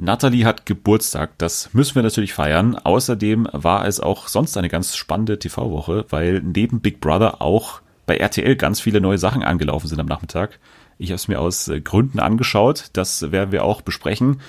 Natalie hat Geburtstag, das müssen wir natürlich feiern. Außerdem war es auch sonst eine ganz spannende TV-Woche, weil neben Big Brother auch bei RTL ganz viele neue Sachen angelaufen sind am Nachmittag. Ich habe es mir aus äh, Gründen angeschaut, das werden wir auch besprechen.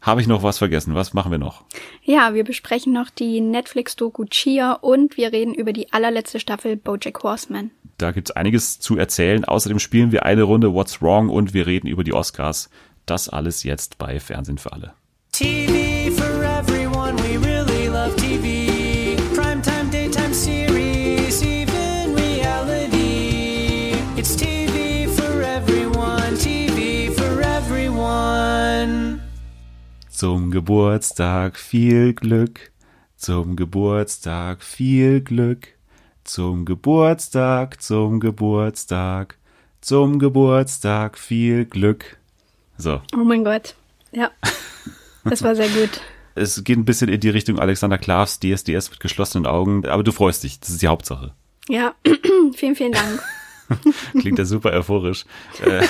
Habe ich noch was vergessen? Was machen wir noch? Ja, wir besprechen noch die Netflix-Doku Chia und wir reden über die allerletzte Staffel Bojack Horseman. Da gibt's einiges zu erzählen. Außerdem spielen wir eine Runde What's Wrong und wir reden über die Oscars. Das alles jetzt bei Fernsehen für alle. TV for everyone, we really love TV. Primetime, daytime series, even reality. It's TV for everyone, TV for everyone. Zum Geburtstag viel Glück, zum Geburtstag viel Glück. Zum Geburtstag, zum Geburtstag, zum Geburtstag viel Glück. So. Oh mein Gott. Ja. Das war sehr gut. es geht ein bisschen in die Richtung Alexander Klavs DSDS mit geschlossenen Augen, aber du freust dich, das ist die Hauptsache. Ja, vielen, vielen Dank. Klingt ja super euphorisch. äh,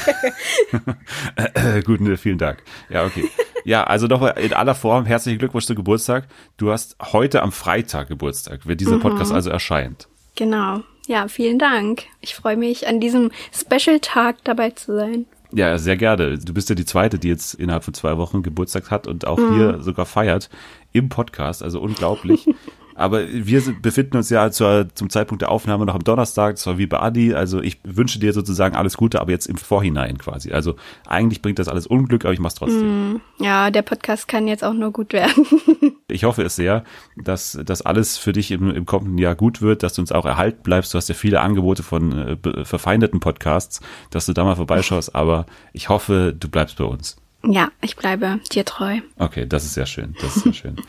äh, gut, ne, vielen Dank. Ja, okay. Ja, also nochmal in aller Form herzlichen Glückwunsch zum Geburtstag. Du hast heute am Freitag Geburtstag, wenn dieser Podcast mhm. also erscheint. Genau. Ja, vielen Dank. Ich freue mich, an diesem Special-Tag dabei zu sein. Ja, sehr gerne. Du bist ja die zweite, die jetzt innerhalb von zwei Wochen Geburtstag hat und auch mhm. hier sogar feiert im Podcast. Also unglaublich. Aber wir befinden uns ja zur, zum Zeitpunkt der Aufnahme noch am Donnerstag, das war wie bei Adi. Also ich wünsche dir sozusagen alles Gute, aber jetzt im Vorhinein quasi. Also eigentlich bringt das alles Unglück, aber ich mach's trotzdem. Mm, ja, der Podcast kann jetzt auch nur gut werden. ich hoffe es sehr, dass das alles für dich im, im kommenden Jahr gut wird, dass du uns auch erhalten bleibst. Du hast ja viele Angebote von äh, verfeindeten Podcasts, dass du da mal vorbeischaust, aber ich hoffe, du bleibst bei uns. Ja, ich bleibe dir treu. Okay, das ist sehr schön. Das ist sehr schön.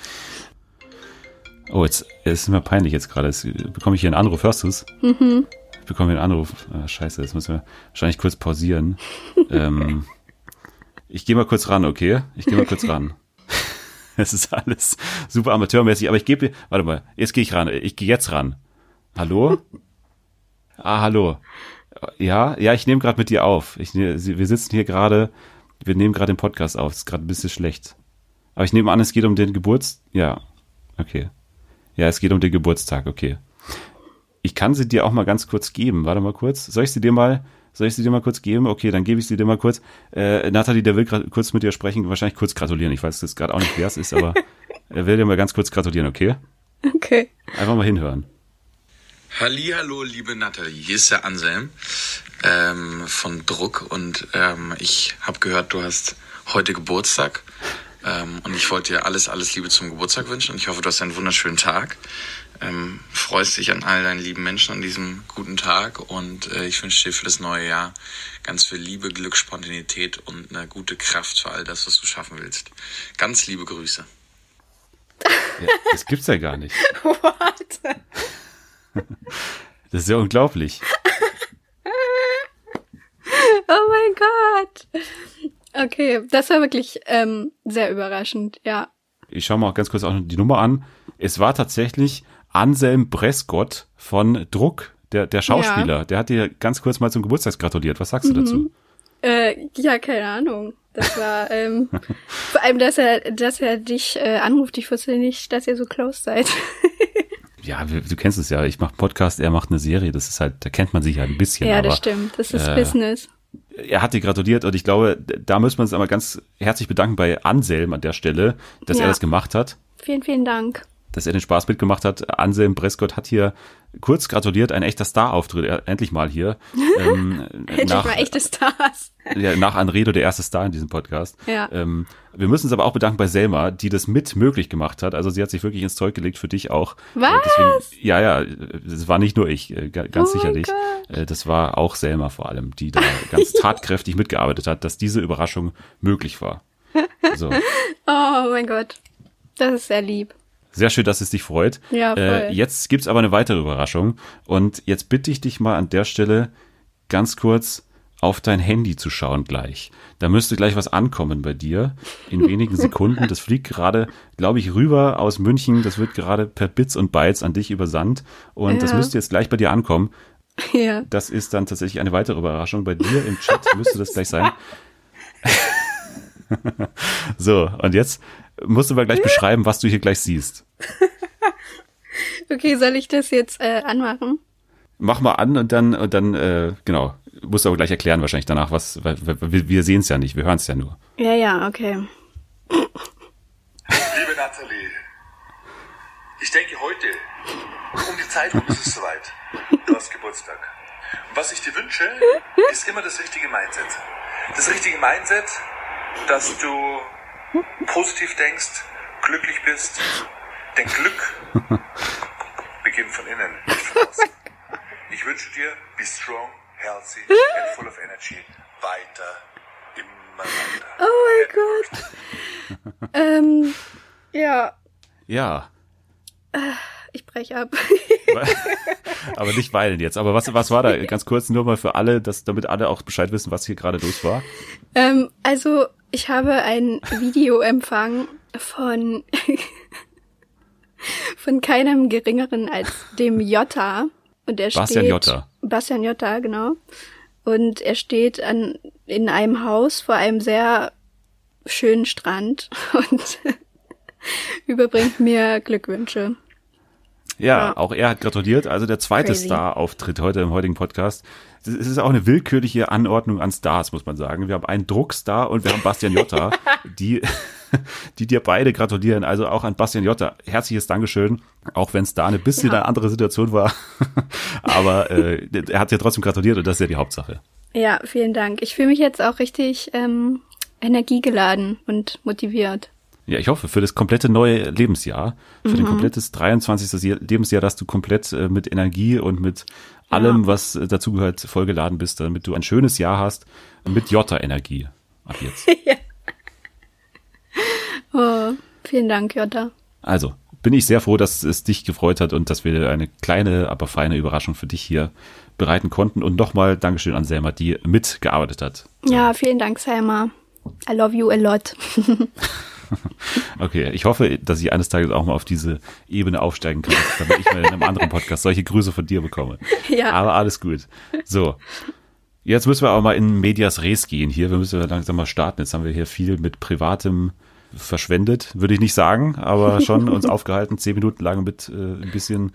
Oh, jetzt es ist mir peinlich jetzt gerade. Jetzt bekomme ich hier einen Anruf. Hörst du es? Mhm. Ich bekomme hier einen Anruf. Ah, scheiße, jetzt müssen wir wahrscheinlich kurz pausieren. ähm, ich gehe mal kurz ran, okay? Ich gehe mal kurz ran. Es ist alles super amateurmäßig, aber ich gebe dir, warte mal, jetzt gehe ich ran. Ich gehe jetzt ran. Hallo? Ah, hallo. Ja, ja, ich nehme gerade mit dir auf. Ich, wir sitzen hier gerade, wir nehmen gerade den Podcast auf. Es ist gerade ein bisschen schlecht. Aber ich nehme an, es geht um den Geburts. Ja, okay. Ja, es geht um den Geburtstag, okay. Ich kann sie dir auch mal ganz kurz geben. Warte mal kurz. Soll ich sie dir mal, soll ich sie dir mal kurz geben? Okay, dann gebe ich sie dir mal kurz. Äh, Nathalie, der will gerade kurz mit dir sprechen, wahrscheinlich kurz gratulieren. Ich weiß jetzt gerade auch nicht, wer es ist, aber er will dir mal ganz kurz gratulieren, okay? Okay. Einfach mal hinhören. Hallo, liebe Nathalie, hier ist der Anselm ähm, von Druck und ähm, ich habe gehört, du hast heute Geburtstag ähm, und ich wollte dir alles, alles Liebe zum Geburtstag wünschen und ich hoffe, du hast einen wunderschönen Tag. Ähm, freust dich an all deinen lieben Menschen an diesem guten Tag und äh, ich wünsche dir für das neue Jahr ganz viel Liebe, Glück, Spontanität und eine gute Kraft für all das, was du schaffen willst. Ganz liebe Grüße. Ja, das gibt's ja gar nicht. What? Das ist ja unglaublich. Oh mein Gott. Okay, das war wirklich ähm, sehr überraschend, ja. Ich schaue mal auch ganz kurz auch die Nummer an. Es war tatsächlich Anselm Brescott von Druck, der, der Schauspieler. Ja. Der hat dir ganz kurz mal zum Geburtstag gratuliert. Was sagst du mhm. dazu? Äh, ja, keine Ahnung. Das war, ähm, vor allem, dass er, dass er dich äh, anruft. Ich wusste nicht, dass ihr so close seid. ja, du kennst es ja. Ich mache Podcast, er macht eine Serie. Das ist halt, da kennt man sich halt ein bisschen. Ja, aber, das stimmt. Das ist äh, Business er hat dir gratuliert und ich glaube, da müssen wir uns einmal ganz herzlich bedanken bei Anselm an der Stelle, dass ja. er das gemacht hat. Vielen, vielen Dank. Dass er den Spaß mitgemacht hat. Anselm Prescott hat hier kurz gratuliert, ein echter Star-Auftritt, endlich mal hier. ähm, endlich nach, mal echte Stars. ja, nach Anredo, der erste Star in diesem Podcast. Ja. Ähm, wir müssen uns aber auch bedanken bei Selma, die das mit möglich gemacht hat. Also sie hat sich wirklich ins Zeug gelegt für dich auch. Äh, Was? Deswegen, ja, ja, das war nicht nur ich, äh, ganz oh sicherlich. Äh, das war auch Selma vor allem, die da ganz tatkräftig mitgearbeitet hat, dass diese Überraschung möglich war. So. oh mein Gott. Das ist sehr lieb. Sehr schön, dass es dich freut. Ja, voll. Äh, jetzt gibt's aber eine weitere Überraschung. Und jetzt bitte ich dich mal an der Stelle ganz kurz auf dein Handy zu schauen gleich. Da müsste gleich was ankommen bei dir in wenigen Sekunden. Das fliegt gerade, glaube ich, rüber aus München. Das wird gerade per Bits und Bytes an dich übersandt. Und ja. das müsste jetzt gleich bei dir ankommen. Ja. Das ist dann tatsächlich eine weitere Überraschung. Bei dir im Chat müsste das gleich sein. so, und jetzt musst du mal gleich beschreiben, was du hier gleich siehst. Okay, soll ich das jetzt äh, anmachen? Mach mal an und dann, und dann, äh, genau. Musst du aber gleich erklären wahrscheinlich danach, was, weil, wir, wir sehen es ja nicht, wir hören es ja nur. Ja, ja, okay. Liebe Nathalie, ich denke heute, um die Zeit rum ist es soweit. Du hast Geburtstag. Und was ich dir wünsche, ist immer das richtige Mindset. Das richtige Mindset, dass du positiv denkst, glücklich bist. Denn Glück beginnt von innen, nicht von außen. Ich wünsche dir, be strong, healthy and full of energy. Weiter, immer weiter. Oh mein Gott. ähm, ja, Ja. ich breche ab. aber nicht weinen jetzt. Aber was, was war da? Ganz kurz nur mal für alle, dass, damit alle auch Bescheid wissen, was hier gerade los war. ähm, also, ich habe ein Video empfangen von, von keinem geringeren als dem Jota. Und er Bastian steht, Jotta. Bastian Jotta, genau. Und er steht an, in einem Haus vor einem sehr schönen Strand und überbringt mir Glückwünsche. Ja, Ja. auch er hat gratuliert. Also der zweite. Star-Auftritt heute im heutigen Podcast. Es ist auch eine willkürliche Anordnung an Stars, muss man sagen. Wir haben einen Druckstar und wir haben Bastian Jotta, die, die dir beide gratulieren. Also auch an Bastian Jotta. Herzliches Dankeschön. Auch wenn es da eine bisschen Ja. eine andere Situation war. Aber äh, er hat ja trotzdem gratuliert und das ist ja die Hauptsache. Ja, vielen Dank. Ich fühle mich jetzt auch richtig ähm, energiegeladen und motiviert. Ja, ich hoffe, für das komplette neue Lebensjahr, für Mhm. dein komplettes 23. Jahr- Lebensjahr, dass du komplett äh, mit Energie und mit allem, was äh, dazugehört, vollgeladen bist, damit du ein schönes Jahr hast mit Jota-Energie. Ab jetzt. Oh, vielen Dank, Jutta. Also, bin ich sehr froh, dass es dich gefreut hat und dass wir eine kleine, aber feine Überraschung für dich hier bereiten konnten. Und nochmal Dankeschön an Selma, die mitgearbeitet hat. Ja, vielen Dank, Selma. I love you a lot. Okay, ich hoffe, dass ich eines Tages auch mal auf diese Ebene aufsteigen kann, damit ich mal in einem anderen Podcast solche Grüße von dir bekomme. Ja. Aber alles gut. So. Jetzt müssen wir aber mal in Medias Res gehen hier. Wir müssen ja langsam mal starten. Jetzt haben wir hier viel mit Privatem verschwendet, würde ich nicht sagen, aber schon uns aufgehalten, zehn Minuten lang mit äh, ein bisschen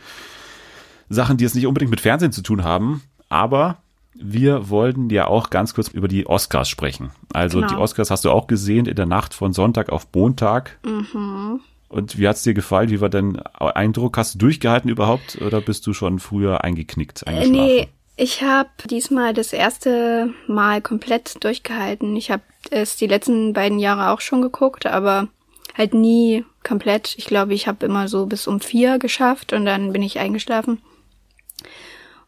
Sachen, die jetzt nicht unbedingt mit Fernsehen zu tun haben. Aber wir wollten ja auch ganz kurz über die Oscars sprechen. Also Genau. die Oscars hast du auch gesehen in der Nacht von Sonntag auf Montag. Und wie hat's dir gefallen? Wie war dein Eindruck? Hast du durchgehalten überhaupt oder bist du schon früher eingeknickt, Äh, eingeschlafen? nee, ich habe diesmal das erste Mal komplett durchgehalten. Ich habe es die letzten beiden Jahre auch schon geguckt, aber halt nie komplett. Ich glaube, ich habe immer so bis um vier geschafft und dann bin ich eingeschlafen.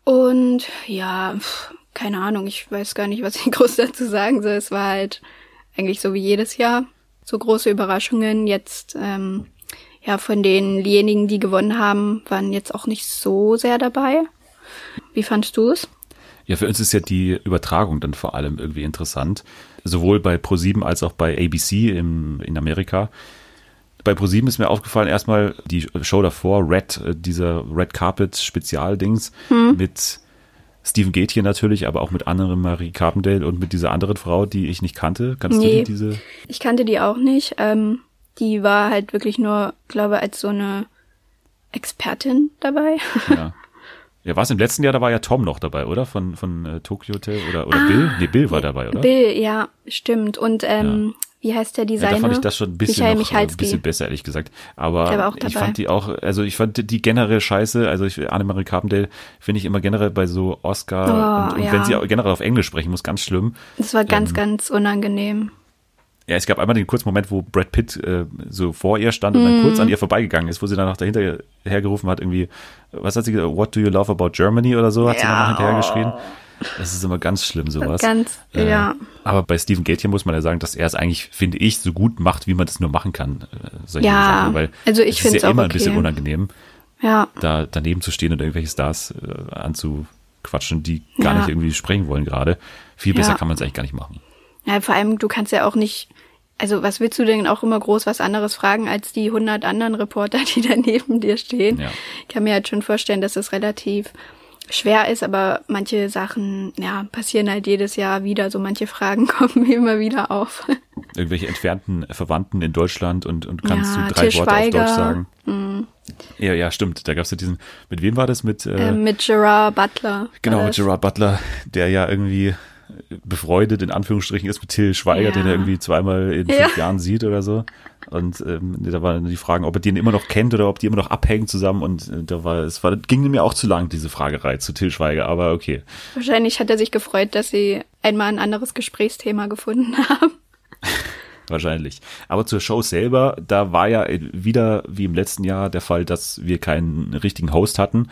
Und ja, pf, keine Ahnung, ich weiß gar nicht, was ich groß dazu sagen soll. Es war halt eigentlich so wie jedes Jahr. So große Überraschungen. Jetzt, ähm, ja, von denjenigen, die gewonnen haben, waren jetzt auch nicht so sehr dabei. Wie fandst du es? Ja, für uns ist ja die Übertragung dann vor allem irgendwie interessant. Sowohl bei Pro7 als auch bei ABC im, in Amerika. Bei Pro7 ist mir aufgefallen, erstmal die Show davor, Red, äh, dieser Red Carpet Spezialdings mit Stephen Gätchen natürlich, aber auch mit anderen Marie Carpendale und mit dieser anderen Frau, die ich nicht kannte. Kannst du Nee. die, diese? Ich kannte die auch nicht. Ähm, die war halt wirklich nur, glaube als so eine Expertin dabei. Ja. Ja, war es im letzten Jahr, da war ja Tom noch dabei, oder? Von, von äh, Tokyo Hotel oder, oder Bill? Nee, Bill war dabei, oder? Ah, Bill, ja, stimmt. Und ähm, wie heißt der Ja, Designer? da fand ich das schon ein bisschen, Michael noch, äh, ein Michalski. bisschen besser, ehrlich gesagt. Aber ich fand die auch, also ich fand die generell scheiße. Also ich, Annemarie Carpendale finde ich immer generell bei so Oscar Oh, und, und ja. wenn sie auch generell auf Englisch sprechen muss, ganz schlimm. Das war Ähm. ganz, ganz unangenehm. Ja, es gab einmal den kurzen Moment, wo Brad Pitt äh, so vor ihr stand und dann kurz Mhm. an ihr vorbeigegangen ist, wo sie dann noch dahinter hergerufen hat, irgendwie, was hat sie gesagt, what do you love about Germany oder so, hat sie dann Ja, noch hinterher geschrien. Das ist immer ganz schlimm, sowas. Ganz, Äh, ja. Aber bei Stephen Gätchen muss man ja sagen, dass er es eigentlich, finde ich, so gut macht, wie man das nur machen kann. Äh, solche Ja, Sachen, weil also ich es ist find's ja immer ein bisschen okay. unangenehm, Ja, da daneben zu stehen und irgendwelche Stars äh, anzuquatschen, die gar Ja. nicht irgendwie sprechen wollen gerade. Viel besser Ja. kann man es eigentlich gar nicht machen. ja, vor allem, du kannst ja auch nicht, also was willst du denn auch immer groß was anderes fragen als die hundert anderen Reporter, die da neben dir stehen? Ja. Ich kann mir halt schon vorstellen, dass es relativ schwer ist, aber manche Sachen, ja, passieren halt jedes Jahr wieder. So manche Fragen kommen immer wieder auf. Irgendwelche entfernten Verwandten in Deutschland und, und kannst Ja, du drei Worte auf Deutsch sagen. Ja, ja, stimmt. Da gab es ja diesen, mit wem war das? Mit, äh, Ähm, mit Gerard Butler. genau, mit. Gerard Butler, der ja irgendwie befreundet in Anführungsstrichen ist mit Till Schweiger, Ja. den er irgendwie zweimal in fünf Ja. Jahren sieht oder so. Und ähm, da waren die Fragen, ob er den immer noch kennt oder ob die immer noch abhängen zusammen. Und äh, da war es war, ging mir auch zu lang, diese Fragerei zu Till Schweiger, aber okay. Wahrscheinlich hat er sich gefreut, dass sie einmal ein anderes Gesprächsthema gefunden haben. Wahrscheinlich. Aber zur Show selber, da war ja wieder wie im letzten Jahr der Fall, dass wir keinen richtigen Host hatten.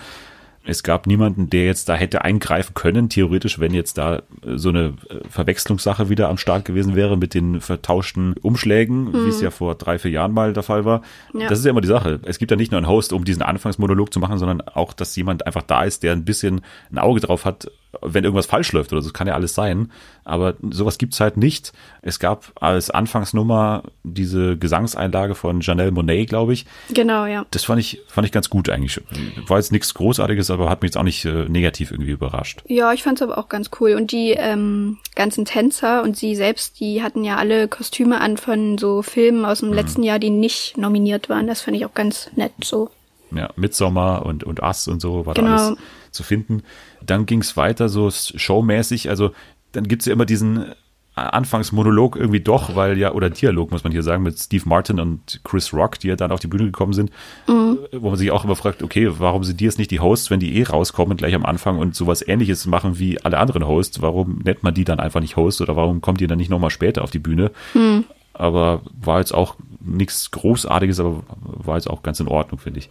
Es gab niemanden, der jetzt da hätte eingreifen können, theoretisch, wenn jetzt da äh, so eine äh, Verwechslungssache wieder am Start gewesen wäre mit den vertauschten Umschlägen, wie es ja vor drei, vier Jahren mal der Fall war. Ja. Das ist ja immer die Sache. Es gibt ja nicht nur einen Host, um diesen Anfangsmonolog zu machen, sondern auch, dass jemand einfach da ist, der ein bisschen ein Auge drauf hat, wenn irgendwas falsch läuft oder so. Das kann ja alles sein. Aber sowas gibt's halt nicht. Es gab als Anfangsnummer diese Gesangseinlage von Janelle Monet, glaube ich. Genau, ja. Das fand ich, fand ich ganz gut eigentlich. War jetzt nichts Großartiges, aber hat mich jetzt auch nicht äh, negativ irgendwie überrascht. Ja, ich fand's aber auch ganz cool. Und die ähm, ganzen Tänzer und sie selbst, die hatten ja alle Kostüme an von so Filmen aus Mhm. dem letzten Jahr, die nicht nominiert waren. Das fand ich auch ganz nett so. Ja, Midsommar und, und Us und so war Genau. da alles zu finden. Dann ging's weiter so showmäßig. Also dann gibt's ja immer diesen Anfangsmonolog irgendwie doch, weil ja, oder Dialog muss man hier sagen, mit Steve Martin und Chris Rock, die ja dann auf die Bühne gekommen sind, wo man sich auch immer fragt, okay, warum sind die jetzt nicht die Hosts, wenn die eh rauskommen gleich am Anfang und sowas ähnliches machen wie alle anderen Hosts, warum nennt man die dann einfach nicht Host oder warum kommt die dann nicht nochmal später auf die Bühne? Aber war jetzt auch nichts Großartiges, aber war jetzt auch ganz in Ordnung, finde ich.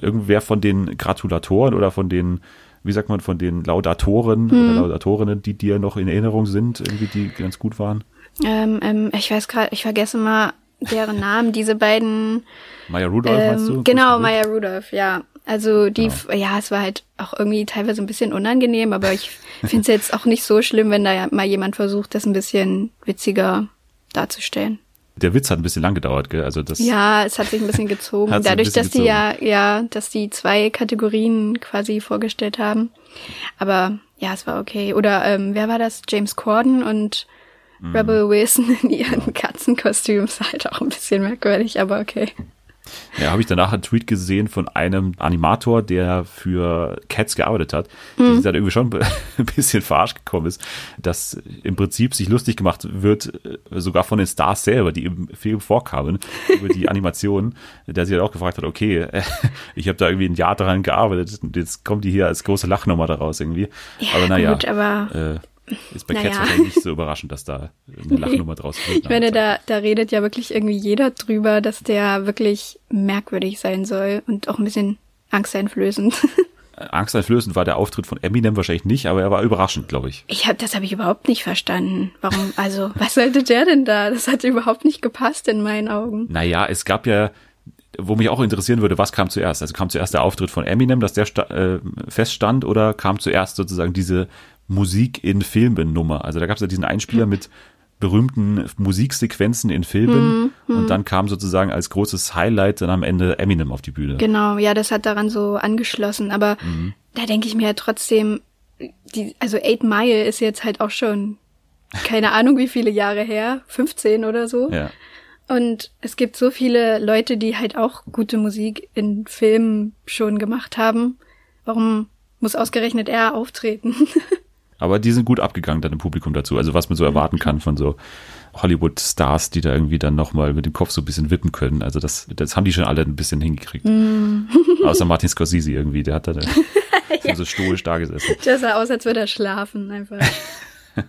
Irgendwer von den Gratulatoren oder von den, wie sagt man, von den Laudatoren oder Laudatorinnen, die dir noch in Erinnerung sind, irgendwie, die ganz gut waren? Ähm, ähm, ich weiß gerade, ich vergesse mal deren Namen, diese beiden. Maya Rudolph, meinst du? Ähm, genau, Maya Rudolph, ja. Also die, ja, es war halt auch irgendwie teilweise ein bisschen unangenehm, aber ich finde es jetzt auch nicht so schlimm, wenn da mal jemand versucht, das ein bisschen witziger darzustellen. Der Witz hat ein bisschen lang gedauert, gell? Also das, Ja, es hat sich ein bisschen gezogen. Dadurch, bisschen dass die ja, ja, dass die zwei Kategorien quasi vorgestellt haben. Aber ja, es war okay. Oder ähm, wer war das? James Corden und Mhm. Rebel Wilson in ihren Katzenkostüms. Halt auch ein bisschen merkwürdig, aber okay. Ja, habe ich danach einen Tweet gesehen von einem Animator, der für Cats gearbeitet hat, Mhm. der sich dann irgendwie schon ein bisschen verarscht gekommen ist, dass im Prinzip sich lustig gemacht wird, äh, sogar von den Stars selber, die im Film vorkamen, über die Animationen, der sich dann auch gefragt hat, okay, ich habe da irgendwie ein Jahr daran gearbeitet und jetzt kommt die hier als große Lachnummer daraus irgendwie. Ja, aber naja, gut, aber äh, ist bei Naja. Cats wahrscheinlich nicht so überraschend, dass da eine Lachnummer draus wird. ich meine, da, da redet ja wirklich irgendwie jeder drüber, dass der wirklich merkwürdig sein soll und auch ein bisschen angsteinflößend. Angsteinflößend war der Auftritt von Eminem wahrscheinlich nicht, aber er war überraschend, glaube ich. Ich hab, das habe ich überhaupt nicht verstanden. Warum, also, was sollte der denn da? Das hat überhaupt nicht gepasst in meinen Augen. Naja, es gab ja, wo mich auch interessieren würde, was kam zuerst? Also kam zuerst der Auftritt von Eminem, dass der äh, feststand, oder kam zuerst sozusagen diese Musik in Filmen Nummer? Also da gab es ja diesen Einspieler mit berühmten Musiksequenzen in Filmen und dann kam sozusagen als großes Highlight dann am Ende Eminem auf die Bühne. Genau, ja, das hat daran so angeschlossen. Aber da denke ich mir ja trotzdem, die, also Eight Mile ist jetzt halt auch schon keine Ahnung wie viele Jahre her, 15 oder so. Ja. Und es gibt so viele Leute, die halt auch gute Musik in Filmen schon gemacht haben. Warum muss ausgerechnet er auftreten? Aber die sind gut abgegangen dann im Publikum dazu. Also was man so erwarten kann von so Hollywood-Stars, die da irgendwie dann nochmal mit dem Kopf so ein bisschen wippen können. Also das, das haben die schon alle ein bisschen hingekriegt. Außer Martin Scorsese irgendwie, der hat da so stoisch da gesessen. Der sah aus, als würde er schlafen, einfach.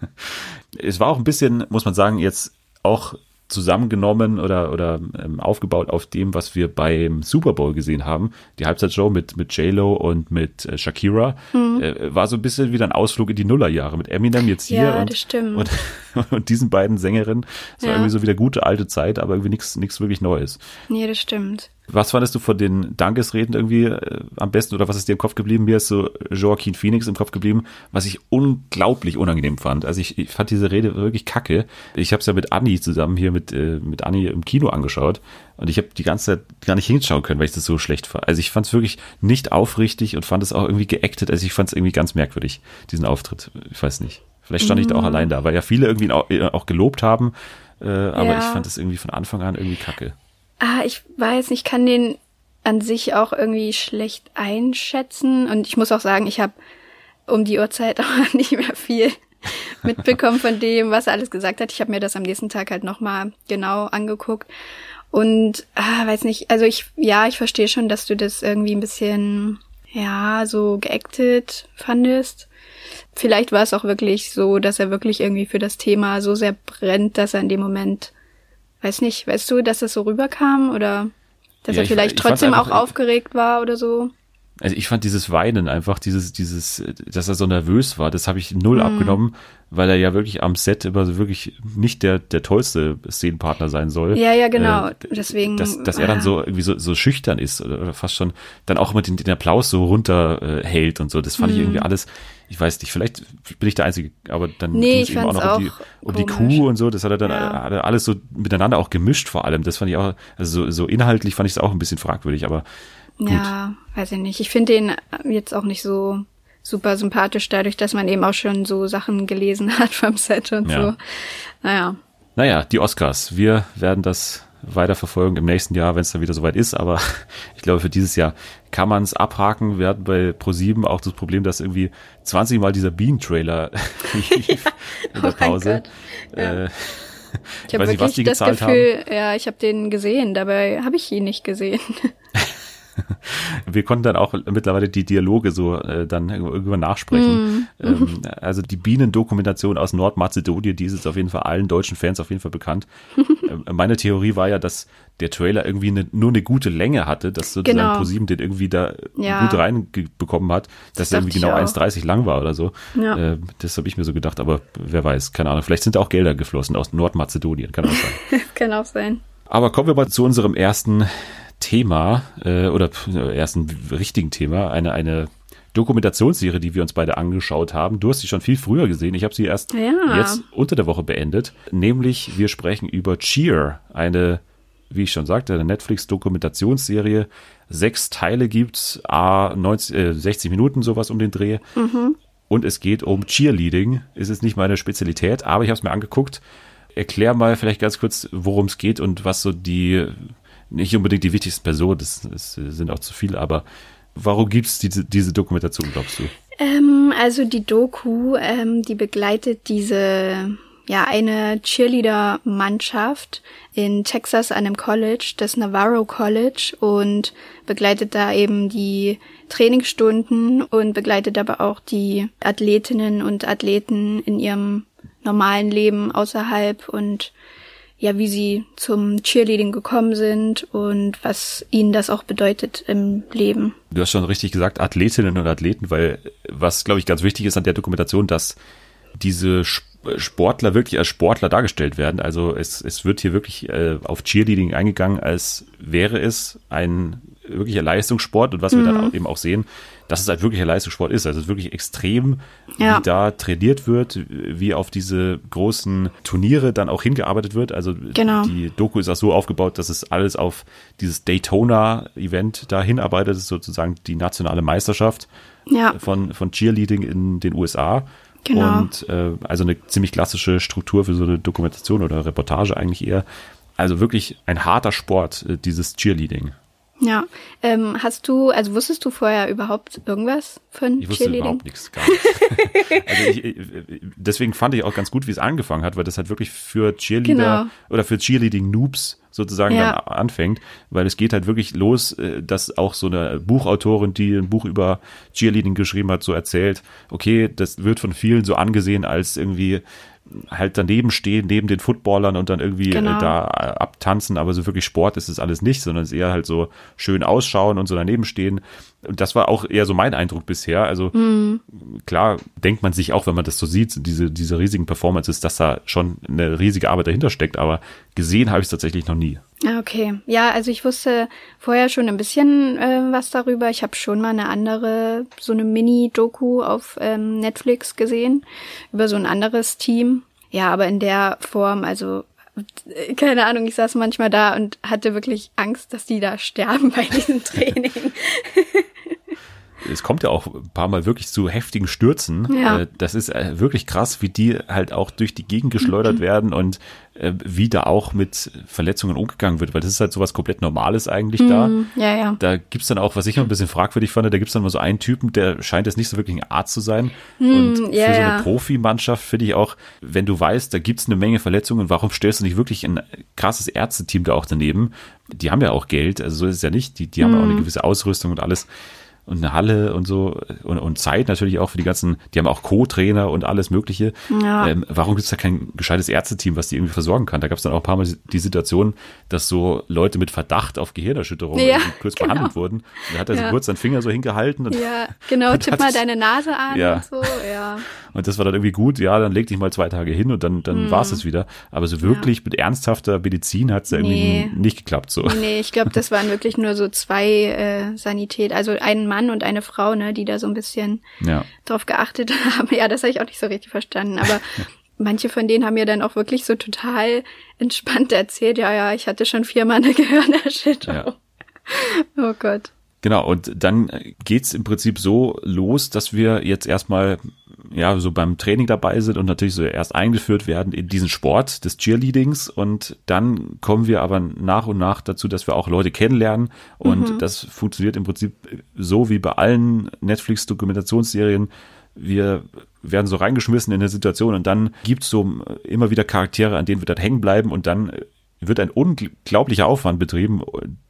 Es war auch ein bisschen, muss man sagen, jetzt auch zusammengenommen oder, oder ähm, aufgebaut auf dem, was wir beim Super Bowl gesehen haben. Die Halbzeitshow mit, mit J-Lo und mit äh, Shakira Mhm. äh, war so ein bisschen wieder ein Ausflug in die Nullerjahre mit Eminem jetzt hier. Ja, und, das stimmt. Und und diesen beiden Sängerinnen. Es war Ja. irgendwie so wieder gute alte Zeit, aber irgendwie nichts nichts wirklich Neues. Nee, das stimmt. Was fandest du von den Dankesreden irgendwie äh, am besten oder was ist dir im Kopf geblieben? Mir ist so Joaquin Phoenix im Kopf geblieben, was ich unglaublich unangenehm fand. Also ich, ich fand diese Rede wirklich kacke. Ich habe es ja mit Anni zusammen hier mit äh, mit Anni im Kino angeschaut und ich habe die ganze Zeit gar nicht hinschauen können, weil ich das so schlecht fand. Also ich fand es wirklich nicht aufrichtig und fand es auch irgendwie geactet. Also ich fand es irgendwie ganz merkwürdig diesen Auftritt. Ich weiß nicht. Vielleicht stand ich da auch allein da, weil ja viele irgendwie auch, auch gelobt haben. Äh, aber Ja. ich fand es irgendwie von Anfang an irgendwie kacke. Ah, ich weiß nicht, ich kann den an sich auch irgendwie schlecht einschätzen. Und ich muss auch sagen, ich habe um die Uhrzeit auch nicht mehr viel mitbekommen von dem, was er alles gesagt hat. Ich habe mir das am nächsten Tag halt nochmal genau angeguckt. Und, ah, weiß nicht, also ich, ja, ich verstehe schon, dass du das irgendwie ein bisschen, ja, so geactet fandest. Vielleicht war es auch wirklich so, dass er wirklich irgendwie für das Thema so sehr brennt, dass er in dem Moment Weiß nicht, weißt du, dass das so rüberkam oder dass Ja, er ich- vielleicht ich fand's trotzdem auch aufgeregt war oder so? Also ich fand dieses Weinen einfach, dieses, dieses, dass er so nervös war, das habe ich null Mhm. abgenommen, weil er ja wirklich am Set immer so wirklich nicht der, der tollste Szenenpartner sein soll. Ja, ja, genau. Äh, Deswegen, Dass, dass er dann ja. so irgendwie so, so schüchtern ist oder, fast schon dann auch immer den, den Applaus so runter äh, und so. Das fand ich irgendwie alles, ich weiß nicht, vielleicht bin ich der Einzige, aber dann Mhm. Nee, ging es ich eben auch noch fand's um die, auch um die. Kuh und so. Das hat er dann Ja. hat er alles so miteinander auch gemischt vor allem. Das fand ich auch, also so, so inhaltlich fand ich es auch ein bisschen fragwürdig, aber Ja, weiß ich nicht. Ich finde den jetzt auch nicht so super sympathisch, dadurch, dass man eben auch schon so Sachen gelesen hat vom Set und Ja. so. Naja. Naja, die Oscars. Wir werden das weiter verfolgen im nächsten Jahr, wenn es dann wieder soweit ist. Aber ich glaube, für dieses Jahr kann man es abhaken. Wir hatten bei Pro7 auch das Problem, dass irgendwie 20 Mal dieser Bean-Trailer lief in der Oh Pause. Gott. Ja. Äh, Ich habe weiß nicht, wirklich das Gefühl, ja, ich habe den gesehen, dabei habe ich ihn nicht gesehen. wir konnten dann auch mittlerweile die Dialoge so äh, dann irgendwann nachsprechen. Ähm, also die Bienendokumentation aus Nordmazedonien, die ist jetzt auf jeden Fall allen deutschen Fans auf jeden Fall bekannt. Ähm, Meine Theorie war ja, dass der Trailer irgendwie eine, nur eine gute Länge hatte, dass sozusagen Genau. ProSieben den irgendwie da Ja. gut reinbekommen hat, dass er irgendwie genau ich auch. 1,30 lang war oder so. Ja. Äh, das habe ich mir so gedacht, aber wer weiß, keine Ahnung. Vielleicht sind da auch Gelder geflossen aus Nordmazedonien, kann auch sein. Kann auch sein. Aber kommen wir mal zu unserem ersten Thema äh, oder pf, ersten richtigen Thema, eine, eine Dokumentationsserie, die wir uns beide angeschaut haben. Du hast sie schon viel früher gesehen. Ich habe sie erst Ja. jetzt unter der Woche beendet. Nämlich wir sprechen über Cheer, eine, wie ich schon sagte, eine Netflix-Dokumentationsserie. Sechs Teile gibt's, a 90, äh, 60 Minuten sowas um den Dreh. Und es geht um Cheerleading. Ist jetzt nicht meine Spezialität, aber ich habe es mir angeguckt. Erklär mal vielleicht ganz kurz, worum es geht und was so die, nicht unbedingt die wichtigsten Personen, das, das sind auch zu viele, aber warum gibt's diese, diese Dokumentation, glaubst du? Ähm, also die Doku, ähm, die begleitet diese, ja, eine Cheerleader-Mannschaft in Texas an einem College, das Navarro College, und begleitet da eben die Trainingsstunden und begleitet aber auch die Athletinnen und Athleten in ihrem normalen Leben außerhalb und ja, wie sie zum Cheerleading gekommen sind und was ihnen das auch bedeutet im Leben. Du hast schon richtig gesagt, Athletinnen und Athleten, weil was, glaube ich, ganz wichtig ist an der Dokumentation, dass diese Sp- Sportler wirklich als Sportler dargestellt werden. Also es, es wird hier wirklich äh, auf Cheerleading eingegangen, als wäre es ein wirklicher Leistungssport und was wir dann auch eben auch sehen, dass es halt wirklich ein Leistungssport ist. Also es ist wirklich extrem, Ja. wie da trainiert wird, wie auf diese großen Turniere dann auch hingearbeitet wird. Also Genau. die Doku ist auch so aufgebaut, dass es alles auf dieses Daytona-Event da hinarbeitet. Das ist sozusagen die nationale Meisterschaft Ja. von, von Cheerleading in den USA. Genau. Und äh, also eine ziemlich klassische Struktur für so eine Dokumentation oder Reportage eigentlich eher. Also wirklich ein harter Sport, äh, dieses Cheerleading. Ja. Ähm, hast du, also wusstest du vorher überhaupt irgendwas von Ich wusste Cheerleading? überhaupt nichts. Gar nichts. also ich, ich- deswegen fand ich auch ganz gut, wie es angefangen hat, weil das halt wirklich für Cheerleader Genau. oder für Cheerleading-Noobs sozusagen Ja. dann anfängt, weil es geht halt wirklich los, äh, dass auch so eine Buchautorin, die ein Buch über Cheerleading geschrieben hat, so erzählt, okay, das wird von vielen so angesehen als irgendwie halt daneben stehen, neben den Footballern und dann irgendwie Genau. äh, da äh, abtanzen, aber so wirklich Sport ist es alles nicht, sondern es ist eher halt so schön ausschauen und so daneben stehen. Und das war auch eher so mein Eindruck bisher. Also mhm. klar denkt man sich auch, wenn man das so sieht, diese, diese riesigen Performances, dass da schon eine riesige Arbeit dahinter steckt, aber gesehen habe ich es tatsächlich noch nie. Ah, okay. Ja, also ich wusste vorher schon ein bisschen äh, was darüber. Ich habe schon mal eine andere, so eine Mini-Doku auf ähm, Netflix gesehen über so ein anderes Team. Ja, aber in der Form, also keine Ahnung, ich saß manchmal da und hatte wirklich Angst, dass die da sterben bei diesem Training. Es kommt ja auch ein paar Mal wirklich zu heftigen Stürzen. Ja. Äh, das ist äh, wirklich krass, wie die halt auch durch die Gegend geschleudert mhm. werden und äh, wie da auch mit Verletzungen umgegangen wird, weil das ist halt sowas komplett Normales eigentlich da. Mhm. Ja, ja. Da gibt's dann auch, was ich noch ein bisschen fragwürdig fand, da gibt's dann mal so einen Typen, der scheint jetzt nicht so wirklich ein Arzt zu sein. Mhm, und ja, für so eine. Profimannschaft finde ich auch, wenn du weißt, da gibt's eine Menge Verletzungen, warum stellst du nicht wirklich ein krasses Ärzteteam da auch daneben? Die haben ja auch Geld, also so ist es ja nicht. Die, die haben ja auch eine mhm. gewisse Ausrüstung und alles und eine Halle und so und, und Zeit natürlich auch für die ganzen, die haben auch Co-Trainer und alles Mögliche. Ja. Ähm, warum gibt es da kein gescheites Ärzteteam, was die irgendwie versorgen kann? Da gab es dann auch ein paar Mal die Situation, dass so Leute mit Verdacht auf Gehirnerschütterung ja, kurz genau. behandelt wurden. Und da hat er ja. so kurz seinen Finger so hingehalten. Und, ja, genau, tipp mal deine Nase an ja. und so, ja. Und das war dann irgendwie gut, ja, dann leg dich mal zwei Tage hin und dann, dann hm. war es wieder. Aber so wirklich ja. mit ernsthafter Medizin hat es irgendwie nee. nicht geklappt. So. Nee, ich glaube, das waren wirklich nur so zwei äh, Sanität, also ein Mann und eine Frau, ne, die da so ein bisschen ja. drauf geachtet haben. Ja, das habe ich auch nicht so richtig verstanden. Aber manche von denen haben mir dann auch wirklich so total entspannt erzählt, ja, ja, ich hatte schon viermal eine Gehirnerschütterung. Ja. Oh Gott. Genau, und dann geht's im Prinzip so los, dass wir jetzt erstmal ja so beim Training dabei sind und natürlich so erst eingeführt werden in diesen Sport des Cheerleadings und dann kommen wir aber nach und nach dazu, dass wir auch Leute kennenlernen und mhm. das funktioniert im Prinzip so wie bei allen Netflix Dokumentationsserien. Wir werden so reingeschmissen in eine Situation und dann gibt's so immer wieder Charaktere, an denen wir dann hängen bleiben und dann wird ein unglaublicher Aufwand betrieben,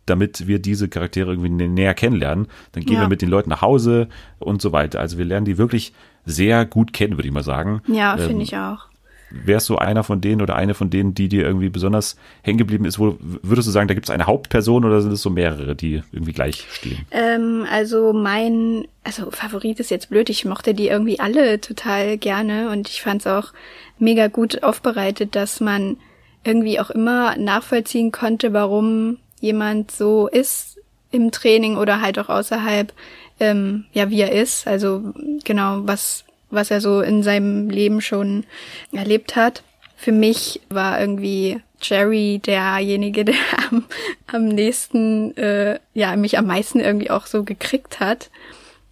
damit wir diese Charaktere irgendwie näher kennenlernen. Dann gehen ja. wir mit den Leuten nach Hause und so weiter. Also wir lernen die wirklich sehr gut kennen, würde ich mal sagen. Ja, ähm, finde ich auch. Wärst du einer von denen oder eine von denen, die dir irgendwie besonders hängen geblieben ist? Wo würdest du sagen, da gibt es eine Hauptperson oder sind es so mehrere, die irgendwie gleich stehen? Ähm, also mein, also Favorit ist jetzt blöd. Ich mochte die irgendwie alle total gerne und ich fand es auch mega gut aufbereitet, dass man irgendwie auch immer nachvollziehen konnte, warum jemand so ist im Training oder halt auch außerhalb, ähm, ja, wie er ist. Also genau, was, was er so in seinem Leben schon erlebt hat. Für mich war irgendwie Jerry derjenige, der am, am nächsten, äh, ja, mich am meisten irgendwie auch so gekriegt hat.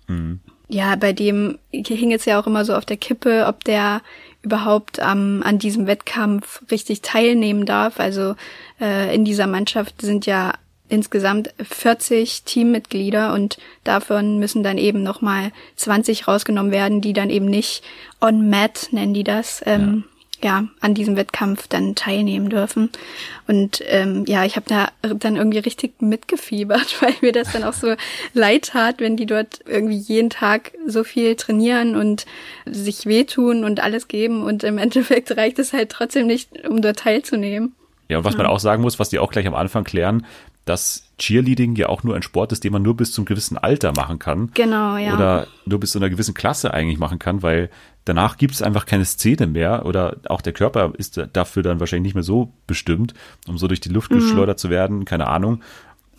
Mhm. Ja, bei dem hing es ja auch immer so auf der Kippe, ob der überhaupt ähm, an diesem Wettkampf richtig teilnehmen darf. Also äh, in dieser Mannschaft sind ja insgesamt 40 Teammitglieder und davon müssen dann eben nochmal 20 rausgenommen werden, die dann eben nicht on mat, nennen die das, ähm, ja ja, an diesem Wettkampf dann teilnehmen dürfen. Und ähm, ja, ich habe da dann irgendwie richtig mitgefiebert, weil mir das dann auch so leid tat, wenn die dort irgendwie jeden Tag so viel trainieren und sich wehtun und alles geben und im Endeffekt reicht es halt trotzdem nicht, um dort teilzunehmen. Ja, und was man auch sagen muss, was die auch gleich am Anfang klären, dass Cheerleading ja auch nur ein Sport ist, den man nur bis zum gewissen Alter machen kann. Genau, ja. Oder nur bis zu einer gewissen Klasse eigentlich machen kann, weil danach gibt es einfach keine Szene mehr oder auch der Körper ist dafür dann wahrscheinlich nicht mehr so bestimmt, um so durch die Luft mhm. geschleudert zu werden, keine Ahnung.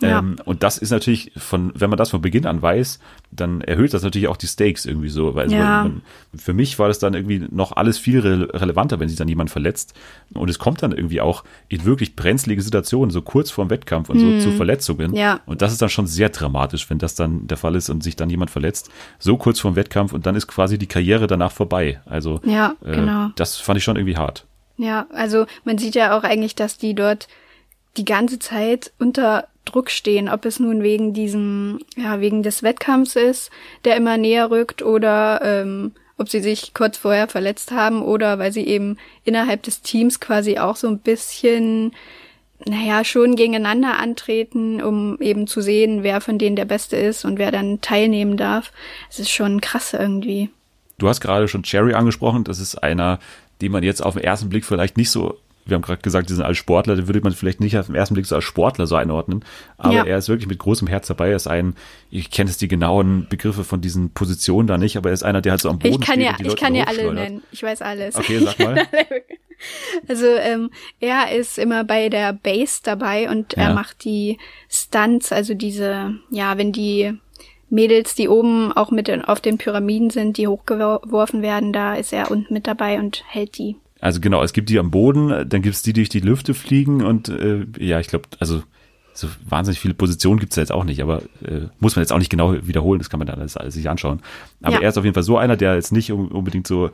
Ja. Ähm, und das ist natürlich von, wenn man das von Beginn an weiß, dann erhöht das natürlich auch die Stakes irgendwie so. Weil ja. man, für mich war das dann irgendwie noch alles viel re relevanter, wenn sich dann jemand verletzt. Und es kommt dann irgendwie auch in wirklich brenzlige Situationen, so kurz vorm Wettkampf und hm. so zu Verletzungen. Ja. Und das ist dann schon sehr dramatisch, wenn das dann der Fall ist und sich dann jemand verletzt, so kurz vorm Wettkampf und dann ist quasi die Karriere danach vorbei. Also ja, äh, genau. das fand ich schon irgendwie hart. Ja, also man sieht ja auch eigentlich, dass die dort die ganze Zeit unter Druck stehen, ob es nun wegen diesem, ja, wegen des Wettkampfs ist, der immer näher rückt, oder ähm, ob sie sich kurz vorher verletzt haben oder weil sie eben innerhalb des Teams quasi auch so ein bisschen, naja, schon gegeneinander antreten, um eben zu sehen, wer von denen der Beste ist und wer dann teilnehmen darf. Es ist schon krass irgendwie. Du hast gerade schon Cherry angesprochen, das ist einer, den man jetzt auf den ersten Blick vielleicht nicht so wir haben gerade gesagt, die sind als Sportler, den würde man vielleicht nicht auf den ersten Blick so als Sportler so einordnen, aber Ja. er ist wirklich mit großem Herz dabei. Er ist ein, ich kenne jetzt die genauen Begriffe von diesen Positionen da nicht, aber er ist einer, der halt so am Boden Ich kann steht ja, ich Leute kann ja alle nennen. Ich weiß alles. Okay, sag mal. Also ähm, er ist immer bei der Base dabei und Ja. er macht die Stunts, also diese, ja, wenn die Mädels, die oben auch mit auf den Pyramiden sind, die hochgeworfen werden, da ist er unten mit dabei und hält die. Also genau, es gibt die am Boden, dann gibt's die, die durch die Lüfte fliegen und äh, ja, ich glaube, also so wahnsinnig viele Positionen gibt's da jetzt auch nicht, aber äh, muss man jetzt auch nicht genau wiederholen, das kann man dann alles, alles sich anschauen. Aber Ja. er ist auf jeden Fall so einer, der jetzt nicht un- unbedingt so,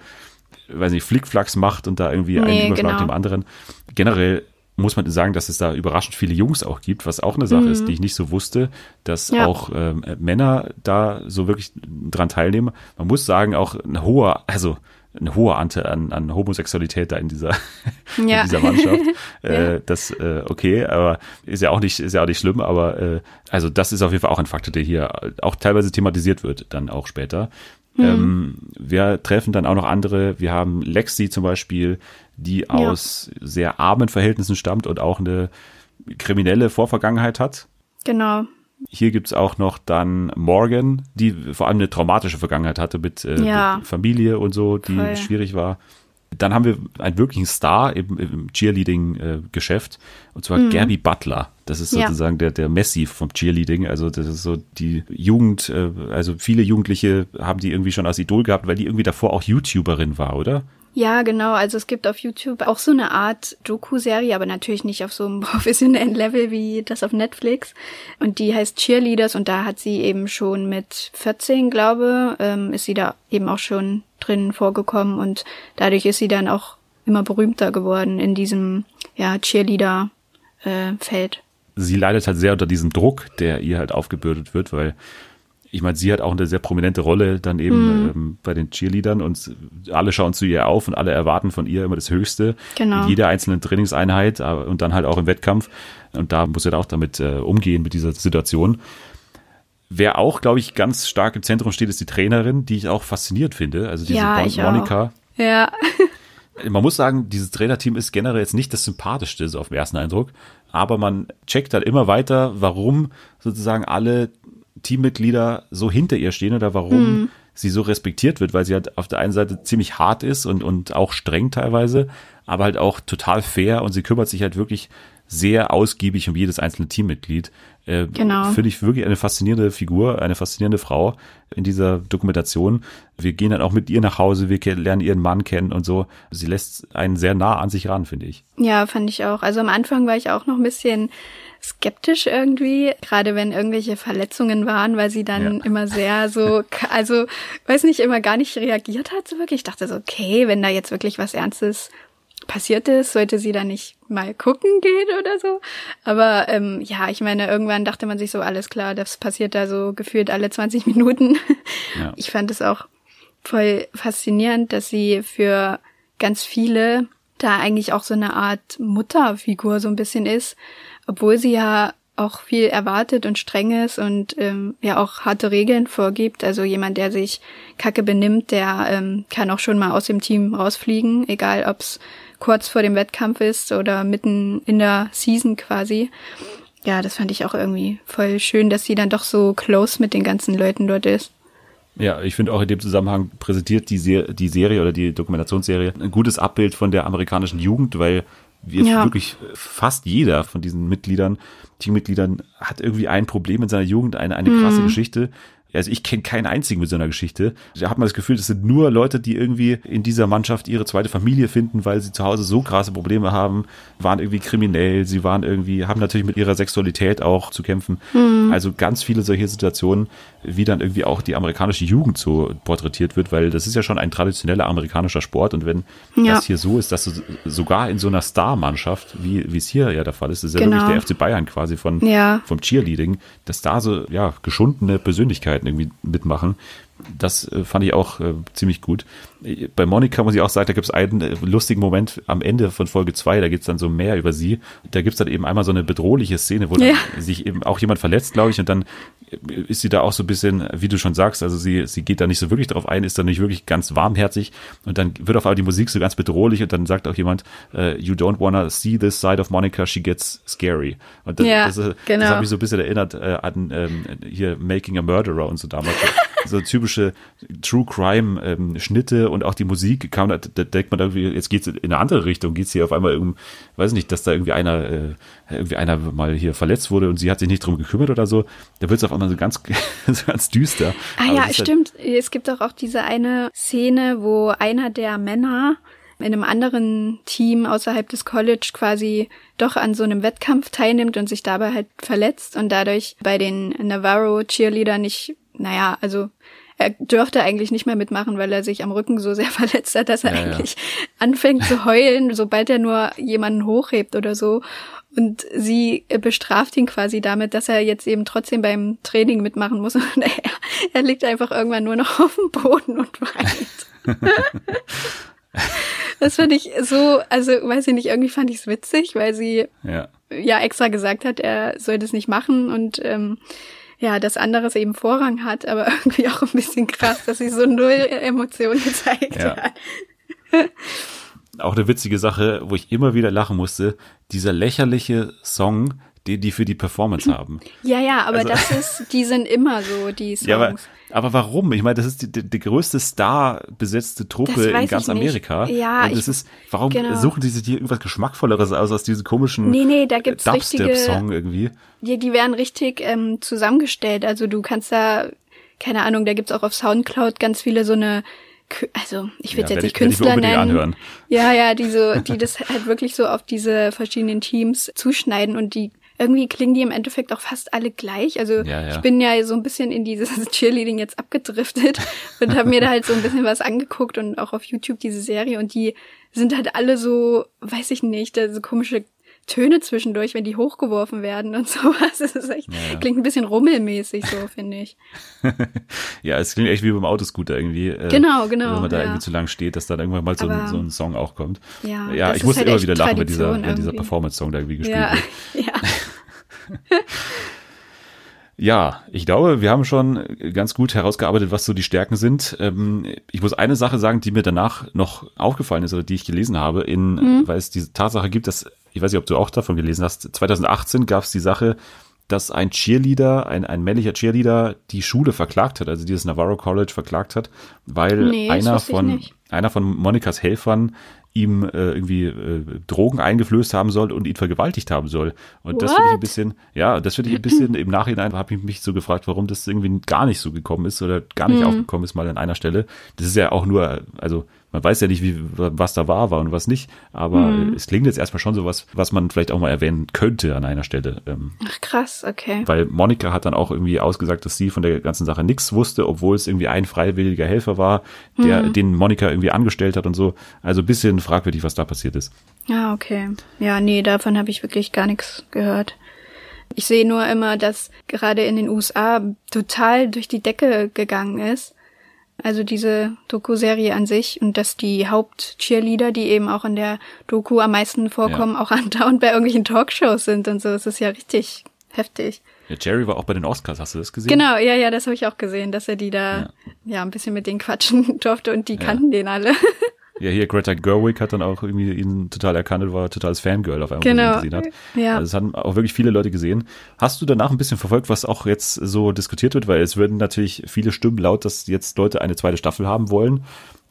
weiß nicht, Flickflacks macht und da irgendwie einen Nee, Überschlag genau. dem anderen. Generell muss man sagen, dass es da überraschend viele Jungs auch gibt, was auch eine Sache ist, die ich nicht so wusste, dass Mhm. Ja. auch ähm, Männer da so wirklich dran teilnehmen. Man muss sagen, auch ein hoher, also ein hoher Anteil an, an Homosexualität da in dieser, Ja. in dieser Mannschaft. Ja. äh, das äh, okay, aber ist ja auch nicht, ist ja auch nicht schlimm, aber äh, also das ist auf jeden Fall auch ein Faktor, der hier auch teilweise thematisiert wird, dann auch später. Ähm, wir treffen dann auch noch andere. Wir haben Lexi zum Beispiel, die aus sehr armen Verhältnissen stammt und auch eine kriminelle Vorvergangenheit hat. Genau. Hier gibt's auch noch dann Morgan, die vor allem eine traumatische Vergangenheit hatte mit, äh, Ja. mit Familie und so, die Voll. schwierig war. Dann haben wir einen wirklichen Star im, im Cheerleading-Geschäft, und zwar Gabby Butler. Das ist Mhm. Ja. sozusagen der, der Messi vom Cheerleading. Also das ist so die Jugend, äh, also viele Jugendliche haben die irgendwie schon als Idol gehabt, weil die irgendwie davor auch YouTuberin war, oder? Ja, genau. Also es gibt auf YouTube auch so eine Art Doku-Serie, aber natürlich nicht auf so einem professionellen Level wie das auf Netflix. Und die heißt Cheerleaders und da hat sie eben schon mit 14, glaube, ähm, ist sie da eben auch schon drin vorgekommen und dadurch ist sie dann auch immer berühmter geworden in diesem ja, Cheerleader-Feld. sie leidet halt sehr unter diesem Druck, der ihr halt aufgebürdet wird, weil ich meine, sie hat auch eine sehr prominente Rolle dann eben ähm, bei den Cheerleadern und alle schauen zu ihr auf und alle erwarten von ihr immer das Höchste Genau. in jeder einzelnen Trainingseinheit äh, und dann halt auch im Wettkampf und da muss sie dann auch damit äh, umgehen mit dieser Situation. Wer auch, glaube ich, ganz stark im Zentrum steht, ist die Trainerin, die ich auch fasziniert finde. Also diese Ja, Mon ich auch. Monika. Ja. Man muss sagen, dieses Trainerteam ist generell jetzt nicht das sympathischste, so auf den ersten Eindruck. Aber man checkt dann immer weiter, warum sozusagen alle Teammitglieder so hinter ihr stehen oder warum sie so respektiert wird, weil sie halt auf der einen Seite ziemlich hart ist und, und auch streng teilweise, aber halt auch total fair und sie kümmert sich halt wirklich sehr ausgiebig um jedes einzelne Teammitglied. Äh, Genau. Finde ich wirklich eine faszinierende Figur, eine faszinierende Frau in dieser Dokumentation. Wir gehen dann auch mit ihr nach Hause, wir lernen ihren Mann kennen und so. Sie lässt einen sehr nah an sich ran, finde ich. Ja, fand ich auch. Also am Anfang war ich auch noch ein bisschen skeptisch irgendwie, gerade wenn irgendwelche Verletzungen waren, weil sie dann Ja. immer sehr so, also weiß nicht, immer gar nicht reagiert hat so wirklich. Ich dachte so, okay, wenn da jetzt wirklich was Ernstes passiert ist, sollte sie da nicht mal gucken gehen oder so. Aber ähm, ja, ich meine, irgendwann dachte man sich so, alles klar, das passiert da so gefühlt alle 20 Minuten. Ja. Ich fand es auch voll faszinierend, dass sie für ganz viele da eigentlich auch so eine Art Mutterfigur so ein bisschen ist, obwohl sie ja auch viel erwartet und streng ist und ähm, ja auch harte Regeln vorgibt. Also jemand, der sich kacke benimmt, der ähm, kann auch schon mal aus dem Team rausfliegen, egal ob's kurz vor dem Wettkampf ist oder mitten in der Season quasi. Ja, das fand ich auch irgendwie voll schön, dass sie dann doch so close mit den ganzen Leuten dort ist. Ja, ich finde auch in dem Zusammenhang präsentiert die, Ser die Serie oder die Dokumentationsserie ein gutes Abbild von der amerikanischen Jugend, weil Ja. wirklich fast jeder von diesen Mitgliedern, Teammitgliedern hat irgendwie ein Problem in seiner Jugend, eine, eine krasse Geschichte. Also ich kenne keinen einzigen mit so einer Geschichte. Da hat man das Gefühl, das sind nur Leute, die irgendwie in dieser Mannschaft ihre zweite Familie finden, weil sie zu Hause so krasse Probleme haben, waren irgendwie kriminell, sie waren irgendwie, haben natürlich mit ihrer Sexualität auch zu kämpfen. Also ganz viele solche Situationen, wie dann irgendwie auch die amerikanische Jugend so porträtiert wird, weil das ist ja schon ein traditioneller amerikanischer Sport und wenn Ja. das hier so ist, dass du sogar in so einer Star-Mannschaft, wie wie es hier ja der Fall ist, das ist ja Genau. wirklich der FC Bayern quasi von Ja. vom Cheerleading, dass da so ja geschundene Persönlichkeiten irgendwie mitmachen. Das äh, fand ich auch äh, ziemlich gut. Äh, Bei Monika muss ich auch sagen, da gibt es einen äh, lustigen Moment am Ende von Folge zwei. da gibt's dann so mehr über sie. Da gibt's dann eben einmal so eine bedrohliche Szene, wo Ja. dann sich eben auch jemand verletzt, glaube ich, und dann ist sie da auch so ein bisschen, wie du schon sagst, also sie, sie geht da nicht so wirklich drauf ein, ist da nicht wirklich ganz warmherzig und dann wird auf einmal die Musik so ganz bedrohlich und dann sagt auch jemand, uh, you don't wanna see this side of Monica, she gets scary. Und das, Ja, das, das, genau. das hat mich so ein bisschen erinnert äh, an ähm, hier Making a Murderer und so damals. so typische True Crime ähm, Schnitte und auch die Musik kam, da, da denkt man irgendwie, jetzt geht's in eine andere Richtung, geht's hier auf einmal um, weiß nicht, dass da irgendwie einer, äh, irgendwie einer mal hier verletzt wurde und sie hat sich nicht drum gekümmert oder so. Da wird's auf einmal so ganz, so ganz düster. Ah Aber ja, halt- stimmt. Es gibt doch auch diese eine Szene, wo einer der Männer in einem anderen Team außerhalb des College quasi doch an so einem Wettkampf teilnimmt und sich dabei halt verletzt und dadurch bei den Navarro Cheerleader nicht, naja, also er dürfte eigentlich nicht mehr mitmachen, weil er sich am Rücken so sehr verletzt hat, dass er Ja, ja. eigentlich anfängt zu heulen, sobald er nur jemanden hochhebt oder so. Und sie bestraft ihn quasi damit, dass er jetzt eben trotzdem beim Training mitmachen muss. Und er, er liegt einfach irgendwann nur noch auf dem Boden und weint. das finde ich so, also weiß ich nicht, irgendwie fand ich es witzig, weil sie ja. ja extra gesagt hat, er soll das nicht machen und ähm, ja, das anderes eben Vorrang hat, aber irgendwie auch ein bisschen krass, dass sie so null Emotionen gezeigt Ja. hat. auch eine witzige Sache, wo ich immer wieder lachen musste, dieser lächerliche Song, den die für die Performance haben. Ja, ja, aber Also- das ist, die sind immer so, die Songs. Ja, aber, aber warum? Ich meine, das ist die, die, die größte Star-besetzte Truppe Das weiß in ganz ich nicht. Amerika. Ja, Und es ist, warum genau. suchen die sich hier irgendwas Geschmackvolleres aus, als diesen komischen Nee, nee, da gibt's Dubstep-Song irgendwie? Die, die werden richtig ähm, zusammengestellt. Also du kannst da, keine Ahnung, da gibt's auch auf Soundcloud ganz viele so eine, also ich will Ja, jetzt nicht Künstler nennen. anhören. Ja, ja, die so, die das halt wirklich so auf diese verschiedenen Teams zuschneiden und die irgendwie klingen die im Endeffekt auch fast alle gleich. Also Ja, ja. ich bin ja so ein bisschen in dieses Cheerleading jetzt abgedriftet und habe mir da halt so ein bisschen was angeguckt und auch auf YouTube diese Serie und die sind halt alle so, weiß ich nicht, da so komische Töne zwischendurch, wenn die hochgeworfen werden und sowas. Das ist echt, ja. klingt ein bisschen rummelmäßig so, finde ich. Ja, es klingt echt wie beim Autoscooter irgendwie. äh, Genau, genau, Wenn man da ja. irgendwie zu lang steht, dass dann irgendwann mal so, ein, so ein Song auch kommt. Ja, ja ich musste halt immer wieder lachen, wenn dieser, wenn dieser. Performance-Song da irgendwie gespielt Ja, wird. ja. Ja, ich glaube, wir haben schon ganz gut herausgearbeitet, was so die Stärken sind. Ähm, ich muss eine Sache sagen, die mir danach noch aufgefallen ist oder die ich gelesen habe, in, Mhm. weil es diese Tatsache gibt, dass, ich weiß nicht, ob du auch davon gelesen hast, 2018 gab es die Sache, dass ein Cheerleader, ein, ein männlicher Cheerleader die Schule verklagt hat, also dieses Navarro College verklagt hat, weil Nee, einer von einer von Monikas Helfern ihm äh, irgendwie äh, Drogen eingeflößt haben soll und ihn vergewaltigt haben soll. Und das finde ich ein What? bisschen, ja, das finde ich ein bisschen im Nachhinein habe ich mich so gefragt, warum das irgendwie gar nicht so gekommen ist oder gar Mhm. nicht aufgekommen ist mal an einer Stelle. Das ist ja auch nur, also man weiß ja nicht, wie, was da wahr war und was nicht, aber Mhm. es klingt jetzt erstmal schon so was, was man vielleicht auch mal erwähnen könnte an einer Stelle. Ähm, Ach krass, okay. weil Monika hat dann auch irgendwie ausgesagt, dass sie von der ganzen Sache nichts wusste, obwohl es irgendwie ein freiwilliger Helfer war, der, Mhm. den Monika irgendwie angestellt hat und so. Also ein bisschen fragwürdig, was da passiert ist. Ja, okay. Ja, nee, davon habe ich wirklich gar nichts gehört. Ich sehe nur immer, dass gerade in den USA total durch die Decke gegangen ist. Also diese Doku-Serie an sich und dass die Haupt-Cheerleader, die eben auch in der Doku am meisten vorkommen, Ja. auch andauernd bei irgendwelchen Talkshows sind und so. Es ist ja richtig heftig. Ja, Jerry war auch bei den Oscars, hast du das gesehen? Genau, ja, ja, das habe ich auch gesehen, dass er die da Ja. ja, ein bisschen mit denen quatschen durfte und die kannten den alle. Ja, hier Greta Gerwig hat dann auch irgendwie ihn total erkannt und war totales Fangirl auf einmal, Genau. gesehen hat. Ja. Also es haben auch wirklich viele Leute gesehen. Hast du danach ein bisschen verfolgt, was auch jetzt so diskutiert wird? Weil es würden natürlich viele Stimmen laut, dass jetzt Leute eine zweite Staffel haben wollen.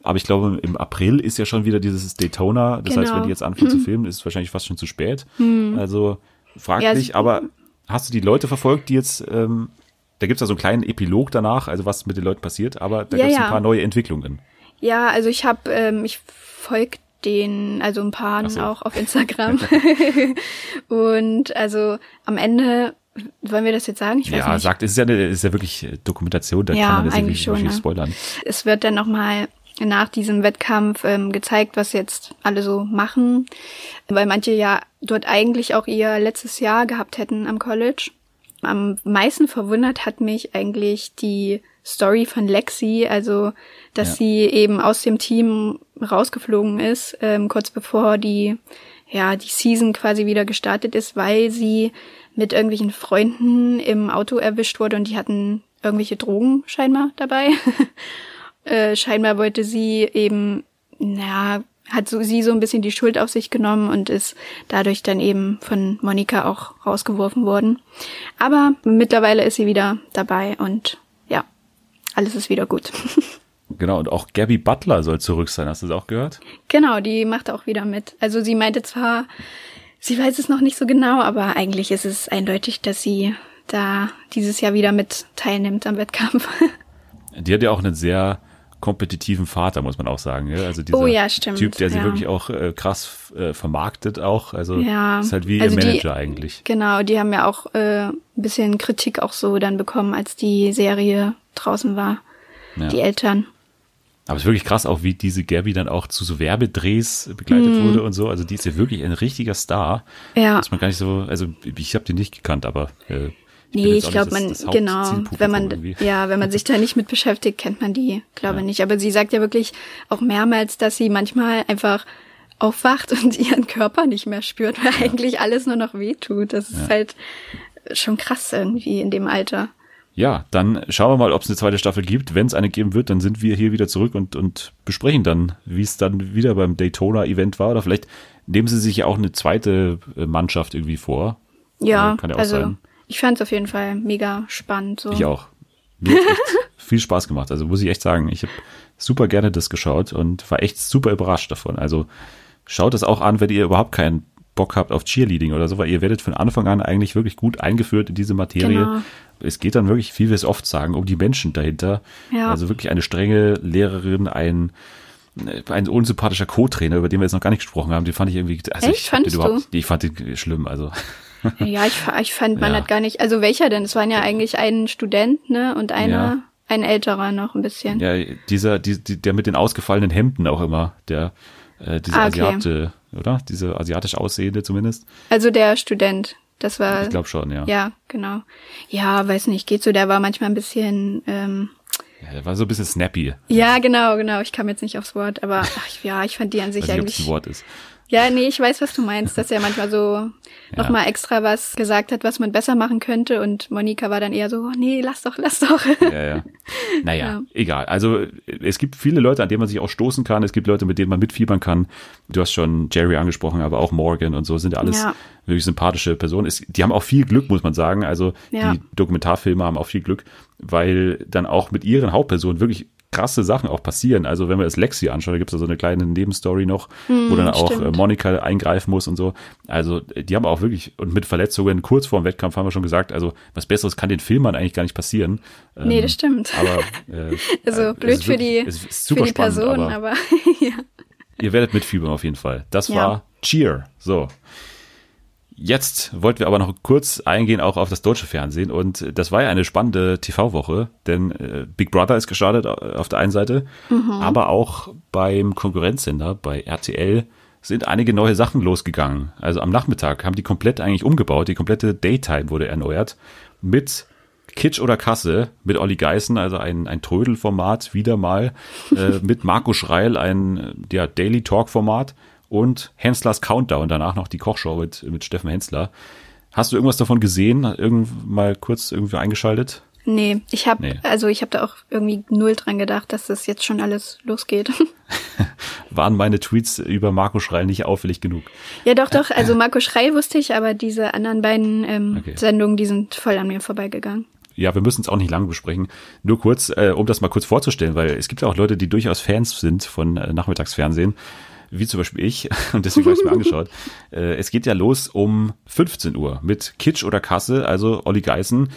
Aber ich glaube, im April ist ja schon wieder dieses Daytona. Das heißt, Genau. wenn die jetzt anfangen zu filmen, ist es wahrscheinlich fast schon zu spät. Also fraglich, Ja, es- aber hast du die Leute verfolgt, die jetzt, ähm, da gibt's ja so einen kleinen Epilog danach, also was mit den Leuten passiert, aber da Ja, gibt's ja. ein paar neue Entwicklungen. Ja, also ich habe, ähm, ich folge den, also ein paar so. auch auf Instagram. und also am Ende, wollen wir das jetzt sagen? Ich weiß Ja, nicht. sagt, es ist ja, eine, ist ja wirklich Dokumentation, da Ja, kann man das eigentlich schon, schon, ja. spoilern. Es wird dann nochmal nach diesem Wettkampf ähm, gezeigt, was jetzt alle so machen, weil manche ja dort eigentlich auch ihr letztes Jahr gehabt hätten am College. Am meisten verwundert hat mich eigentlich die Story von Lexi, also dass Ja. sie eben aus dem Team rausgeflogen ist, ähm, kurz bevor die ja, die Season quasi wieder gestartet ist, weil sie mit irgendwelchen Freunden im Auto erwischt wurde und die hatten irgendwelche Drogen scheinbar dabei. äh, scheinbar wollte sie eben, naja, hat so, sie so ein bisschen die Schuld auf sich genommen und ist dadurch dann eben von Monika auch rausgeworfen worden. Aber mittlerweile ist sie wieder dabei und alles ist wieder gut. Genau, und auch Gabby Butler soll zurück sein. Hast du das auch gehört? Genau, die macht auch wieder mit. Also sie meinte zwar, sie weiß es noch nicht so genau, aber eigentlich ist es eindeutig, dass sie da dieses Jahr wieder mit teilnimmt am Wettkampf. Die hat ja auch einen sehr kompetitiven Vater, muss man auch sagen. Ja? Also dieser Oh ja, stimmt, Typ, der sie ja. wirklich auch äh, krass äh, vermarktet auch. Also Ja, ist halt wie also ihr die- Manager eigentlich. Genau, die haben ja auch äh, ein bisschen Kritik auch so dann bekommen, als die Serie draußen war. Die Eltern. Aber es ist wirklich krass, auch wie diese Gabby dann auch zu so Werbedrehs begleitet Mhm. wurde und so. Also die ist ja wirklich ein richtiger Star. Ja. Dass man gar nicht so, also ich habe die nicht gekannt, aber äh, Nee, ich glaube, man, das- genau, wenn man, irgendwie. ja, wenn man sich da nicht mit beschäftigt, kennt man die, glaube Ja. nicht. Aber sie sagt ja wirklich auch mehrmals, dass sie manchmal einfach aufwacht und ihren Körper nicht mehr spürt, weil eigentlich alles nur noch wehtut. Das ist halt schon krass irgendwie in dem Alter. Ja, dann schauen wir mal, ob es eine zweite Staffel gibt. Wenn es eine geben wird, dann sind wir hier wieder zurück und, und besprechen dann, wie es dann wieder beim Daytona-Event war. Oder vielleicht nehmen sie sich ja auch eine zweite äh, Mannschaft irgendwie vor. Ja, Äh, kann ja auch also sein. Ich fand es auf jeden Fall mega spannend. So. Ich auch. Mir hat echt viel Spaß gemacht. Also muss ich echt sagen, ich habe super gerne das geschaut und war echt super überrascht davon. Also schaut es auch an, wenn ihr überhaupt keinen Bock habt auf Cheerleading oder so, weil ihr werdet von Anfang an eigentlich wirklich gut eingeführt in diese Materie. Genau. Es geht dann wirklich, wie wir es oft sagen, um die Menschen dahinter. Ja. Also wirklich eine strenge Lehrerin, ein ein unsympathischer Co-Trainer, über den wir jetzt noch gar nicht gesprochen haben, den fand ich irgendwie, also Echt? ich fand den überhaupt, ich fand den schlimm, also. Ja, ich, ich fand, man Ja. hat gar nicht, also welcher denn? Es waren ja eigentlich ein Student, ne, und einer, Ja. ein älterer noch ein bisschen. Ja, dieser, die, die, der mit den ausgefallenen Hemden auch immer, der, äh, dieser Ah, okay. Asiate, oder? Diese asiatisch aussehende zumindest. Also der Student, das war. Ich glaube schon, ja. Ja, genau. Ja, weiß nicht, geht so, der war manchmal ein bisschen, ähm, ja. Der war so ein bisschen snappy. ja, genau, genau, ich kam jetzt nicht aufs Wort, aber ach, ja, ich fand die an sich Weiß nicht, ob es eigentlich. ein Wort ist. Ja, nee, ich weiß, was du meinst, dass er manchmal so nochmal extra was gesagt hat, was man besser machen könnte und Monika war dann eher so, oh, nee, lass doch, lass doch. Ja, ja. Naja, Ja. egal. Also es gibt viele Leute, an denen man sich auch stoßen kann. Es gibt Leute, mit denen man mitfiebern kann. Du hast schon Jerry angesprochen, aber auch Morgan und so sind alles Ja. wirklich sympathische Personen. Es, die haben auch viel Glück, muss man sagen. Also Ja. die Dokumentarfilme haben auch viel Glück, weil dann auch mit ihren Hauptpersonen wirklich krasse Sachen auch passieren. Also wenn wir das Lexi anschauen, da gibt es da so eine kleine Nebenstory noch, wo dann auch Hm, stimmt. äh, Monika eingreifen muss und so. Also die haben auch wirklich, und mit Verletzungen kurz vor dem Wettkampf haben wir schon gesagt, also was Besseres kann den Filmern eigentlich gar nicht passieren. Nee, Ähm, das stimmt. aber äh, Also äh, blöd für die, für die spannend, Person, aber, aber, ja. ihr werdet mitfiebern auf jeden Fall. Das Ja. war Cheer. So. Jetzt wollten wir aber noch kurz eingehen auch auf das deutsche Fernsehen und das war ja eine spannende TV-Woche, denn äh, Big Brother ist gestartet äh, auf der einen Seite, aber auch beim Konkurrenzsender, bei RTL, sind einige neue Sachen losgegangen. Also am Nachmittag haben die komplett eigentlich umgebaut, die komplette Daytime wurde erneuert mit Kitsch oder Kasse mit Olli Geißen, also ein, ein Trödelformat, wieder mal, äh, mit Marco Schreil, ein ja, Daily Talk-Format und Henslers Countdown, danach noch die Kochshow mit, mit Steffen Hensler. Hast du irgendwas davon gesehen? Irgend mal kurz irgendwie eingeschaltet? Nee, ich habe Nee. also ich habe da auch irgendwie null dran gedacht, dass das jetzt schon alles losgeht. Waren meine Tweets über Marco Schreil nicht auffällig genug? ja, doch, doch. Also Marco Schreil wusste ich, aber diese anderen beiden ähm, Okay. Sendungen, die sind voll an mir vorbeigegangen. Ja, wir müssen es auch nicht lange besprechen. Nur kurz, äh, um das mal kurz vorzustellen, weil es gibt ja auch Leute, die durchaus Fans sind von äh, Nachmittagsfernsehen, wie zum Beispiel ich, und deswegen habe ich mir angeschaut. Äh, es geht ja los um 15 Uhr mit Kitsch oder Kasse, also Olli Geißen,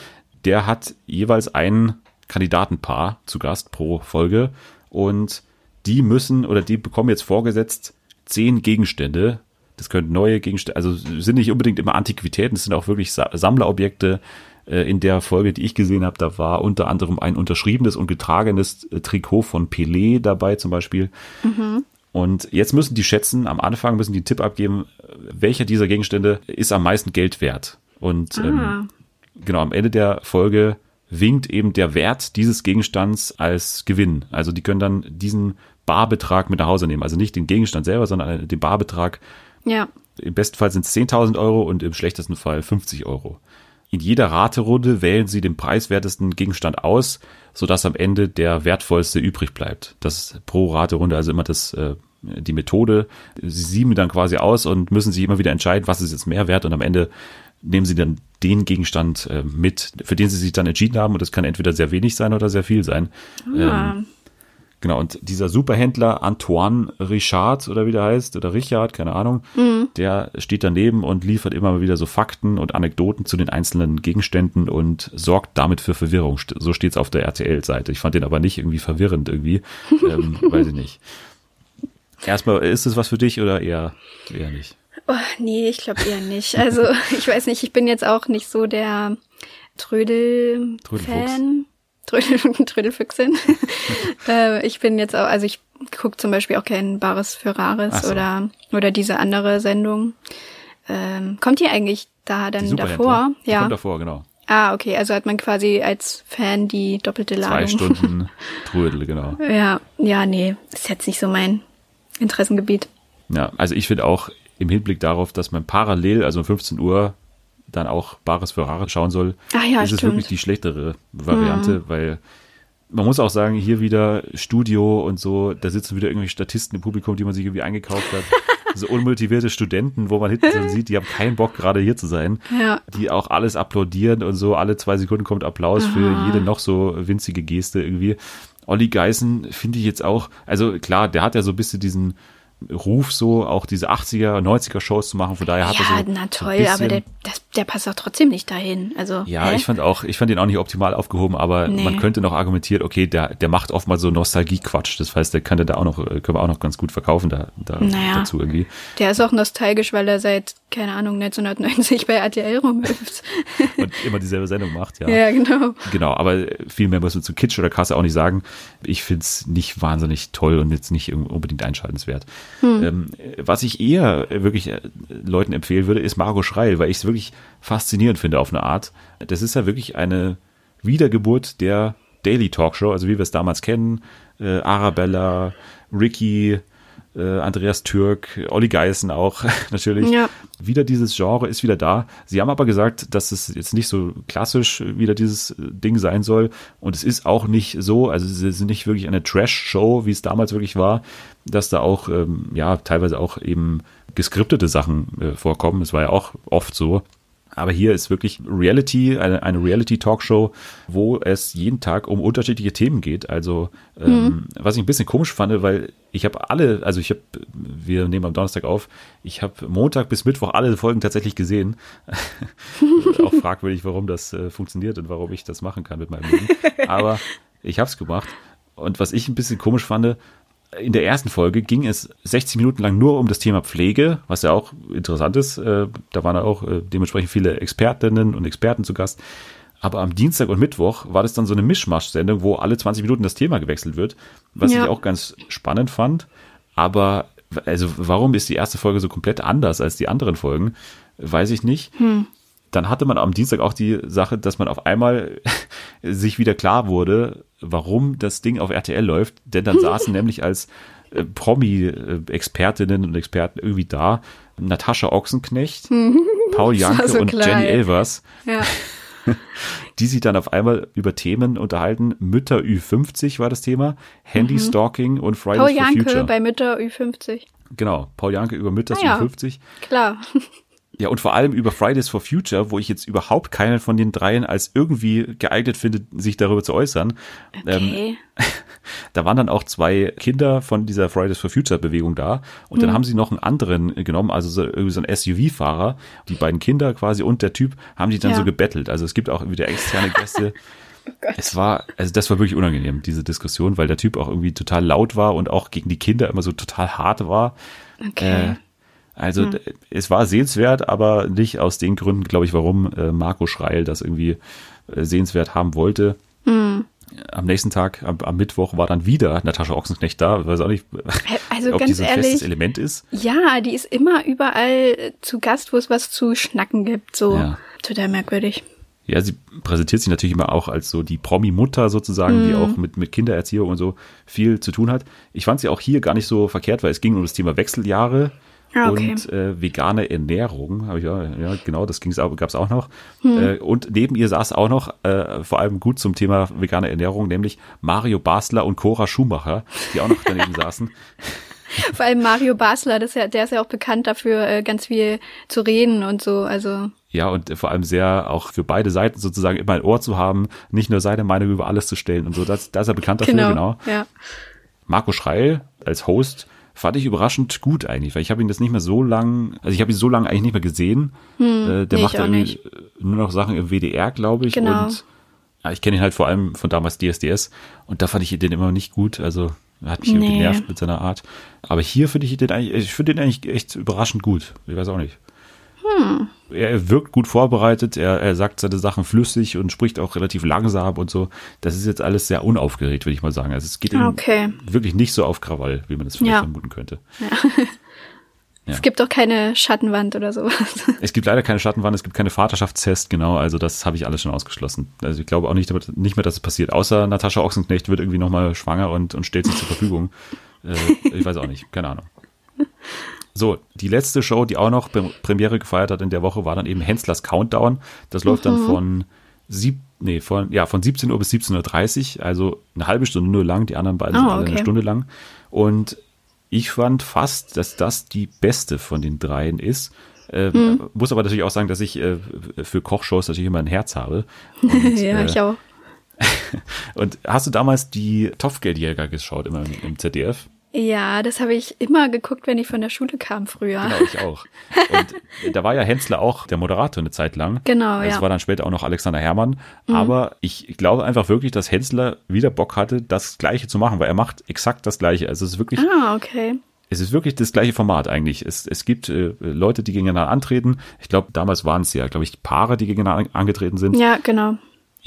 der hat jeweils ein Kandidatenpaar zu Gast pro Folge und die müssen oder die bekommen jetzt vorgesetzt zehn Gegenstände. Das können neue Gegenstände, also sind nicht unbedingt immer Antiquitäten, das sind auch wirklich Sa Sammlerobjekte. Äh, In der Folge, die ich gesehen habe, da war unter anderem ein unterschriebenes und getragenes äh, Trikot von Pelé dabei zum Beispiel. Und jetzt müssen die schätzen, am Anfang müssen die einen Tipp abgeben, welcher dieser Gegenstände ist am meisten Geld wert. Und ähm, genau, am Ende der Folge winkt eben der Wert dieses Gegenstands als Gewinn. Also die können dann diesen Barbetrag mit nach Hause nehmen. Also nicht den Gegenstand selber, sondern den Barbetrag Ja, Im besten Fall sind es 10.000 Euro und im schlechtesten Fall 50 Euro. In jeder Raterunde wählen Sie den preiswertesten Gegenstand aus, sodass am Ende der wertvollste übrig bleibt. Das ist pro Raterunde also immer das, äh, die Methode. Sie sieben dann quasi aus und müssen sich immer wieder entscheiden, was ist jetzt mehr wert und am Ende nehmen Sie dann den Gegenstand äh, mit, für den Sie sich dann entschieden haben und das kann entweder sehr wenig sein oder sehr viel sein. Ah. Ähm, Genau, und dieser Superhändler Antoine Richard oder wie der heißt, oder Richard, keine Ahnung, der steht daneben und liefert immer mal wieder so Fakten und Anekdoten zu den einzelnen Gegenständen und sorgt damit für Verwirrung. So steht's auf der RTL-Seite. Ich fand den aber nicht irgendwie verwirrend irgendwie. ähm, weiß ich nicht. Erstmal, ist es was für dich oder eher, eher nicht? Oh, nee, ich glaube eher nicht. Also, ich weiß nicht, ich bin jetzt auch nicht so der Trödel-Fan. Trödel, Trödelfüchsin. äh, ich bin jetzt auch, also ich gucke zum Beispiel auch kein Bares für Rares so. oder, oder diese andere Sendung. Ähm, kommt die eigentlich da dann davor? Die Ja. Kommt davor, genau. Ah, okay, also hat man quasi als Fan die doppelte Zwei Ladung. Stunden Trödel, genau. Ja, ja, nee, ist jetzt nicht so mein Interessengebiet. Ja, also ich finde auch im Hinblick darauf, dass man parallel, also um 15 Uhr, dann auch Bares für Rares schauen soll, Ah ja, ist es stimmt. wirklich die schlechtere Variante, weil man muss auch sagen, hier wieder Studio und so, da sitzen wieder irgendwelche Statisten im Publikum, die man sich irgendwie eingekauft hat. so unmotivierte Studenten, wo man hinten so sieht, die haben keinen Bock, gerade hier zu sein. Ja. Die auch alles applaudieren und so, alle zwei Sekunden kommt Applaus für jede noch so winzige Geste irgendwie. Olli Geißen finde ich jetzt auch, also klar, der hat ja so ein bisschen diesen Ruf, so auch diese 80er, 90er Shows zu machen, von daher hat er so. Ja, so na ein toll, bisschen, aber der, das, der passt doch trotzdem nicht dahin. Also, ja, hä? ich fand auch, ich fand ihn auch nicht optimal aufgehoben, aber Nee. man könnte noch argumentieren, okay, der, der macht oftmals so Nostalgie-Quatsch. Das heißt, der könnte da auch noch, äh, können wir auch noch ganz gut verkaufen da, da Naja. dazu irgendwie. Der ist auch nostalgisch, weil er seit, keine Ahnung, 1990 bei RTL rumhüpft. Und immer dieselbe Sendung macht, ja. ja, genau. Genau, aber viel mehr muss man zu Kitsch oder Kasse auch nicht sagen. Ich find's nicht wahnsinnig toll und jetzt nicht unbedingt einschaltenswert. Ähm, was ich eher wirklich äh, Leuten empfehlen würde, ist Margot Schreil, weil ich es wirklich faszinierend finde auf eine Art. Das ist ja wirklich eine Wiedergeburt der Daily Talkshow, also wie wir es damals kennen. Äh, Arabella, Ricky, äh, Andreas Türk, Olli Geißen auch natürlich. Ja. Wieder dieses Genre ist wieder da. Sie haben aber gesagt, dass es jetzt nicht so klassisch wieder dieses Ding sein soll. Und es ist auch nicht so, also es ist nicht wirklich eine Trash-Show, wie es damals wirklich war, dass da auch, ähm, ja, teilweise auch eben geskriptete Sachen äh, vorkommen. Das war ja auch oft so. Aber hier ist wirklich Reality, eine, eine Reality-Talkshow, wo es jeden Tag um unterschiedliche Themen geht. Also, ähm, was ich ein bisschen komisch fand, weil ich habe alle, also ich habe, wir nehmen am Donnerstag auf, ich habe Montag bis Mittwoch alle Folgen tatsächlich gesehen. Auch fragwürdig, warum das äh, funktioniert und warum ich das machen kann mit meinem Leben. Aber ich habe es gemacht. Und was ich ein bisschen komisch fand, in der ersten Folge ging es 60 Minuten lang nur um das Thema Pflege, was ja auch interessant ist. Äh, Da waren auch äh, dementsprechend viele Expertinnen und Experten zu Gast. Aber am Dienstag und Mittwoch war das dann so eine Mischmasch-Sendung, wo alle 20 Minuten das Thema gewechselt wird, was Ja. ich auch ganz spannend fand. Aber also warum ist die erste Folge so komplett anders als die anderen Folgen? Weiß ich nicht. Dann hatte man am Dienstag auch die Sache, dass man auf einmal sich wieder klar wurde, warum das Ding auf RTL läuft. Denn dann saßen nämlich als äh, Promi-Expertinnen und Experten irgendwie da Natascha Ochsenknecht, Paul Janke so und Jenny. Elvers, Ja. die sich dann auf einmal über Themen unterhalten. Mütter Ü50 war das Thema, Handy-Stalking und Fridays Paul for Janke Future. bei Mütter Ü50. Genau, Paul Janke über Mütter Ah ja. Ü50. Klar. Ja, und vor allem über Fridays for Future, wo ich jetzt überhaupt keinen von den dreien als irgendwie geeignet finde, sich darüber zu äußern. Ähm, Okay. da waren dann auch zwei Kinder von dieser Fridays for Future Bewegung da. Und dann haben sie noch einen anderen genommen, also so, irgendwie so ein SUV-Fahrer. Die beiden Kinder quasi und der Typ haben die dann Ja. so gebettelt. Also es gibt auch wieder externe Gäste. Es war, also das war wirklich unangenehm, diese Diskussion, weil der Typ auch irgendwie total laut war und auch gegen die Kinder immer so total hart war. Okay. Äh, also d- es war sehenswert, aber nicht aus den Gründen, glaube ich, warum äh, Marco Schreil das irgendwie äh, sehenswert haben wollte. Am nächsten Tag, am, am Mittwoch, war dann wieder Natascha Ochsenknecht da. Ich weiß auch nicht, Also ob ganz das ein festes ehrlich, Element ist. ja, die ist immer überall äh, zu Gast, wo es was zu schnacken gibt. So Ja. total merkwürdig. Ja, sie präsentiert sich natürlich immer auch als so die Promi-Mutter sozusagen, Mhm. die auch mit, mit Kindererziehung und so viel zu tun hat. Ich fand sie auch hier gar nicht so verkehrt, weil es ging um das Thema Wechseljahre. Ah, okay. und äh, vegane Ernährung. Hab ich ja, ja, genau, das auch, gab's auch noch. Äh, und neben ihr saß auch noch, äh, vor allem gut zum Thema vegane Ernährung, nämlich Mario Basler und Cora Schumacher, die auch noch daneben saßen. Vor allem Mario Basler, das ist ja, der ist ja auch bekannt dafür, äh, ganz viel zu reden und so. Also Ja, und vor allem sehr auch für beide Seiten sozusagen immer ein Ohr zu haben, nicht nur seine Meinung über alles zu stellen und so. Das, da ist er bekannt dafür, genau. genau. Ja. Marco Schreil als Host fand ich überraschend gut eigentlich, weil ich habe ihn das nicht mehr so lang, also ich habe ihn so lange eigentlich nicht mehr gesehen. äh, der nee, macht irgendwie nur noch Sachen im WDR, glaube ich. Genau. Und ja, ich kenne ihn halt vor allem von damals DSDS und da fand ich den immer nicht gut. Also er hat mich Nee. genervt mit seiner Art. Aber hier finde ich den eigentlich, ich finde den eigentlich echt überraschend gut. Ich weiß auch nicht. Hm. Er wirkt gut vorbereitet, er, er sagt seine Sachen flüssig und spricht auch relativ langsam und so. Das ist jetzt alles sehr unaufgeregt, würde ich mal sagen. Also es geht ihm Okay. wirklich nicht so auf Krawall, wie man das vielleicht Ja. vermuten könnte. Ja. Es gibt doch keine Schattenwand oder sowas. Es gibt leider keine Schattenwand, es gibt keine Vaterschaftstest, genau, also das habe ich alles schon ausgeschlossen. Also ich glaube auch nicht, nicht mehr, dass es passiert, außer Natascha Ochsenknecht wird irgendwie nochmal schwanger und, und stellt sich zur Verfügung. Äh, ich weiß auch nicht, keine Ahnung. So, die letzte Show, die auch noch Pre- Premiere gefeiert hat in der Woche, war dann eben Henslers Countdown. Das läuft dann von sieb, nee, von, ja, von 17 Uhr bis 17.30 Uhr, also eine halbe Stunde nur lang, die anderen beiden Oh, sind alle eine okay. Stunde lang. Und ich fand fast, dass das die beste von den dreien ist. Äh, Hm. Muss aber natürlich auch sagen, dass ich äh, für Kochshows natürlich immer ein Herz habe. Und, ja, äh, ich auch. und hast du damals die Topfgeldjäger geschaut, immer im, im ZDF? Ja, das habe ich immer geguckt, wenn ich von der Schule kam früher. Genau, ich auch. Und da war ja Hensler auch der Moderator eine Zeit lang. Genau, Es ja. Mhm. war dann später auch noch Alexander Herrmann. Aber ich glaube einfach wirklich, dass Hensler wieder Bock hatte, das Gleiche zu machen, weil er macht exakt das Gleiche. Also es ist wirklich Ah, okay. es ist wirklich das gleiche Format eigentlich. Es, es gibt äh, Leute, die gegeneinander antreten. Ich glaube, damals waren es ja, glaube ich, Paare, die gegeneinander angetreten sind. Ja, genau.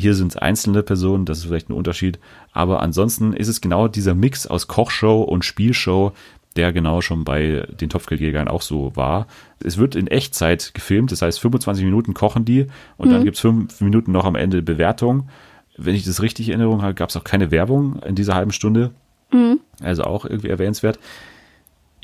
Hier sind es einzelne Personen, das ist vielleicht ein Unterschied. Aber ansonsten ist es genau dieser Mix aus Kochshow und Spielshow, der genau schon bei den Topfgeldjägern auch so war. Es wird in Echtzeit gefilmt, das heißt 25 Minuten kochen die und dann gibt's fünf Minuten noch am Ende Bewertung. Wenn ich das richtig in Erinnerung habe, gab es auch keine Werbung in dieser halben Stunde. Also auch irgendwie erwähnenswert.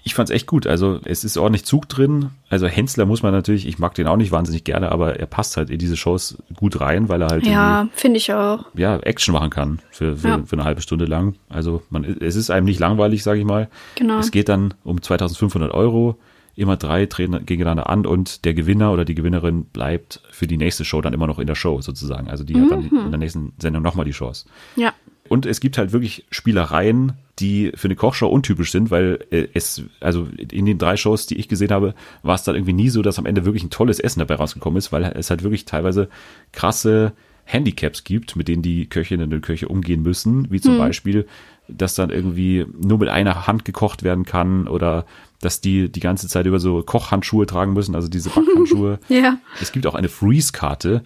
Ich fand's echt gut. Also es ist ordentlich Zug drin. Also Hensler muss man natürlich, ich mag den auch nicht wahnsinnig gerne, aber er passt halt in diese Shows gut rein, weil er halt Ja, finde ich auch. ja Action machen kann für, für, Ja. für eine halbe Stunde lang. Also man, es ist einem nicht langweilig, sage ich mal. Genau. Es geht dann um 2500 Euro. Immer drei treten gegeneinander an und der Gewinner oder die Gewinnerin bleibt für die nächste Show dann immer noch in der Show sozusagen. Also die hat dann Mhm. in der nächsten Sendung nochmal die Chance. Ja. Und es gibt halt wirklich Spielereien, die für eine Kochshow untypisch sind, weil äh, es, also in den drei Shows, die ich gesehen habe, war es dann irgendwie nie so, dass am Ende wirklich ein tolles Essen dabei rausgekommen ist, weil es halt wirklich teilweise krasse Handicaps gibt, mit denen die Köchinnen und Köche umgehen müssen, wie zum Beispiel, dass dann irgendwie nur mit einer Hand gekocht werden kann oder dass die die ganze Zeit über so Kochhandschuhe tragen müssen, also diese Backhandschuhe. Ja. Es gibt auch eine Freeze-Karte.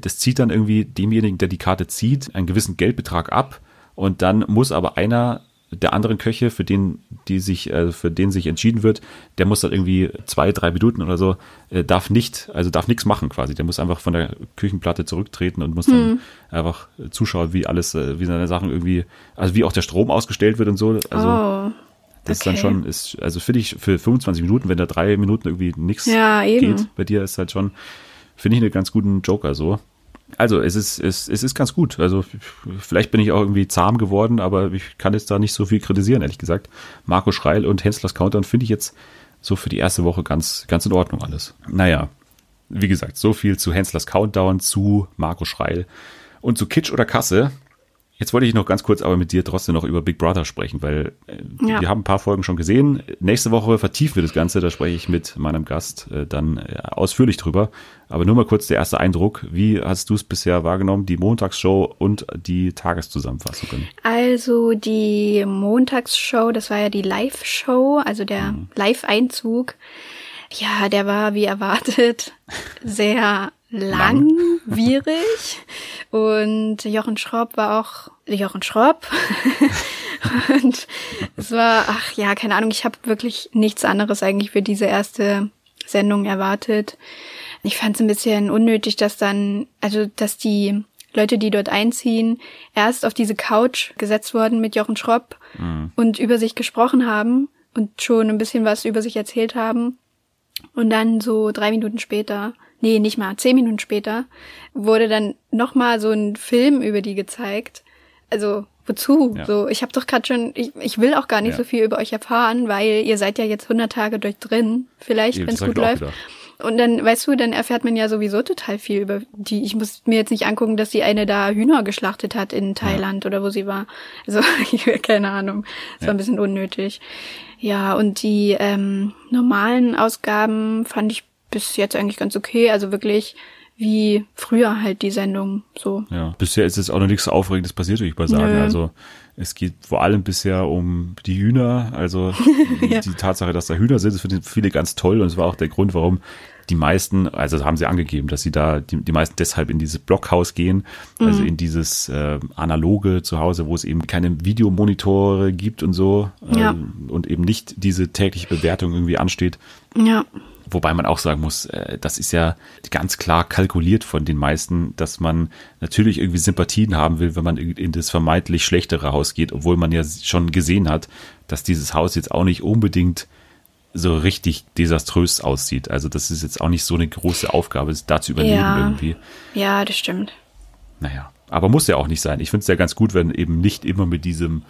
Das zieht dann irgendwie demjenigen, der die Karte zieht, einen gewissen Geldbetrag ab und dann muss aber einer der anderen Köche, für den die sich, äh, für den sich entschieden wird, der muss dann irgendwie zwei, drei Minuten oder so, äh, darf nicht, also darf nichts machen quasi. Der muss einfach von der Küchenplatte zurücktreten und muss dann einfach zuschauen, wie alles, äh, wie seine Sachen irgendwie, also wie auch der Strom ausgestellt wird und so. Also oh. das ist dann okay. schon, ist, also finde ich für 25 Minuten, wenn da drei Minuten irgendwie nichts Ja, geht bei dir, ist halt schon, finde ich einen ganz guten Joker so. Also es ist, es, es ist ganz gut. Also vielleicht bin ich auch irgendwie zahm geworden, aber ich kann jetzt da nicht so viel kritisieren, ehrlich gesagt. Marco Schreil und Henslers Countdown finde ich jetzt so für die erste Woche ganz, ganz in Ordnung alles. Naja, wie gesagt, so viel zu Henslers Countdown, zu Marco Schreil und zu Kitsch oder Kasse. Jetzt wollte ich noch ganz kurz aber mit dir trotzdem noch über Big Brother sprechen, weil äh, Ja. wir haben ein paar Folgen schon gesehen. Nächste Woche vertiefen wir das Ganze, da spreche ich mit meinem Gast äh, dann äh, ausführlich drüber. Aber nur mal kurz der erste Eindruck. Wie hast du es bisher wahrgenommen, die Montagsshow und die Tageszusammenfassung? Also die Montagsshow, das war ja die Live-Show, also der Mhm. Live-Einzug. Ja, der war wie erwartet sehr langwierig. Und Jochen Schropp war auch Jochen Schropp. Und es war, ach ja, keine Ahnung, ich habe wirklich nichts anderes eigentlich für diese erste Sendung erwartet. Ich fand es ein bisschen unnötig, dass dann, also dass die Leute, die dort einziehen, erst auf diese Couch gesetzt wurden mit Jochen Schropp und über sich gesprochen haben und schon ein bisschen was über sich erzählt haben. Und dann so drei Minuten später, nee, nicht mal, zehn Minuten später, wurde dann nochmal so ein Film über die gezeigt. Also wozu? Ja. So, ich habe doch gerade schon, ich, ich will auch gar nicht Ja. so viel über euch erfahren, weil ihr seid ja jetzt 100 Tage durch drin, vielleicht, wenn es gut läuft. gedacht. Und dann, weißt du, dann erfährt man ja sowieso total viel über die. Ich muss mir jetzt nicht angucken, dass die eine da Hühner geschlachtet hat in Thailand oder wo sie war. Also, keine Ahnung. Das war ein bisschen unnötig. Ja, und die ähm, normalen Ausgaben fand ich bis jetzt eigentlich ganz okay. Also wirklich wie früher halt die Sendung so. Ja, bisher ist jetzt auch noch nichts Aufregendes passiert, würde ich mal sagen. Nö. Also es geht vor allem bisher um die Hühner. Also Ja. die Tatsache, dass da Hühner sind, das finden viele ganz toll und es war auch der Grund, warum die meisten, also haben sie angegeben, dass sie da, die, die meisten deshalb in dieses Blockhaus gehen, also Mhm. in dieses äh, analoge Zuhause, wo es eben keine Videomonitore gibt und so äh, Ja. und eben nicht diese tägliche Bewertung irgendwie ansteht. Ja, Wobei man auch sagen muss, äh, das ist ja ganz klar kalkuliert von den meisten, dass man natürlich irgendwie Sympathien haben will, wenn man in das vermeintlich schlechtere Haus geht, obwohl man ja schon gesehen hat, dass dieses Haus jetzt auch nicht unbedingt so richtig desaströs aussieht. Also das ist jetzt auch nicht so eine große Aufgabe, da zu überleben Ja. irgendwie. ja, das stimmt. Naja, aber muss ja auch nicht sein. Ich finde es ja ganz gut, wenn eben nicht immer mit diesem,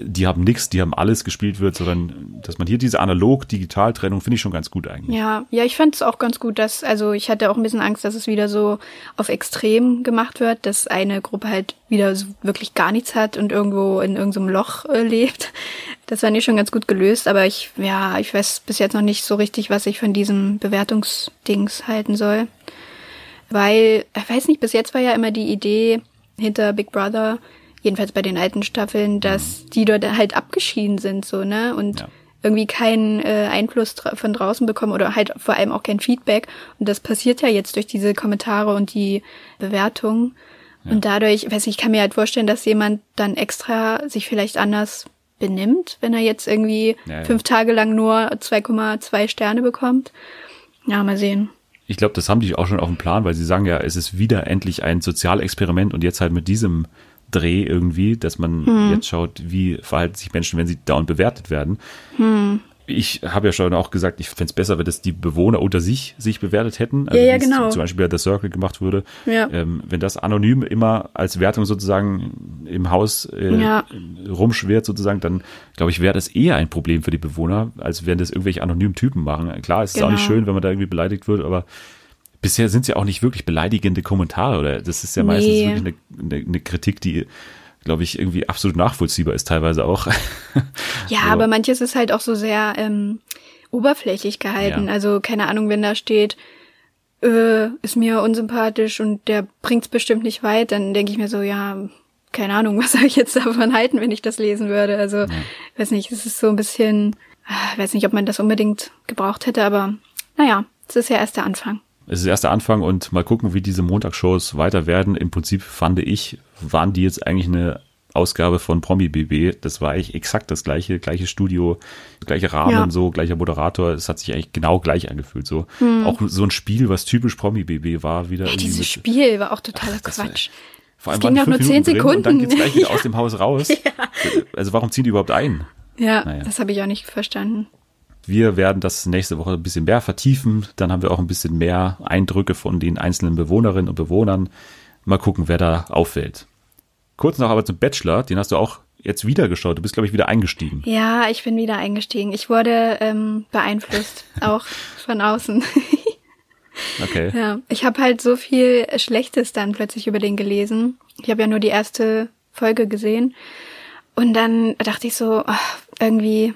die haben nichts, die haben alles gespielt wird, sondern dass man hier diese Analog-Digital-Trennung finde ich schon ganz gut eigentlich. Ja, ja, ich fand es auch ganz gut, dass, also ich hatte auch ein bisschen Angst, dass es wieder so auf extrem gemacht wird, dass eine Gruppe halt wieder so wirklich gar nichts hat und irgendwo in irgendeinem Loch äh, lebt. Das fand ich schon ganz gut gelöst, aber ich, ja, ich weiß bis jetzt noch nicht so richtig, was ich von diesem Bewertungsdings halten soll. Weil, ich weiß nicht, bis jetzt war ja immer die Idee hinter Big Brother, jedenfalls bei den alten Staffeln, dass die dort halt abgeschieden sind, so, ne? Und Ja. irgendwie keinen äh, Einfluss von draußen bekommen oder halt vor allem auch kein Feedback. Und das passiert ja jetzt durch diese Kommentare und die Bewertungen. Und dadurch, weiß nicht, ich kann mir halt vorstellen, dass jemand dann extra sich vielleicht anders benimmt, wenn er jetzt irgendwie Ja, ja. fünf Tage lang nur 2,2 Sterne bekommt. Ja, mal sehen. Ich glaube, das haben die auch schon auf dem Plan, weil sie sagen ja, es ist wieder endlich ein Sozialexperiment und jetzt halt mit diesem Dreh irgendwie, dass man jetzt schaut, wie verhalten sich Menschen, wenn sie dauernd bewertet werden. Ich habe ja schon auch gesagt, ich fände es besser, wenn das die Bewohner unter sich sich bewertet hätten. Also Ja, ja, genau. Zum Beispiel bei The Circle gemacht wurde. Ja. Ähm, wenn das anonym immer als Wertung sozusagen im Haus äh, Ja. rumschwirrt sozusagen, dann glaube ich, wäre das eher ein Problem für die Bewohner, als wenn das irgendwelche anonymen Typen machen. Klar, es ist auch nicht Genau. schön, wenn man da irgendwie beleidigt wird, aber bisher sind es ja auch nicht wirklich beleidigende Kommentare oder das ist ja meistens Nee. wirklich eine, eine, eine Kritik, die glaube ich irgendwie absolut nachvollziehbar ist teilweise auch. Ja, So. aber manches ist halt auch so sehr ähm, oberflächlich gehalten. Ja. Also keine Ahnung, wenn da steht, äh, ist mir unsympathisch und der bringt's bestimmt nicht weit, dann denke ich mir so, ja, keine Ahnung, was soll ich jetzt davon halten, wenn ich das lesen würde? Also, weiß nicht, es ist so ein bisschen, ah, weiß nicht, ob man das unbedingt gebraucht hätte, aber naja, es ist ja erst der Anfang. Es ist erst der Anfang und mal gucken, wie diese Montagsshows weiter werden. Im Prinzip fand ich, waren die jetzt eigentlich eine Ausgabe von Promi BB. Das war eigentlich exakt das gleiche, gleiche Studio, gleiche Rahmen, Ja. so, gleicher Moderator. Es hat sich eigentlich genau gleich angefühlt, so. Auch so ein Spiel, was typisch Promi BB war, wieder Ja, dieses mit- Spiel war auch totaler war- Quatsch. Vor allem Es ging doch nur 10 drin Und dann Sekunden. geht's gleich wieder Ja. aus dem Haus raus. Also warum ziehen die überhaupt ein? Ja, Naja. das habe ich auch nicht verstanden. Wir werden das nächste Woche ein bisschen mehr vertiefen. Dann haben wir auch ein bisschen mehr Eindrücke von den einzelnen Bewohnerinnen und Bewohnern. Mal gucken, wer da auffällt. Kurz noch aber zum Bachelor. Den hast du auch jetzt wieder geschaut. Du bist, glaube ich, wieder eingestiegen. Ja, ich bin wieder eingestiegen. Ich wurde ähm, beeinflusst, auch von außen. Okay. ja, ich habe halt so viel Schlechtes dann plötzlich über den gelesen. Ich habe ja nur die erste Folge gesehen. Und dann dachte ich so, ach, irgendwie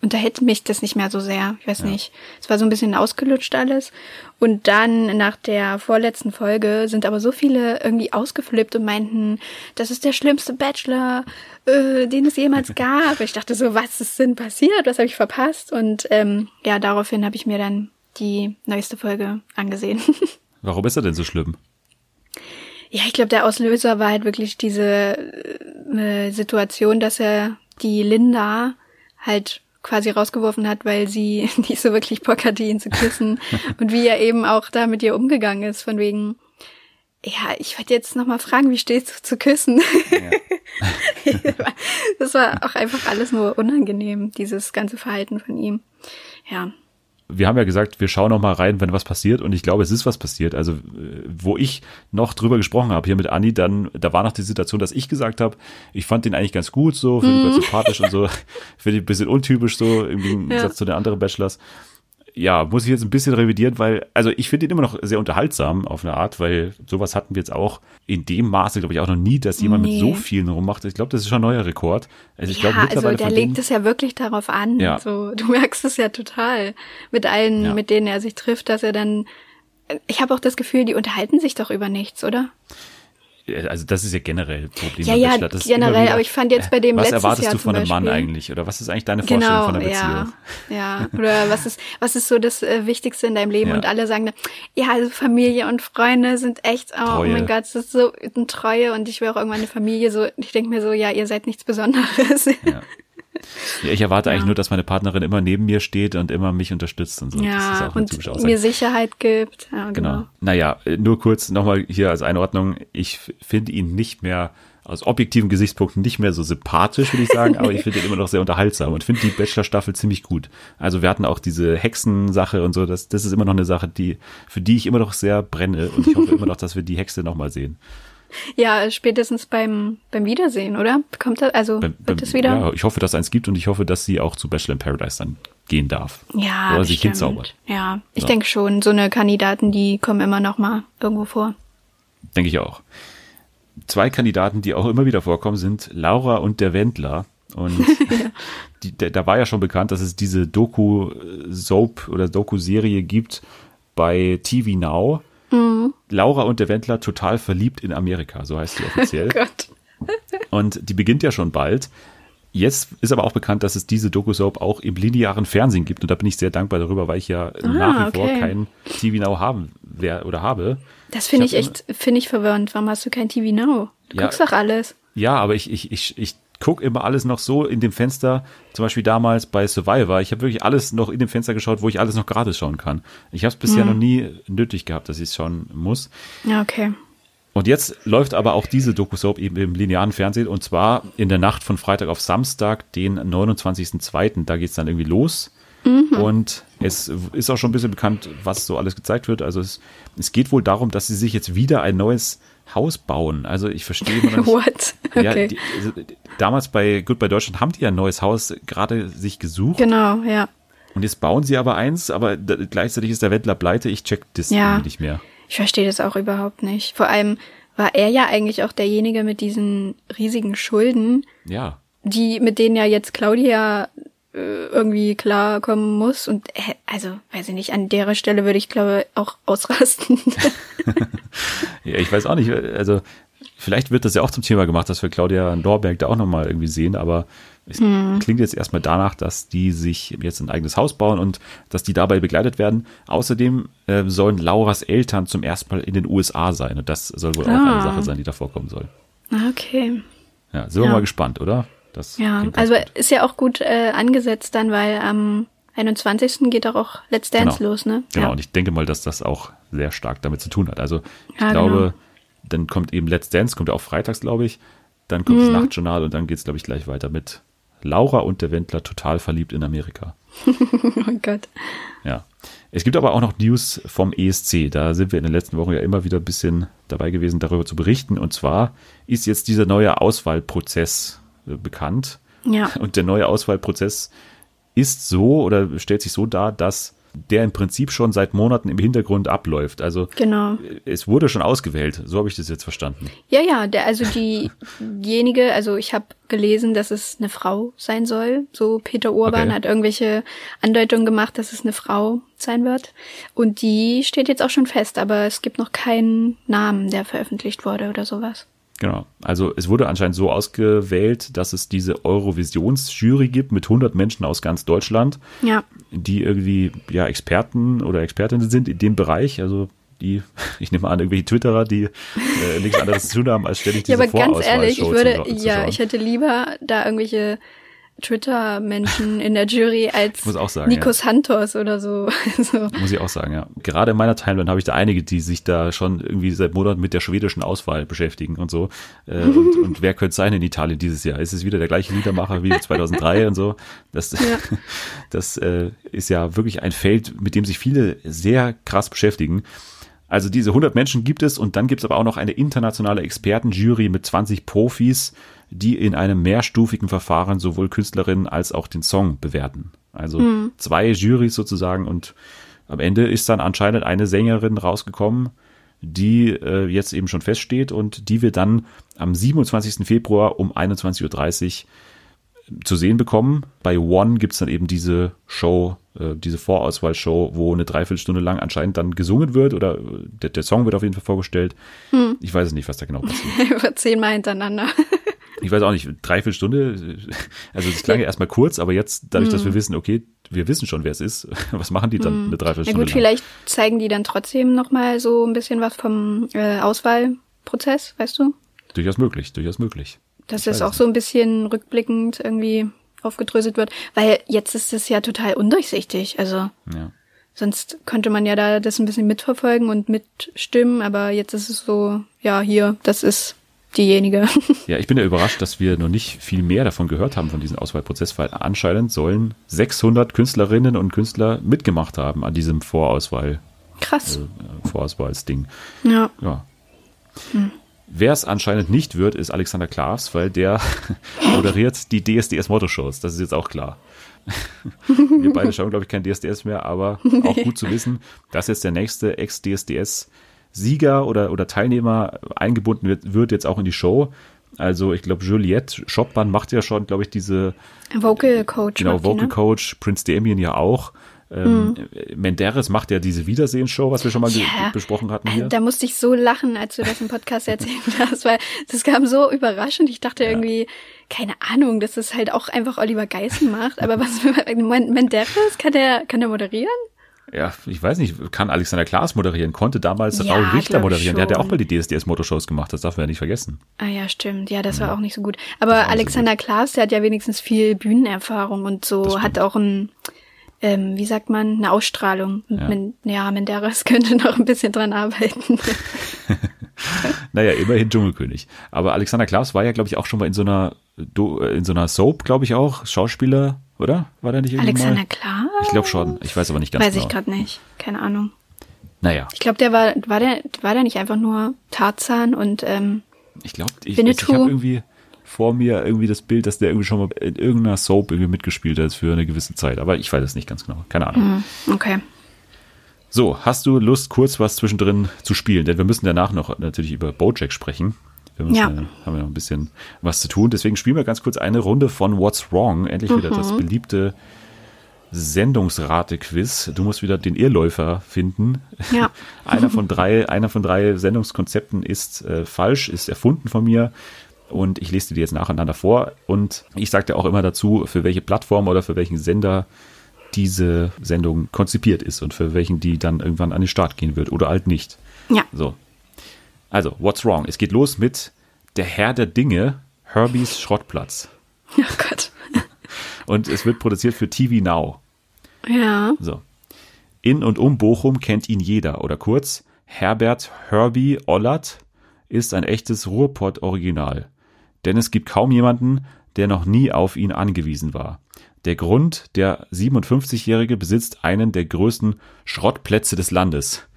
unterhält mich das nicht mehr so sehr. Ich weiß nicht. Es war so ein bisschen ausgelutscht alles. Und dann nach der vorletzten Folge sind aber so viele irgendwie ausgeflippt und meinten, das ist der schlimmste Bachelor, äh, den es jemals gab. Ich dachte so, was ist denn passiert? Was habe ich verpasst? Und ähm, ja, daraufhin habe ich mir dann die neueste Folge angesehen. Warum ist er denn so schlimm? Ja, ich glaube, der Auslöser war halt wirklich diese äh, Situation, dass er die Linda halt quasi rausgeworfen hat, weil sie nicht so wirklich Bock hatte, ihn zu küssen. und wie er eben auch da mit ihr umgegangen ist, von wegen, ja, ich wollte jetzt nochmal fragen, wie stehst du zu küssen? das war auch einfach alles nur unangenehm, dieses ganze Verhalten von ihm. Ja. Wir haben ja gesagt, wir schauen noch mal rein, wenn was passiert. Und ich glaube, es ist was passiert. Also, äh, wo ich noch drüber gesprochen habe hier mit Anni, dann, da war noch die Situation, dass ich gesagt habe, ich fand den eigentlich ganz gut, so, finde ich ganz sympathisch und so, finde ich ein bisschen untypisch, so, im Gegensatz zu den anderen Bachelors ja, muss ich jetzt ein bisschen revidieren, weil, also ich finde ihn immer noch sehr unterhaltsam auf eine Art, weil sowas hatten wir jetzt auch in dem Maße, glaube ich, auch noch nie, dass jemand nee. mit so vielen rummacht. Ich glaube, das ist schon ein neuer Rekord. Also ich ja, glaube, also der legt es ja wirklich darauf an. Ja. So, du merkst es ja total mit allen, ja. mit denen er sich trifft, dass er dann, ich habe auch das Gefühl, die unterhalten sich doch über nichts, oder? Also das ist ja generell ein Problem. Ja, ja, Bachelor. generell, wieder, aber ich fand jetzt bei dem Was erwartest Jahr du von einem Mann eigentlich? Oder was ist eigentlich deine Vorstellung genau, von einer Beziehung? Ja, ja. Oder was ist, was ist so das äh, Wichtigste in deinem Leben? Ja. Und alle sagen dann, ja, also Familie und Freunde sind echt, oh, oh mein Gott, das ist so eine Treue und ich will auch irgendwann eine Familie. So, ich denke mir so, ja, ihr seid nichts Besonderes. Ja. Ja, ich erwarte ja. eigentlich nur, dass meine Partnerin immer neben mir steht und immer mich unterstützt und so. Ja, und mir Sicherheit gibt. Ja, genau. genau. Naja, nur kurz nochmal hier als Einordnung. Ich finde ihn nicht mehr aus objektiven Gesichtspunkten nicht mehr so sympathisch, würde ich sagen, aber ich finde ihn immer noch sehr unterhaltsam und finde die Bachelor-Staffel ziemlich gut. Also wir hatten auch diese Hexensache und so, das, das ist immer noch eine Sache, die, für die ich immer noch sehr brenne und ich hoffe immer noch, dass wir die Hexe nochmal sehen. Ja, spätestens beim, beim Wiedersehen, oder? Kommt das, also beim, wird es wieder? Ja, ich hoffe, dass es eins gibt und ich hoffe, dass sie auch zu Bachelor in Paradise dann gehen darf. Ja, Oder sich hinzaubert. Ja, ich ja. denke schon, so eine Kandidaten, die kommen immer noch mal irgendwo vor. Denke ich auch. Zwei Kandidaten, die auch immer wieder vorkommen, sind Laura und der Wendler. Und ja. die, da war ja schon bekannt, dass es diese Doku-Soap oder Doku-Serie gibt bei TV Now. Laura und der Wendler total verliebt in Amerika, so heißt sie offiziell. oh Gott. und die beginnt ja schon bald. Jetzt ist aber auch bekannt, dass es diese Doku-Soap auch im linearen Fernsehen gibt. Und da bin ich sehr dankbar darüber, weil ich ja ah, nach wie okay. vor kein TV Now haben wer, oder habe. Das finde ich, ich echt, finde ich verwirrend. Warum hast du kein TV Now? Du ja, guckst doch alles. Ja, aber ich, ich, ich, ich gucke immer alles noch so in dem Fenster, zum Beispiel damals bei Survivor. Ich habe wirklich alles noch in dem Fenster geschaut, wo ich alles noch gratis schauen kann. Ich habe es bisher hm. noch nie nötig gehabt, dass ich es schauen muss. Ja, okay. Und jetzt läuft aber auch diese Doku-Soap eben im linearen Fernsehen und zwar in der Nacht von Freitag auf Samstag, den 29.02. Da geht es dann irgendwie los. Mhm. Und es ist auch schon ein bisschen bekannt, was so alles gezeigt wird. Also es, es geht wohl darum, dass sie sich jetzt wieder ein neues Haus bauen. Also ich verstehe immer nicht. What? Okay. Ja, die, also damals bei Good bei Deutschland haben die ja ein neues Haus gerade sich gesucht. Genau, ja. Und jetzt bauen sie aber eins, aber gleichzeitig ist der Wendler pleite. Ich check das ja. nicht mehr. Ich verstehe das auch überhaupt nicht. Vor allem war er ja eigentlich auch derjenige mit diesen riesigen Schulden. Ja. Die, mit denen ja jetzt Claudia irgendwie klarkommen muss. Und äh, also, weiß ich nicht, an der Stelle würde ich, glaube auch ausrasten. ja, ich weiß auch nicht. Also, vielleicht wird das ja auch zum Thema gemacht, dass wir Claudia Norberg da auch nochmal irgendwie sehen, aber es hm. klingt jetzt erstmal danach, dass die sich jetzt ein eigenes Haus bauen und dass die dabei begleitet werden. Außerdem äh, sollen Lauras Eltern zum ersten Mal in den USA sein und das soll wohl ah. auch eine Sache sein, die da vorkommen soll. Okay. Ja, sind wir mal gespannt, oder? Das ja, also gut. ist ja auch gut äh, angesetzt dann, weil am 21. geht auch, auch Let's Dance genau. los, ne? Genau, ja. und ich denke mal, dass das auch sehr stark damit zu tun hat. Also ich ja, glaube, genau. dann kommt eben Let's Dance, kommt ja auch freitags, glaube ich. Dann kommt mhm. das Nachtjournal und dann geht es, glaube ich, gleich weiter mit Laura und der Wendler total verliebt in Amerika. oh Gott. Ja. Es gibt aber auch noch News vom ESC. Da sind wir in den letzten Wochen ja immer wieder ein bisschen dabei gewesen, darüber zu berichten. Und zwar ist jetzt dieser neue Auswahlprozess bekannt. Ja. Und der neue Auswahlprozess ist so oder stellt sich so dar, dass der im Prinzip schon seit Monaten im Hintergrund abläuft. Also genau. es wurde schon ausgewählt, so habe ich das jetzt verstanden. Ja, ja, der, also diejenige, also ich habe gelesen, dass es eine Frau sein soll. So Peter Urban okay. hat irgendwelche Andeutungen gemacht, dass es eine Frau sein wird. Und die steht jetzt auch schon fest, aber es gibt noch keinen Namen, der veröffentlicht wurde oder sowas. Genau. Also es wurde anscheinend so ausgewählt, dass es diese Eurovisionsjury gibt mit 100 Menschen aus ganz Deutschland, ja. die irgendwie ja Experten oder Expertinnen sind in dem Bereich. Also die, ich nehme an, irgendwelche Twitterer, die äh, nichts anderes zu tun haben, als ständig diese Ja, aber ganz ehrlich, ich würde, ja, ich hätte lieber da irgendwelche Twitter-Menschen in der Jury als sagen, Nikos Santos oder so. Also, Muss ich auch sagen, ja. Gerade in meiner Timeline habe ich da einige, die sich da schon irgendwie seit Monaten mit der schwedischen Auswahl beschäftigen und so. Äh, und, und wer könnte es sein in Italien dieses Jahr? Ist es wieder der gleiche Liedermacher wie 2003 und so? Das, das äh, ist ja wirklich ein Feld, mit dem sich viele sehr krass beschäftigen. Also diese 100 Menschen gibt es und dann gibt es aber auch noch eine internationale Expertenjury mit 20 Profis, die in einem mehrstufigen Verfahren sowohl Künstlerinnen als auch den Song bewerten. Also Mhm. zwei Jurys sozusagen und am Ende ist dann anscheinend eine Sängerin rausgekommen, die äh, jetzt eben schon feststeht und die wir dann am 27. Februar um 21.30 Uhr zu sehen bekommen. Bei One gibt's dann eben diese Show, äh, diese Vorauswahlshow, wo eine Dreiviertelstunde lang anscheinend dann gesungen wird oder äh, der, der Song wird auf jeden Fall vorgestellt. Ich weiß es nicht, was da genau passiert. über zehnmal hintereinander. Ich weiß auch nicht, Dreiviertelstunde, äh, also das klang ja erstmal kurz, aber jetzt, dadurch, dass wir wissen, okay, wir wissen schon, wer es ist, was machen die dann eine Na Dreiviertelstunde gut, lang? vielleicht zeigen die dann trotzdem noch mal so ein bisschen was vom äh, Auswahlprozess, weißt du? Durchaus möglich, durchaus möglich. Dass weiß auch es so ein bisschen rückblickend irgendwie aufgedröselt wird. Weil jetzt ist es ja total undurchsichtig. Also Ja. sonst könnte man ja da das ein bisschen mitverfolgen und mitstimmen, aber jetzt ist es so, ja, hier, das ist diejenige. Ja, ich bin ja überrascht, dass wir noch nicht viel mehr davon gehört haben, von diesem Auswahlprozess, weil anscheinend sollen 600 Künstlerinnen und Künstler mitgemacht haben an diesem Vorauswahl, Krass. äh, Vorauswahlsding. Ja. Ja. Wer es anscheinend nicht wird, ist Alexander Klaas, weil der moderiert die DSDS-Motto-Shows. Das ist jetzt auch klar. Wir beide schauen, glaube ich, kein DSDS mehr, aber auch gut zu wissen, dass jetzt der nächste Ex-DSDS-Sieger oder, oder Teilnehmer eingebunden wird, wird jetzt auch in die Show. Also ich glaube, Juliette Schoppmann macht ja schon, glaube ich, diese Vocal Coach. Genau, macht die, Vocal ne? Coach, Prince Damien ja auch. Ähm, Menderes macht ja diese Wiedersehen-Show, was wir schon mal Ja. besprochen hatten Äh, hier. Da musste ich so lachen, als du das im Podcast erzählt hast, weil das kam so überraschend. Ich dachte irgendwie, keine Ahnung, dass das halt auch einfach Oliver Geißen macht. Aber was, Men- Menderes, kann der, kann der moderieren? Ja, ich weiß nicht, kann Alexander Klaas moderieren, konnte damals Ja, Raul Richter moderieren. Der hat ja auch mal die DSDS-Motto-Shows gemacht, das darf man ja nicht vergessen. Ah ja, stimmt. Ja, das war Ja. auch nicht so gut. war Aber nicht so Alexander Klaas, der hat ja wenigstens viel Bühnenerfahrung und so, hat auch ein, ähm, wie sagt man, eine Ausstrahlung. Ja. Men, ja, Menderes könnte noch ein bisschen dran arbeiten. Naja, immerhin Dschungelkönig. Aber Alexander Klaas war ja, glaube ich, auch schon mal in so einer, äh, in so einer Soap, glaube ich auch, Schauspieler, oder? War der nicht irgendwann Alexander mal? Klaas? Ich glaube schon. Ich weiß aber nicht ganz Weiß genau. ich gerade nicht. Keine Ahnung. Naja, Ich glaube, der war, war der, war der nicht einfach nur Tarzan und ähm, ich glaube, ich, ich habe irgendwie vor mir irgendwie das Bild, dass der irgendwie schon mal in irgendeiner Soap irgendwie mitgespielt hat für eine gewisse Zeit. Aber ich weiß es nicht ganz genau. Keine Ahnung. okay. So, hast du Lust, kurz was zwischendrin zu spielen? Denn wir müssen danach noch natürlich über Bojack sprechen. Wir müssen, Ja. haben wir noch ein bisschen was zu tun. Deswegen spielen wir ganz kurz eine Runde von What's Wrong. Endlich wieder das beliebte Sendungsrate-Quiz. Du musst wieder den Irrläufer finden. Ja. einer von drei, einer von drei Sendungskonzepten ist äh, falsch, ist erfunden von mir. Und ich lese dir die jetzt nacheinander vor. Und ich sage dir auch immer dazu, für welche Plattform oder für welchen Sender diese Sendung konzipiert ist und für welchen die dann irgendwann an den Start gehen wird oder halt nicht. Ja. So. Also, what's wrong? Es geht los mit Der Herr der Dinge, Herbies Schrottplatz. Oh Gott. Und es wird produziert für TV Now. Ja. So. In und um Bochum kennt ihn jeder. Oder kurz, Herbert Herbie Ollert ist ein echtes Ruhrpott-Original. Denn es gibt kaum jemanden, der noch nie auf ihn angewiesen war. Der Grund, der 57-Jährige besitzt einen der größten Schrottplätze des Landes.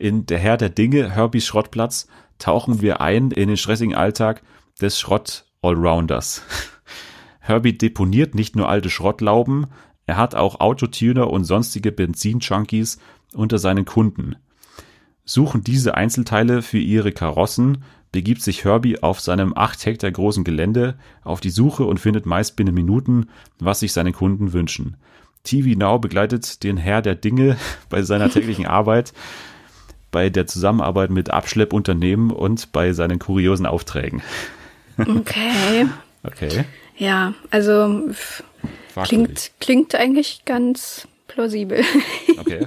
In Der Herr der Dinge, Herbies Schrottplatz, tauchen wir ein in den stressigen Alltag des Schrott-Allrounders. Herbie deponiert nicht nur alte Schrottlauben, er hat auch Autotuner und sonstige Benzinjunkies unter seinen Kunden. Suchen diese Einzelteile für ihre Karossen, begibt sich Herbie auf seinem acht Hektar großen Gelände auf die Suche und findet meist binnen Minuten, was sich seine Kunden wünschen. TV Now begleitet den Herr der Dinge bei seiner täglichen Arbeit, bei der Zusammenarbeit mit Abschleppunternehmen und bei seinen kuriosen Aufträgen. Okay. Okay. Ja, also Fragwürdig. klingt, klingt eigentlich ganz plausibel. Okay.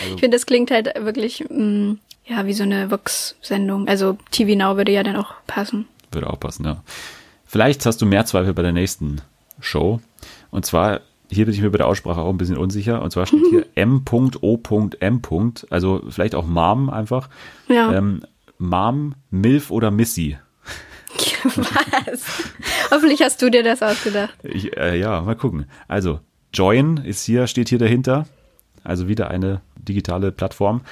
Also, Ich finde, das klingt halt wirklich, mh, ja, wie so eine Vox-Sendung. Also TV Now würde ja dann auch passen. Würde auch passen, ja. Vielleicht hast du mehr Zweifel bei der nächsten Show. Und zwar, hier bin ich mir bei der Aussprache auch ein bisschen unsicher. Und zwar steht hier M.O.M. Also vielleicht auch Mom einfach. Ja. Ähm, Mom, Milf oder Missy. Was? Hoffentlich hast du dir das ausgedacht. Ich, äh, ja, mal gucken. Also, Join ist hier, steht hier dahinter. Also wieder eine digitale Plattform.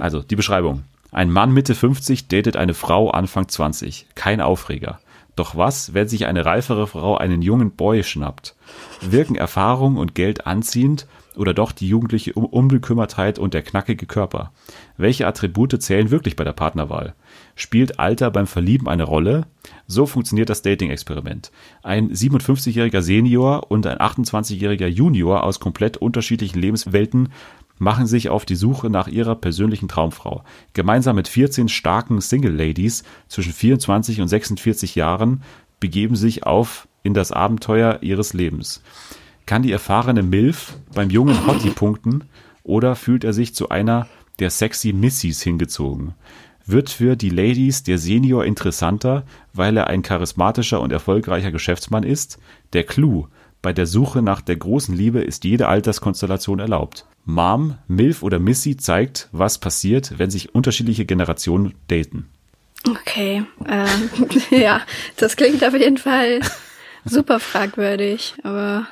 Also, die Beschreibung. Ein Mann Mitte 50 datet eine Frau Anfang 20. Kein Aufreger. Doch was, wenn sich eine reifere Frau einen jungen Boy schnappt? Wirken Erfahrung und Geld anziehend oder doch die jugendliche Un- Unbekümmertheit und der knackige Körper? Welche Attribute zählen wirklich bei der Partnerwahl? Spielt Alter beim Verlieben eine Rolle? So funktioniert das Dating-Experiment. Ein 57-jähriger Senior und ein 28-jähriger Junior aus komplett unterschiedlichen Lebenswelten machen sich auf die Suche nach ihrer persönlichen Traumfrau. Gemeinsam mit 14 starken Single-Ladies zwischen 24 und 46 Jahren begeben sich auf in das Abenteuer ihres Lebens. Kann die erfahrene Milf beim jungen Hottie punkten oder fühlt er sich zu einer der sexy Missies hingezogen? Wird für die Ladies der Senior interessanter, weil er ein charismatischer und erfolgreicher Geschäftsmann ist? Der Clou. Bei der Suche nach der großen Liebe ist jede Alterskonstellation erlaubt. Mom, Milf oder Missy zeigt, was passiert, wenn sich unterschiedliche Generationen daten. Okay. Ähm, ja, das klingt auf jeden Fall super fragwürdig, aber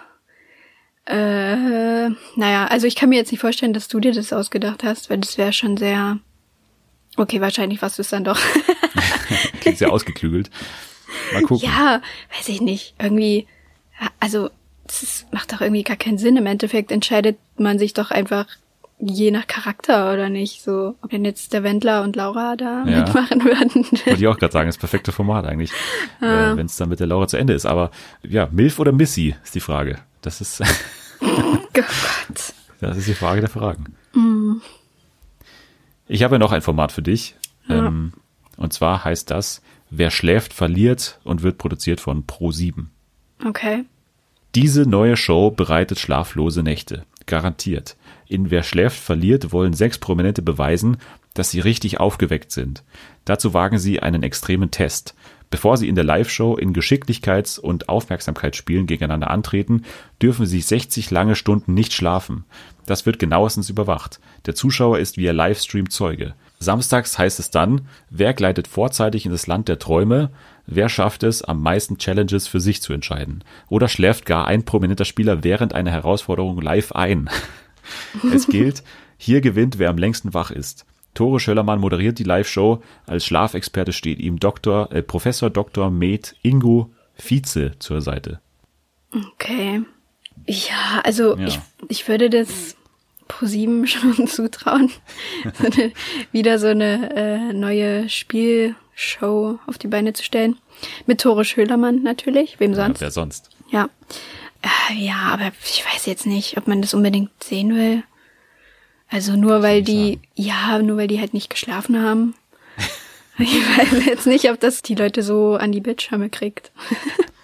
äh, naja, also ich kann mir jetzt nicht vorstellen, dass du dir das ausgedacht hast, weil das wäre schon sehr. Okay, wahrscheinlich warst du es dann doch. Klingt sehr ausgeklügelt. Mal gucken. ja, weiß ich nicht. Irgendwie, also das ist, macht doch irgendwie gar keinen Sinn. Im Endeffekt entscheidet man sich doch einfach je nach Charakter oder nicht. So, ob denn jetzt der Wendler und Laura da Ja. mitmachen würden. Wollte ich auch gerade sagen, das perfekte Format eigentlich, äh, wenn es dann mit der Laura zu Ende ist. Aber ja, Milf oder Missy ist die Frage. Das ist, oh Gott. das ist die Frage der Fragen. Ich habe ja noch ein Format für dich. Ähm, und zwar heißt das, wer schläft, verliert und wird produziert von Pro7. Okay. Diese neue Show bereitet schlaflose Nächte. Garantiert. In Wer schläft, verliert wollen sechs Prominente beweisen, dass sie richtig aufgeweckt sind. Dazu wagen sie einen extremen Test. Bevor sie in der Live-Show in Geschicklichkeits- und Aufmerksamkeitsspielen gegeneinander antreten, dürfen sie 60 lange Stunden nicht schlafen. Das wird genauestens überwacht. Der Zuschauer ist via Livestream Zeuge. Samstags heißt es dann, wer gleitet vorzeitig in das Land der Träume, wer schafft es, am meisten Challenges für sich zu entscheiden. Oder schläft gar ein prominenter Spieler während einer Herausforderung live ein. Es gilt, hier gewinnt, wer am längsten wach ist. Tore Schöllermann moderiert die Live-Show. Als Schlafexperte steht ihm Dr., äh, Professor Dr. Med Ingo Vize zur Seite. Okay. Ja, also Ja. Ich, ich würde das ProSieben schon zutrauen, so eine, wieder so eine äh, neue Spielshow auf die Beine zu stellen. Mit Tore Schölermann natürlich, wem Ja, sonst? wer sonst? Ja. Äh, ja, aber ich weiß jetzt nicht, ob man das unbedingt sehen will. Also nur weil die, ja, nur weil die halt nicht geschlafen haben. ich weiß jetzt nicht, ob das die Leute so an die Bildschirme kriegt.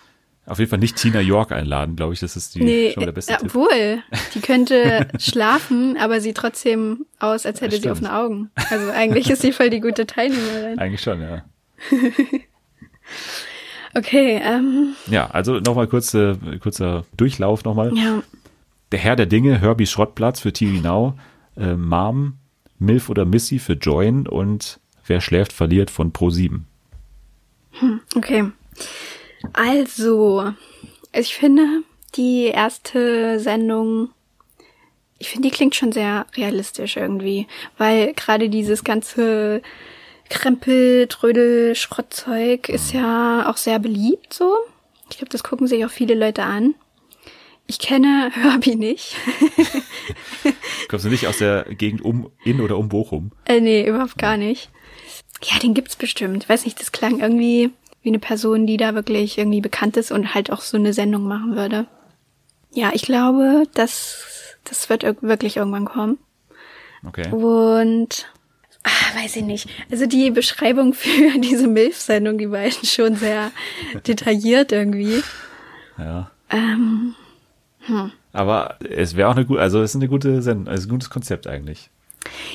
Auf jeden Fall nicht Tina York einladen, glaube ich. Das ist die Nee, schon der beste äh, Tipp. obwohl, die könnte schlafen, aber sieht trotzdem aus, als hätte Ja, sie offene Augen. Also eigentlich ist sie voll die gute Teilnehmerin. Eigentlich schon, ja. Okay, ähm, Ja, also nochmal kurz, äh, kurzer Durchlauf nochmal. ja, Der Herr der Dinge, Herbie Schrottplatz für TV Now, äh, Mom, Milf oder Missy für Join und Wer schläft, verliert von Pro7. okay. Also, ich finde, die erste Sendung, ich finde, die klingt schon sehr realistisch irgendwie, weil gerade dieses ganze Krempel, Trödel, Schrottzeug ist ja auch sehr beliebt so. Ich glaube, das gucken sich auch viele Leute an. Ich kenne Herbie nicht. Kommst du nicht aus der Gegend um, in oder um Bochum? Äh, nee, überhaupt gar nicht. Ja, den gibt's bestimmt. Weiß nicht, das klang irgendwie wie eine Person, die da wirklich irgendwie bekannt ist und halt auch so eine Sendung machen würde. Ja, ich glaube, das, das wird wirklich irgendwann kommen. Okay. Und ah, weiß ich nicht. Also die Beschreibung für diese MILF-Sendung, die war jetzt schon sehr detailliert irgendwie. Ja. Ähm, Aber es wäre auch eine gute, also es ist eine gute Sendung, also ein gutes Konzept eigentlich.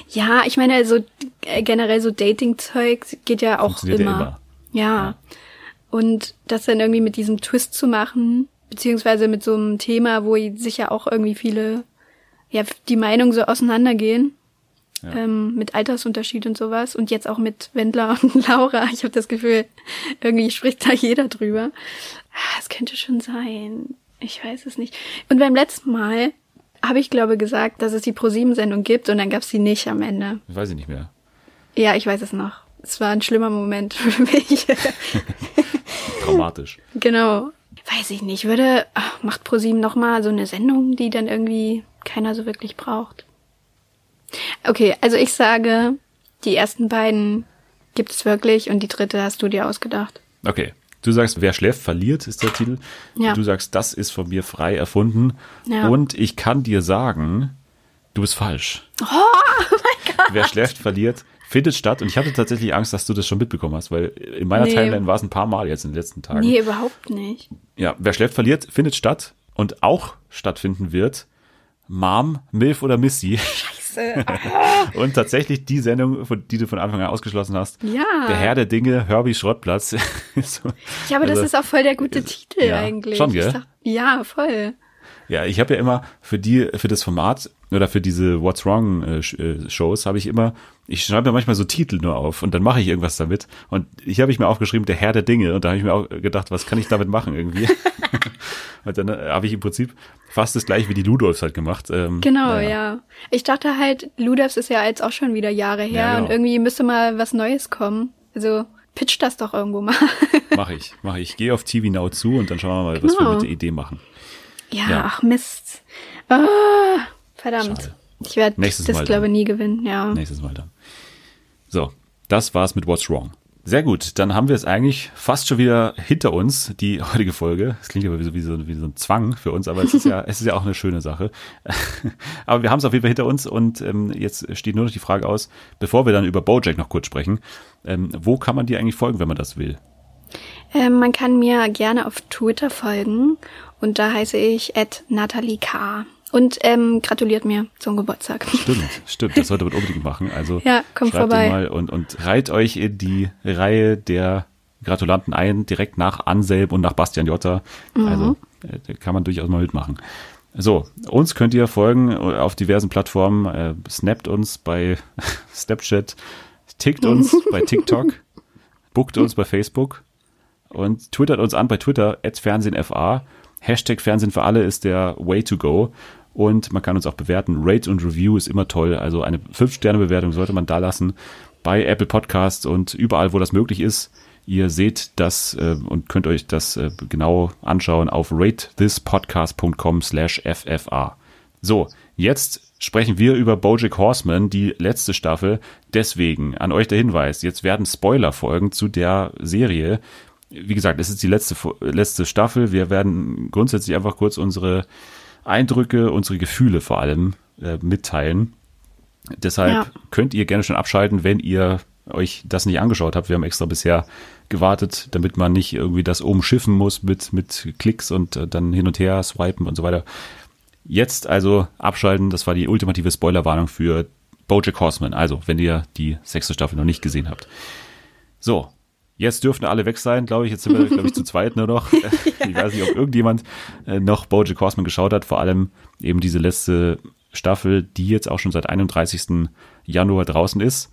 ja, ich meine, also äh, generell so Dating-Zeug geht ja auch Funktioniert ja immer. Ja. Und das dann irgendwie mit diesem Twist zu machen, beziehungsweise mit so einem Thema, wo sicher auch irgendwie viele, ja, die Meinungen so auseinandergehen. Ja. Ähm, mit Altersunterschied und sowas. Und jetzt auch mit Wendler und Laura. Ich habe das Gefühl, irgendwie spricht da jeder drüber. Ah, Es könnte schon sein. Ich weiß es nicht. Und beim letzten Mal habe ich, glaube gesagt, dass es die ProSieben-Sendung gibt und dann gab es die nicht am Ende. Weiß ich nicht mehr. Ja, ich weiß es noch. Es war ein schlimmer Moment für mich. Traumatisch. genau. Weiß ich nicht. Würde, ach, macht ProSieben noch mal so eine Sendung, die dann irgendwie keiner so wirklich braucht. Okay, also ich sage, die ersten beiden gibt es wirklich und die dritte hast du dir ausgedacht. Okay. Du sagst, wer schläft, verliert, ist der Titel. Ja. Du sagst, das ist von mir frei erfunden. Ja. Und ich kann dir sagen, du bist falsch. Oh mein Gott. Wer schläft, verliert, findet statt. Und ich hatte tatsächlich Angst, dass du das schon mitbekommen hast, weil in meiner Nee. Timeline war es ein paar Mal jetzt in den letzten Tagen. Nee, überhaupt nicht. Ja, wer schläft, verliert, findet statt. Und auch stattfinden wird Mom, Milf oder Missy. Scheiße. Und tatsächlich die Sendung, die du von Anfang an ausgeschlossen hast. Ja. Der Herr der Dinge, Herbie Schrottplatz. so, Ja, aber das also- ist auch voll der gute Titel ja, eigentlich. schon, gell? Sag- ja, voll. Ja, ich habe ja immer für die, für das Format oder für diese What's Wrong äh, äh, Shows habe ich immer, ich schreibe mir manchmal so Titel nur auf und dann mache ich irgendwas damit. Und hier habe ich mir aufgeschrieben, der Herr der Dinge. Und da habe ich mir auch gedacht, was kann ich damit machen irgendwie? und dann äh, habe ich im Prinzip fast das gleiche wie die Ludolfs halt gemacht. Ähm, Genau, naja. ja. Ich dachte halt, Ludevs ist ja jetzt auch schon wieder Jahre her Ja, genau. und irgendwie müsste mal was Neues kommen. Also pitch das doch irgendwo mal. Mache ich, mache ich. Gehe auf TV Now zu und dann schauen wir mal, was wir Genau. mit der Idee machen. Ja, Ja. ach Mist. Ah, verdammt. Schade. Ich werde das, Mal glaube dann. nie gewinnen, ja. Nächstes Mal dann. So, das war's mit What's Wrong. Sehr gut, dann haben wir es eigentlich fast schon wieder hinter uns, die heutige Folge. Es klingt aber wie so, wie, so, wie so ein Zwang für uns, aber es ist ja, es ist ja auch eine schöne Sache. aber wir haben es auf jeden Fall hinter uns und ähm, jetzt steht nur noch die Frage aus, bevor wir dann über Bojack noch kurz sprechen, ähm, wo kann man dir eigentlich folgen, wenn man das will? Ähm, man kann mir gerne auf Twitter folgen und da heiße ich at Natalie K. Und ähm, gratuliert mir zum Geburtstag. Stimmt, stimmt, das sollte man unbedingt machen. Also Ja, kommt schreibt vorbei. mal und, und reiht euch in die Reihe der Gratulanten ein, direkt nach Anselm und nach Bastian Jotta. Mhm. Also äh, da kann man durchaus mal mitmachen. So, uns könnt ihr folgen auf diversen Plattformen. Äh, snappt uns bei Snapchat, tickt uns bei TikTok, bookt uns bei Facebook und twittert uns an bei Twitter, FernsehenFA. Hashtag Fernsehen für alle ist der Way to go. Und man kann uns auch bewerten. Rate und Review ist immer toll. Also eine 5-Sterne-Bewertung sollte man da lassen. Bei Apple Podcasts und überall, wo das möglich ist. Ihr seht das äh, und könnt euch das äh, genau anschauen auf ratethispodcast.com slash FFA. So, jetzt sprechen wir über Bojack Horseman, die letzte Staffel. Deswegen an euch der Hinweis, jetzt werden Spoiler folgen zu der Serie. Wie gesagt, es ist die letzte, letzte Staffel. Wir werden grundsätzlich einfach kurz unsere Eindrücke, unsere Gefühle vor allem äh, mitteilen. Deshalb Ja. könnt ihr gerne schon abschalten, wenn ihr euch das nicht angeschaut habt. Wir haben extra bisher gewartet, damit man nicht irgendwie das umschiffen muss mit, mit Klicks und äh, dann hin und her swipen und so weiter. Jetzt also abschalten, das war die ultimative Spoilerwarnung für Bojack Horseman. Also, wenn ihr die sechste Staffel noch nicht gesehen habt. So, jetzt dürften alle weg sein, glaube ich. Jetzt sind wir, glaube ich, zu zweit nur noch. Ich weiß nicht, ob irgendjemand äh, noch Bojack Horseman geschaut hat. Vor allem eben diese letzte Staffel, die jetzt auch schon seit 31. Januar draußen ist.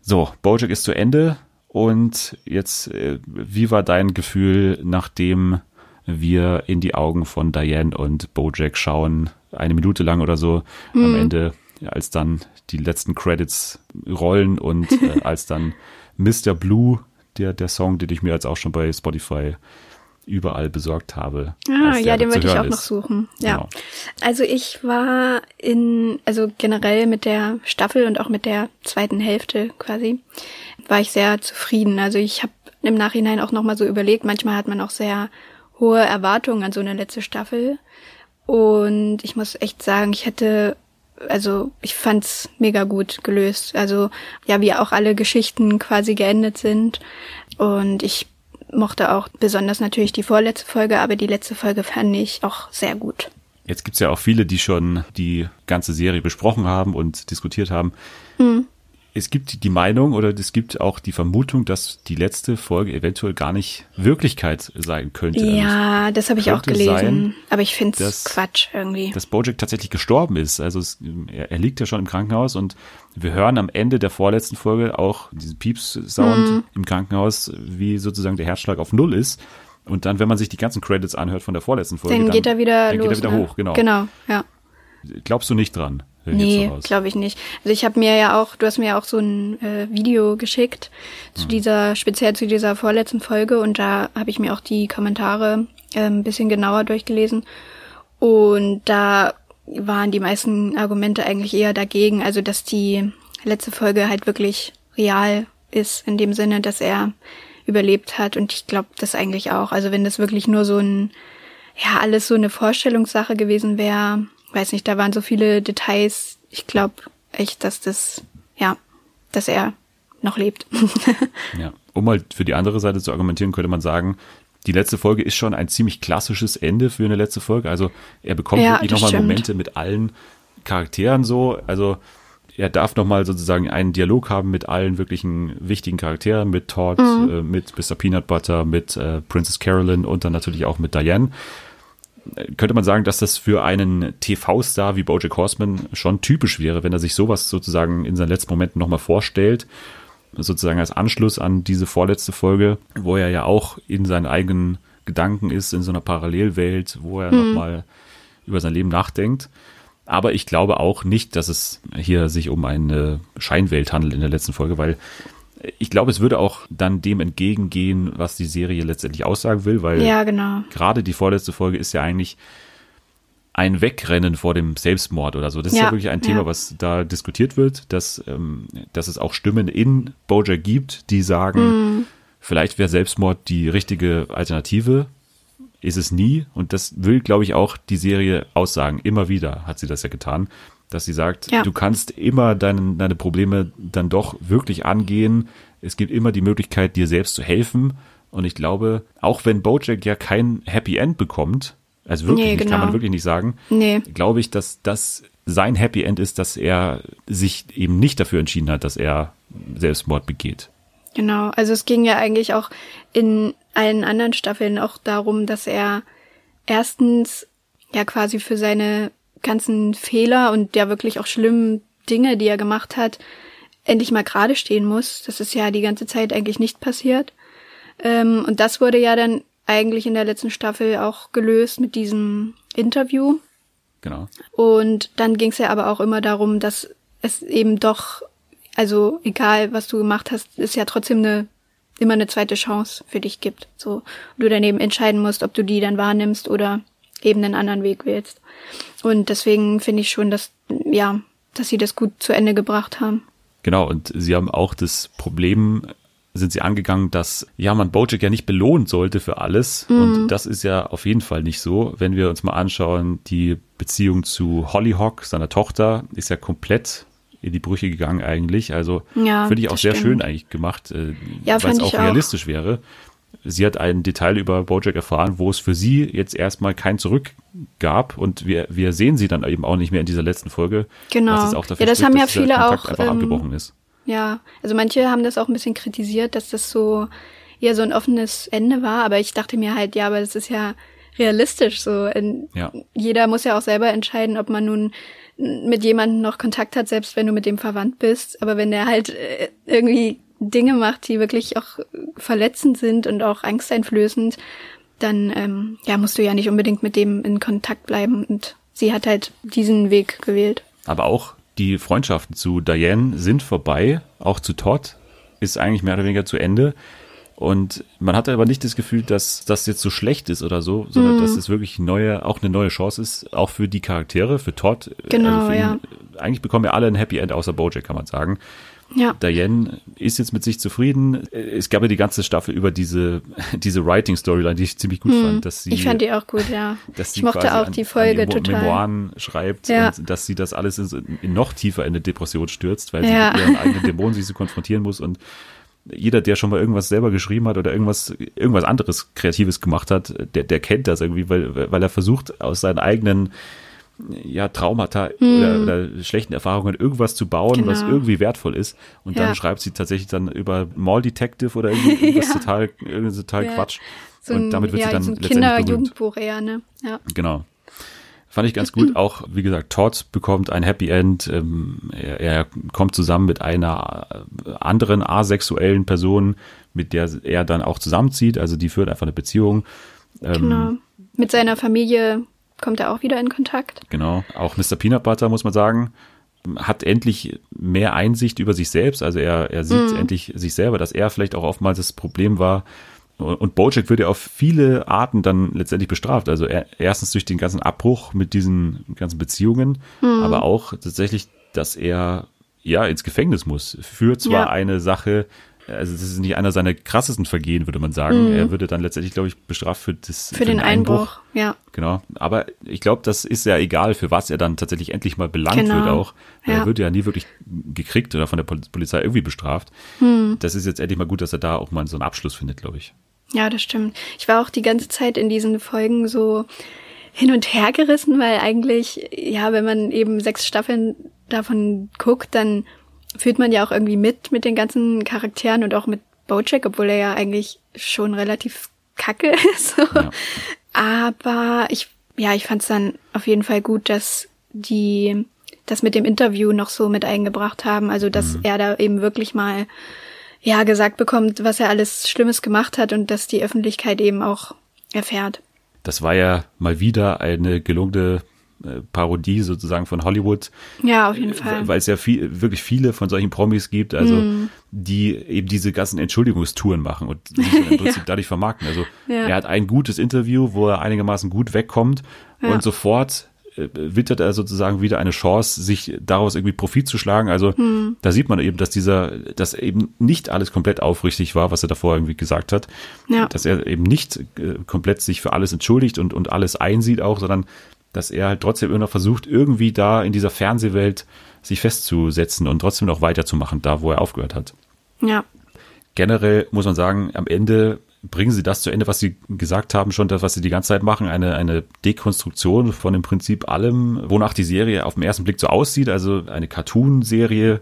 So, Bojack ist zu Ende. Und jetzt, äh, wie war dein Gefühl, nachdem wir in die Augen von Diane und Bojack schauen, eine Minute lang oder so, am Ende, als dann die letzten Credits rollen und äh, als dann Mr. Blue, der, der Song, den ich mir jetzt auch schon bei Spotify überall besorgt habe. Ah, ja, den wollte ich auch noch ist. suchen. Ja. Genau. Also ich war in, also generell mit der Staffel und auch mit der zweiten Hälfte quasi, war ich sehr zufrieden. Also ich habe im Nachhinein auch nochmal so überlegt, manchmal hat man auch sehr hohe Erwartungen an so eine letzte Staffel. Und ich muss echt sagen, ich hätte, also ich fand's mega gut gelöst. Also ja, wie auch alle Geschichten quasi geendet sind. Und ich mochte auch besonders natürlich die vorletzte Folge, aber die letzte Folge fand ich auch sehr gut. Jetzt gibt's ja auch viele, die schon die ganze Serie besprochen haben und diskutiert haben. Es gibt die Meinung oder es gibt auch die Vermutung, dass die letzte Folge eventuell gar nicht Wirklichkeit sein könnte. Ja, das habe ich auch gelesen. sein, aber ich finde es Quatsch irgendwie. dass Bojack tatsächlich gestorben ist. Also es, er, er liegt ja schon im Krankenhaus und wir hören am Ende der vorletzten Folge auch diesen Pieps-Sound Mhm. im Krankenhaus, wie sozusagen der Herzschlag auf Null ist. Und dann, wenn man sich die ganzen Credits anhört von der vorletzten Folge, dann, geht er wieder dann los. geht er wieder ne? hoch, genau. Genau, ja. Glaubst du nicht dran? Nee, glaube ich nicht. Also ich habe mir ja auch, du hast mir ja auch so ein äh, Video geschickt zu dieser, speziell zu dieser vorletzten Folge und da habe ich mir auch die Kommentare äh, ein bisschen genauer durchgelesen und da waren die meisten Argumente eigentlich eher dagegen, also dass die letzte Folge halt wirklich real ist, in dem Sinne, dass er überlebt hat und ich glaube das eigentlich auch. Also wenn das wirklich nur so ein ja, alles so eine Vorstellungssache gewesen wäre. Weiß nicht, da waren so viele Details. Ich glaube echt, dass das, ja, dass er noch lebt. Ja. Um mal für die andere Seite zu argumentieren, könnte man sagen, die letzte Folge ist schon ein ziemlich klassisches Ende für eine letzte Folge. Also er bekommt Ja, wirklich nochmal. Momente mit allen Charakteren so. Also er darf nochmal sozusagen einen Dialog haben mit allen wirklichen wichtigen Charakteren, mit Todd, Mhm. äh, mit Mr. Peanut Butter, mit äh, Princess Carolyn und dann natürlich auch mit Diane. Könnte man sagen, dass das für einen TV-Star wie Bojack Horseman schon typisch wäre, wenn er sich sowas sozusagen in seinen letzten Momenten nochmal vorstellt sozusagen als Anschluss an diese vorletzte Folge, wo er ja auch in seinen eigenen Gedanken ist, in so einer Parallelwelt, wo er nochmal über sein Leben nachdenkt. Aber ich glaube auch nicht, dass es hier sich um eine Scheinwelt handelt in der letzten Folge, weil ich glaube, es würde auch dann dem entgegengehen, was die Serie letztendlich aussagen will, weil ja, genau. gerade die vorletzte Folge ist ja eigentlich ein Wegrennen vor dem Selbstmord oder so. Das ist ja, Ja, wirklich ein Thema, ja. was da diskutiert wird, dass, ähm, dass es auch Stimmen in Bojack gibt, die sagen, Mhm. vielleicht wäre Selbstmord die richtige Alternative. Ist es nie. Und das will, glaube ich, auch die Serie aussagen. Immer wieder hat sie das ja getan, dass sie sagt, Ja. du kannst immer deine, deine Probleme dann doch wirklich angehen. Es gibt immer die Möglichkeit, dir selbst zu helfen. Und ich glaube, auch wenn Bojack ja kein Happy End bekommt, also wirklich Nee, nicht, kann man genau. wirklich nicht sagen, Nee. glaube ich, dass das sein Happy End ist, dass er sich eben nicht dafür entschieden hat, dass er Selbstmord begeht. Genau, also es ging ja eigentlich auch in allen anderen Staffeln auch darum, dass er erstens ja quasi für seine ganzen Fehler und ja wirklich auch schlimmen Dinge, die er gemacht hat, endlich mal gerade stehen muss. Das ist ja die ganze Zeit eigentlich nicht passiert. Ähm, und das wurde ja dann eigentlich in der letzten Staffel auch gelöst mit diesem Interview. Genau. Und dann ging es ja aber auch immer darum, dass es eben doch, also egal was du gemacht hast, ist ja trotzdem eine immer eine zweite Chance für dich gibt. So du daneben entscheiden musst, ob du die dann wahrnimmst oder eben einen anderen Weg wählst. Und deswegen finde ich schon, dass ja, dass sie das gut zu Ende gebracht haben. Genau, und sie haben auch das Problem, sind sie angegangen, dass ja man Bojack ja nicht belohnen sollte für alles. Und das ist ja auf jeden Fall nicht so. Wenn wir uns mal anschauen, die Beziehung zu Hollyhock, seiner Tochter, ist ja komplett in die Brüche gegangen eigentlich. Also Ja, finde ich auch sehr stimmt. schön eigentlich gemacht, äh, Ja, weil es auch ich auch. realistisch wäre. Sie hat ein Detail über Bojack erfahren, wo es für sie jetzt erstmal kein Zurück gab und wir, wir sehen sie dann eben auch nicht mehr in dieser letzten Folge. Genau. Was auch dafür Ja, das spricht, haben ja viele Kontakt auch, einfach ähm, abgebrochen ist. Ja, also manche haben das auch ein bisschen kritisiert, dass das so eher so ein offenes Ende war, aber ich dachte mir halt, ja, aber das ist ja realistisch so. Ja. Jeder muss ja auch selber entscheiden, ob man nun mit jemandem noch Kontakt hat, selbst wenn du mit dem verwandt bist. Aber wenn der halt äh, irgendwie Dinge macht, die wirklich auch verletzend sind und auch angsteinflößend, dann ähm, ja musst du ja nicht unbedingt mit dem in Kontakt bleiben. Und sie hat halt diesen Weg gewählt. Aber auch die Freundschaften zu Diane sind vorbei, auch zu Todd ist eigentlich mehr oder weniger zu Ende. Und man hatte aber nicht das Gefühl, dass das jetzt so schlecht ist oder so, sondern Mhm. dass es wirklich neue, auch eine neue Chance ist, auch für die Charaktere, für Todd. Genau, für ja. Eigentlich bekommen ja alle ein Happy End außer Bojack, kann man sagen. Ja. Diane ist jetzt mit sich zufrieden. Es gab ja die ganze Staffel über diese, diese Writing-Storyline, die ich ziemlich gut fand, dass sie Hm. ich fand die auch gut, ja. dass sie ich mochte auch an, die Folge an die total. Memoiren schreibt Ja. und dass sie das alles in, in noch tiefer in eine Depression stürzt, weil sie Ja. mit ihren eigenen Dämonen sich so konfrontieren muss und jeder, der schon mal irgendwas selber geschrieben hat oder irgendwas, irgendwas anderes Kreatives gemacht hat, der, der kennt das irgendwie, weil, weil er versucht, aus seinen eigenen ja, Traumata oder, oder schlechten Erfahrungen irgendwas zu bauen, Genau. was irgendwie wertvoll ist. Und dann Ja. schreibt sie tatsächlich dann über Mall Detective oder irgendwie irgendwas Ja. total, irgendwie total Ja. Quatsch. So und ein, damit wird sie dann so. Kinder-Jugendbuch eher, ne? Ja. Genau. Fand ich ganz gut. Auch, wie gesagt, Todd bekommt ein Happy End. Ähm, er, er kommt zusammen mit einer äh, anderen asexuellen Person, mit der er dann auch zusammenzieht. Also die führt einfach eine Beziehung. Ähm, Genau. Mit seiner Familie kommt er auch wieder in Kontakt. Genau. Auch Mr. Peanut Butter, muss man sagen, hat endlich mehr Einsicht über sich selbst. Also er, er sieht endlich sich selber, dass er vielleicht auch oftmals das Problem war. Und Bojack wird ja auf viele Arten dann letztendlich bestraft. Also er, erstens durch den ganzen Abbruch mit diesen ganzen Beziehungen, aber auch tatsächlich, dass er ja ins Gefängnis muss für zwar Ja. eine Sache, also das ist nicht einer seiner krassesten Vergehen, würde man sagen. Er würde dann letztendlich, glaube ich, bestraft für das Für, den Einbruch. Ja. Genau. Aber ich glaube, das ist ja egal, für was er dann tatsächlich endlich mal belangt Genau. wird auch. Weil Er Ja. wird ja nie wirklich gekriegt oder von der Pol- Polizei irgendwie bestraft. Hm. Das ist jetzt endlich mal gut, dass er da auch mal so einen Abschluss findet, glaube ich. Ja, das stimmt. Ich war auch die ganze Zeit in diesen Folgen so hin und her gerissen, weil eigentlich, ja, wenn man eben sechs Staffeln davon guckt, dann fühlt man ja auch irgendwie mit mit den ganzen Charakteren und auch mit Bojack, obwohl er ja eigentlich schon relativ kacke ist. So. Ja. Aber ich, ja, ich fand es dann auf jeden Fall gut, dass die das mit dem Interview noch so mit eingebracht haben. Also, dass er da eben wirklich mal, ja, gesagt bekommt, was er alles Schlimmes gemacht hat und dass die Öffentlichkeit eben auch erfährt. Das war ja mal wieder eine gelungene Parodie sozusagen von Hollywood. Ja, auf jeden Fall. Weil es ja viel, wirklich viele von solchen Promis gibt, also Mhm. die eben diese ganzen Entschuldigungstouren machen und sich im Prinzip dadurch vermarkten. Also Ja. er hat ein gutes Interview, wo er einigermaßen gut wegkommt Ja. und sofort äh, wittert er sozusagen wieder eine Chance, sich daraus irgendwie Profit zu schlagen. Also Mhm. da sieht man eben, dass dieser, dass eben nicht alles komplett aufrichtig war, was er davor irgendwie gesagt hat. Ja. Dass er eben nicht äh, komplett sich für alles entschuldigt und, und alles einsieht auch, sondern dass er halt trotzdem immer noch versucht, irgendwie da in dieser Fernsehwelt sich festzusetzen und trotzdem noch weiterzumachen, da wo er aufgehört hat. Ja. Generell muss man sagen, am Ende bringen sie das zu Ende, was sie gesagt haben, schon das, was sie die ganze Zeit machen, eine, eine Dekonstruktion von im Prinzip allem, wonach die Serie auf den ersten Blick so aussieht, also eine Cartoon-Serie,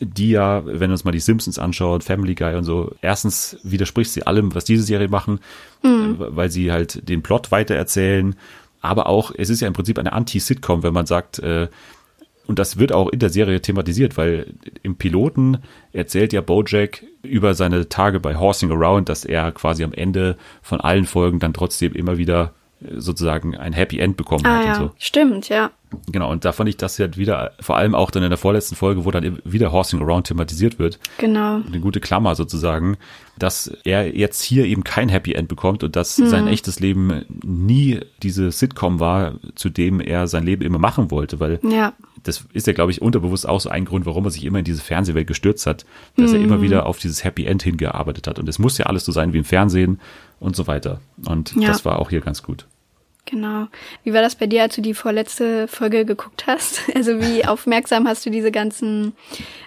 die ja, wenn wir uns mal die Simpsons anschaut, Family Guy und so, erstens widerspricht sie allem, was diese Serie machen, äh, weil sie halt den Plot weitererzählen, aber auch, es ist ja im Prinzip eine Anti-Sitcom, wenn man sagt, äh, und das wird auch in der Serie thematisiert, weil im Piloten erzählt ja Bojack über seine Tage bei Horsing Around, dass er quasi am Ende von allen Folgen dann trotzdem immer wieder äh, sozusagen ein Happy End bekommen Ah hat ja, und so. stimmt, ja. Genau, und da fand ich das halt wieder, vor allem auch dann in der vorletzten Folge, wo dann wieder Horsing Around thematisiert wird, Genau. eine gute Klammer sozusagen, dass er jetzt hier eben kein Happy End bekommt und dass sein echtes Leben nie diese Sitcom war, zu dem er sein Leben immer machen wollte, weil Ja. das ist ja, glaube ich, unterbewusst auch so ein Grund, warum er sich immer in diese Fernsehwelt gestürzt hat, dass er immer wieder auf dieses Happy End hingearbeitet hat. Und es muss ja alles so sein wie im Fernsehen und so weiter. Und Ja. das war auch hier ganz gut. Genau. Wie war das bei dir, als du die vorletzte Folge geguckt hast? Also wie aufmerksam hast du diese ganzen,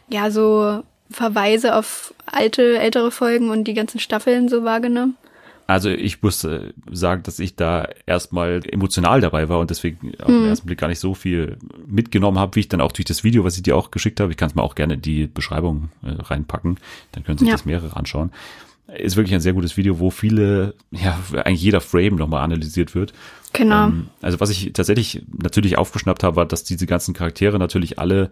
ja, so Verweise auf alte, ältere Folgen und die ganzen Staffeln so wahrgenommen? Also ich muss sagen, dass ich da erstmal emotional dabei war und deswegen auf den ersten Blick gar nicht so viel mitgenommen habe, wie ich dann auch durch das Video, was ich dir auch geschickt habe, ich kann es mal auch gerne in die Beschreibung äh, reinpacken, dann können sich Ja. das mehrere anschauen. Ist wirklich ein sehr gutes Video, wo viele, ja, eigentlich jeder Frame nochmal analysiert wird. Genau. Ähm, also was ich tatsächlich natürlich aufgeschnappt habe, war, dass diese ganzen Charaktere natürlich alle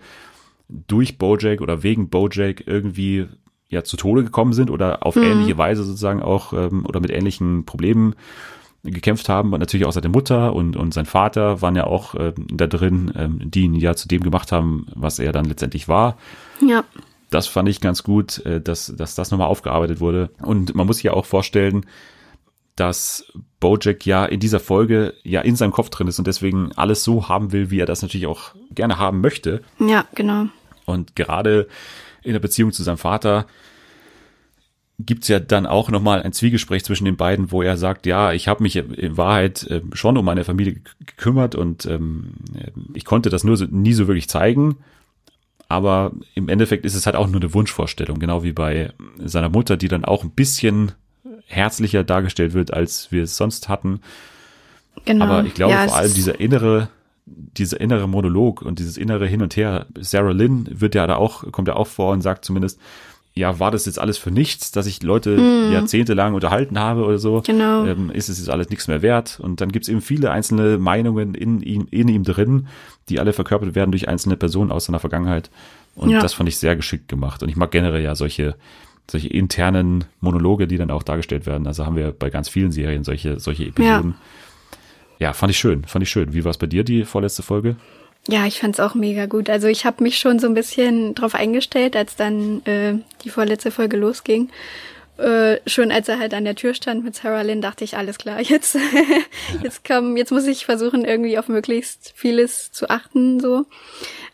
durch Bojack oder wegen Bojack irgendwie ja zu Tode gekommen sind oder auf ähnliche Weise sozusagen auch ähm, oder mit ähnlichen Problemen gekämpft haben. Und natürlich auch seine Mutter und, und sein Vater waren ja auch ähm, da drin, ähm, die ihn ja zu dem gemacht haben, was er dann letztendlich war ja. das fand ich ganz gut, äh, dass, dass das nochmal aufgearbeitet wurde. Und man muss sich ja auch vorstellen, dass Bojack ja in dieser Folge ja in seinem Kopf drin ist und deswegen alles so haben will, wie er das natürlich auch gerne haben möchte. Ja, genau. Und gerade in der Beziehung zu seinem Vater gibt's ja dann auch nochmal ein Zwiegespräch zwischen den beiden, wo er sagt, ja, ich habe mich in Wahrheit äh, schon um meine Familie gek- gekümmert und ähm, ich konnte das nur so, nie so wirklich zeigen. Aber im Endeffekt ist es halt auch nur eine Wunschvorstellung, genau wie bei seiner Mutter, die dann auch ein bisschen herzlicher dargestellt wird, als wir es sonst hatten. Genau. Aber ich glaube ja, vor es allem dieser innere, dieser innere Monolog und dieses innere Hin und Her. Sarah Lynn wird ja da auch, kommt ja auch vor und sagt zumindest, ja, war das jetzt alles für nichts, dass ich Leute hm. jahrzehntelang unterhalten habe oder so? Genau. Ähm, ist es jetzt alles nichts mehr wert? Und dann gibt's eben viele einzelne Meinungen in ihm, in ihm drin, die alle verkörpert werden durch einzelne Personen aus seiner Vergangenheit. Und ja. das fand ich sehr geschickt gemacht. Und ich mag generell ja solche, solche internen Monologe, die dann auch dargestellt werden. Also haben wir bei ganz vielen Serien solche, solche Episoden. Ja, ja fand ich schön, fand ich schön. Wie war es bei dir, die vorletzte Folge? Ja, ich fand's auch mega gut. Also ich habe mich schon so ein bisschen drauf eingestellt, als dann äh, die vorletzte Folge losging. Äh, schon als er halt an der Tür stand mit Sarah Lynn, dachte ich, alles klar, jetzt, jetzt komm, jetzt muss ich versuchen, irgendwie auf möglichst vieles zu achten, so.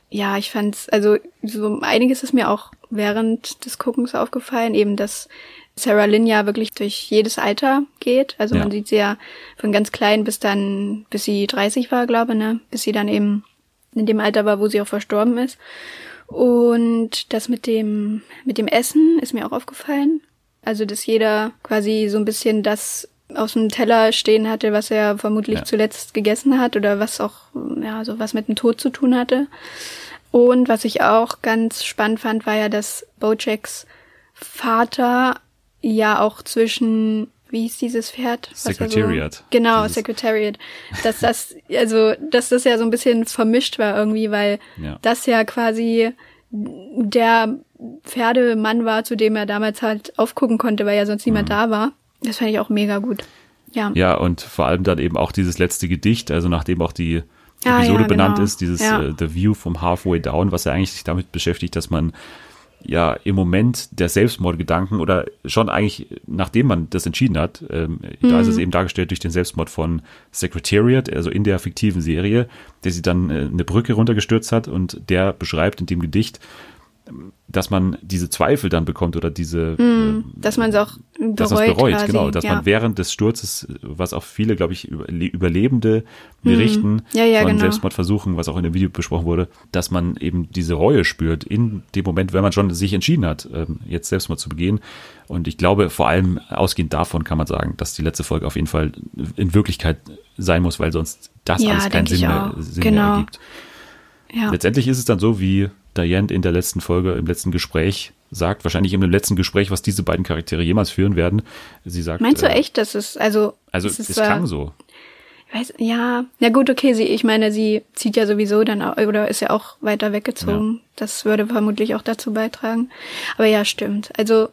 Ja, ich fand's, also so einiges ist mir auch während des Guckens aufgefallen, eben, dass Sarah Lynn ja wirklich durch jedes Alter geht. Also ja. man sieht sie ja von ganz klein bis dann, bis sie 30 war, glaube ne, bis sie dann eben in dem Alter war, wo sie auch verstorben ist. Und das mit dem, mit dem Essen ist mir auch aufgefallen. Also, dass jeder quasi so ein bisschen das aus dem Teller stehen hatte, was er vermutlich ja. zuletzt gegessen hat oder was auch, ja, so was mit dem Tod zu tun hatte. Und was ich auch ganz spannend fand, war ja, dass Bojacks Vater ja auch zwischen wie hieß dieses Pferd? Secretariat. So, genau, dieses Secretariat. Dass das, also, dass das ja so ein bisschen vermischt war irgendwie, weil ja. das ja quasi der Pferdemann war, zu dem er damals halt aufgucken konnte, weil ja sonst niemand mhm. da war. Das fand ich auch mega gut. Ja. Ja, und vor allem dann eben auch dieses letzte Gedicht, also nachdem auch die ah, Episode ja, benannt genau. ist, dieses ja. uh, The View from Halfway Down, was ja eigentlich sich damit beschäftigt, dass man ja im Moment der Selbstmordgedanken oder schon eigentlich, nachdem man das entschieden hat, ähm, mhm. da ist es mhm. eben dargestellt durch den Selbstmord von Secretariat, also in der fiktiven Serie, der sie dann äh, eine Brücke runtergestürzt hat und der beschreibt in dem Gedicht, dass man diese Zweifel dann bekommt oder diese, mm, dass man es auch bereut, dass bereut quasi, genau, dass ja. man während des Sturzes, was auch viele, glaube ich, Überlebende berichten mm, ja, ja, von genau. Selbstmordversuchen, was auch in dem Video besprochen wurde, dass man eben diese Reue spürt in dem Moment, wenn man schon sich entschieden hat, ähm, jetzt Selbstmord zu begehen. Und ich glaube, vor allem ausgehend davon kann man sagen, dass die letzte Folge auf jeden Fall in Wirklichkeit sein muss, weil sonst das alles keinen Sinn, mehr, Sinn genau. mehr ergibt. Letztendlich ist es dann so, wie Diane in der letzten Folge, im letzten Gespräch sagt, wahrscheinlich in dem letzten Gespräch, was diese beiden Charaktere jemals führen werden. Sie sagt. Meinst du äh, echt, dass es, also. Also, es, es klang äh, so. Ich weiß, ja. Ja gut, okay, sie, ich meine, sie zieht ja sowieso dann, oder ist ja auch weiter weggezogen. Ja. Das würde vermutlich auch dazu beitragen. Aber ja, stimmt. Also,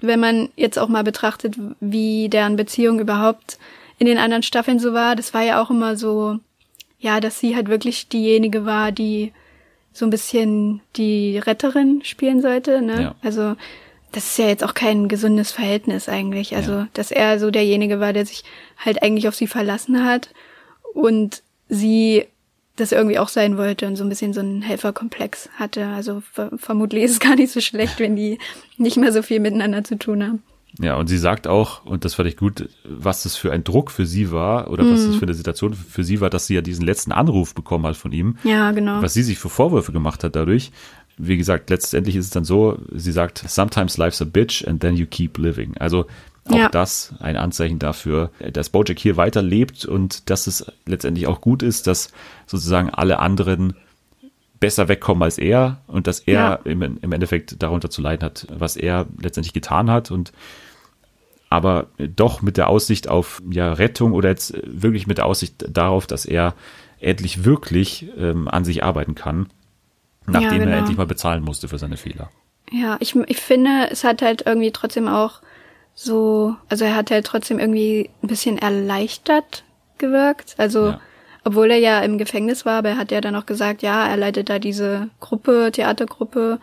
wenn man jetzt auch mal betrachtet, wie deren Beziehung überhaupt in den anderen Staffeln so war, das war ja auch immer so, ja, dass sie halt wirklich diejenige war, die so ein bisschen die Retterin spielen sollte. Ne? Ja. Also das ist ja jetzt auch kein gesundes Verhältnis eigentlich. Also, ja. dass er so derjenige war, der sich halt eigentlich auf sie verlassen hat und sie das irgendwie auch sein wollte und so ein bisschen so einen Helferkomplex hatte. Also ver vermutlich ist es gar nicht so schlecht, wenn die nicht mehr so viel miteinander zu tun haben. Ja, und sie sagt auch, und das fand ich gut, was das für ein Druck für sie war oder mhm. was das für eine Situation für sie war, dass sie ja diesen letzten Anruf bekommen hat von ihm. Ja, genau. Was sie sich für Vorwürfe gemacht hat dadurch. Wie gesagt, letztendlich ist es dann so, sie sagt, sometimes life's a bitch and then you keep living. Also auch ja. das ein Anzeichen dafür, dass Bojack hier weiterlebt und dass es letztendlich auch gut ist, dass sozusagen alle anderen besser wegkommen als er und dass er ja. im, im Endeffekt darunter zu leiden hat, was er letztendlich getan hat und aber doch mit der Aussicht auf ja, Rettung oder jetzt wirklich mit der Aussicht darauf, dass er endlich wirklich ähm, an sich arbeiten kann, nachdem ja, genau. er endlich mal bezahlen musste für seine Fehler. Ja, ich, ich finde, es hat halt irgendwie trotzdem auch so, also er hat halt trotzdem irgendwie ein bisschen erleichtert gewirkt. Also, ja. obwohl er ja im Gefängnis war, aber er hat ja dann auch gesagt, ja, er leitet da diese Gruppe, Theatergruppe,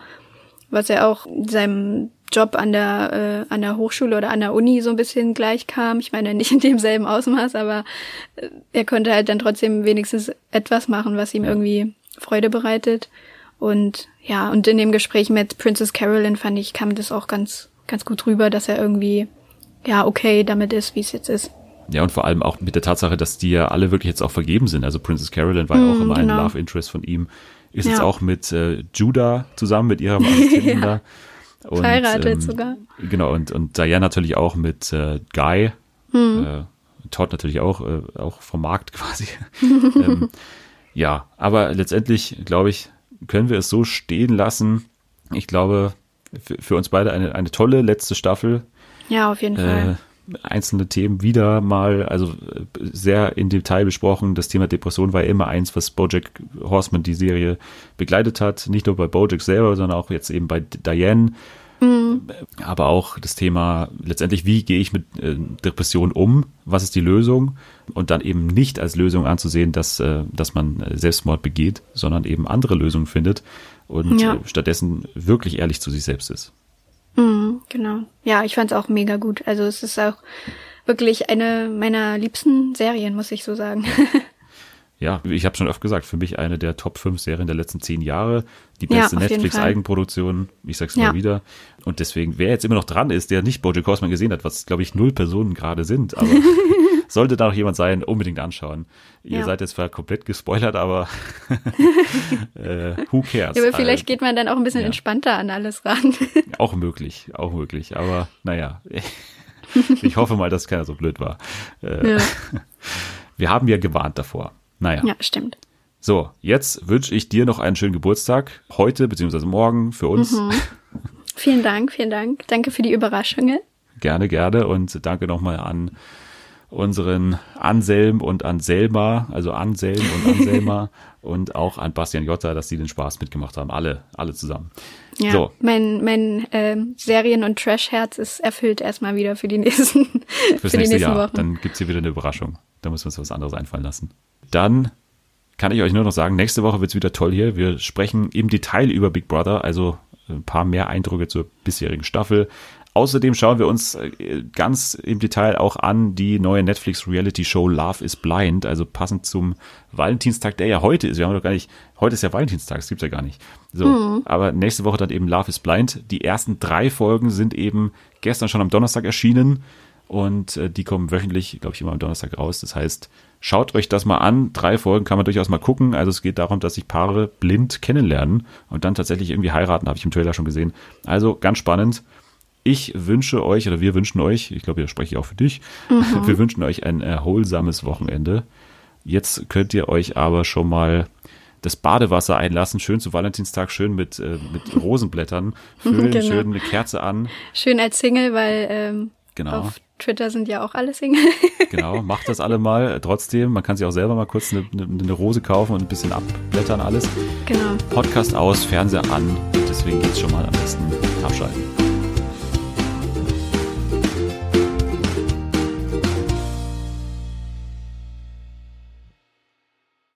was er auch seinem Job an der, äh, an der Hochschule oder an der Uni so ein bisschen gleich kam. Ich meine, nicht in demselben Ausmaß, aber äh, er konnte halt dann trotzdem wenigstens etwas machen, was ihm irgendwie Freude bereitet. Und ja, und in dem Gespräch mit Princess Carolyn fand ich, kam das auch ganz, ganz gut rüber, dass er irgendwie, ja, okay damit ist, wie es jetzt ist. Ja, und vor allem auch mit der Tatsache, dass die ja alle wirklich jetzt auch vergeben sind. Also Princess Carolyn war ja mm, auch immer genau. ein Love Interest von ihm. Ist ja. jetzt auch mit äh, Judah zusammen, mit ihrem Assistenten ja. da. Und, Verheiratet ähm, sogar. Genau, und, und Diane natürlich auch mit äh, Guy. Hm. Äh, Todd natürlich auch, äh, auch vom Markt quasi. ähm, Ja, aber letztendlich, glaube ich, können wir es so stehen lassen. Ich glaube, für, für uns beide eine, eine tolle letzte Staffel. Ja, auf jeden Fall. Einzelne Themen wieder mal, also sehr in Detail besprochen. Das Thema Depression war ja immer eins, was Bojack Horseman die Serie begleitet hat. Nicht nur bei Bojack selber, sondern auch jetzt eben bei Diane. Aber auch das Thema letztendlich, wie gehe ich mit äh, Depression um? Was ist die Lösung? Und dann eben nicht als Lösung anzusehen, dass, äh, dass man äh, Selbstmord begeht, sondern eben andere Lösungen findet und Ja. äh, stattdessen wirklich ehrlich zu sich selbst ist. Mhm, genau. Ja, ich fand es auch mega gut. Also es ist auch wirklich eine meiner liebsten Serien, muss ich so sagen. Ja, ich habe schon oft gesagt, für mich eine der Top 5 Serien der letzten zehn Jahre. Die Ja, beste jeden Netflix-Eigenproduktion, ich sag's Ja. mal wieder. Und deswegen, wer jetzt immer noch dran ist, der nicht Bojack Horseman gesehen hat, was glaube ich null Personen gerade sind, aber sollte da noch jemand sein, unbedingt anschauen. Ihr Ja. seid jetzt zwar komplett gespoilert, aber äh, who cares? Ja, aber vielleicht Äh, geht man dann auch ein bisschen ja. entspannter an alles ran. auch möglich, auch möglich. Aber naja, ich hoffe mal, dass keiner so blöd war. Äh. Wir haben ja gewarnt davor. Naja. ja, stimmt. So, jetzt wünsche ich dir noch einen schönen Geburtstag. Heute beziehungsweise morgen für uns. Mhm. Vielen Dank, vielen Dank. Danke für die Überraschungen. Gerne, gerne. Und danke nochmal an unseren Anselm und an Selma, also Anselm und Anselma und auch an Bastian Jotta, dass sie den Spaß mitgemacht haben. Alle, alle zusammen. Ja, So. mein, mein ähm, Serien- und Trash-Herz ist erfüllt erstmal wieder für die nächsten, Fürs für die nächste nächsten Jahr. Wochen. Dann gibt's hier wieder eine Überraschung. Da müssen wir uns was anderes einfallen lassen. Dann kann ich euch nur noch sagen, nächste Woche wird's wieder toll hier. Wir sprechen im Detail über Big Brother, also ein paar mehr Eindrücke zur bisherigen Staffel. Außerdem schauen wir uns äh, ganz im Detail auch an die neue Netflix Reality Show Love is Blind, also passend zum Valentinstag, der ja heute ist. Wir haben doch gar nicht, heute ist ja Valentinstag, das gibt's ja gar nicht. So, aber nächste Woche dann eben Love is Blind. Die ersten drei Folgen sind eben gestern schon am Donnerstag erschienen und äh, die kommen wöchentlich, glaube ich, immer am Donnerstag raus. Das heißt, schaut euch das mal an. Drei Folgen kann man durchaus mal gucken. Also es geht darum, dass sich Paare blind kennenlernen und dann tatsächlich irgendwie heiraten, habe ich im Trailer schon gesehen. Also ganz spannend. Ich wünsche euch, oder wir wünschen euch, ich glaube, hier spreche ich auch für dich, wir wünschen euch ein erholsames Wochenende. Jetzt könnt ihr euch aber schon mal das Badewasser einlassen, schön zu Valentinstag, schön mit, äh, mit Rosenblättern, füllen, Genau. schön eine Kerze an. Schön als Single, weil ähm, Genau. auf Twitter sind ja auch alle Single. Genau, macht das alle mal. Trotzdem, man kann sich auch selber mal kurz eine, eine, eine Rose kaufen und ein bisschen abblättern alles. genau. Podcast aus, Fernseher an. Deswegen geht's schon mal am besten abschalten.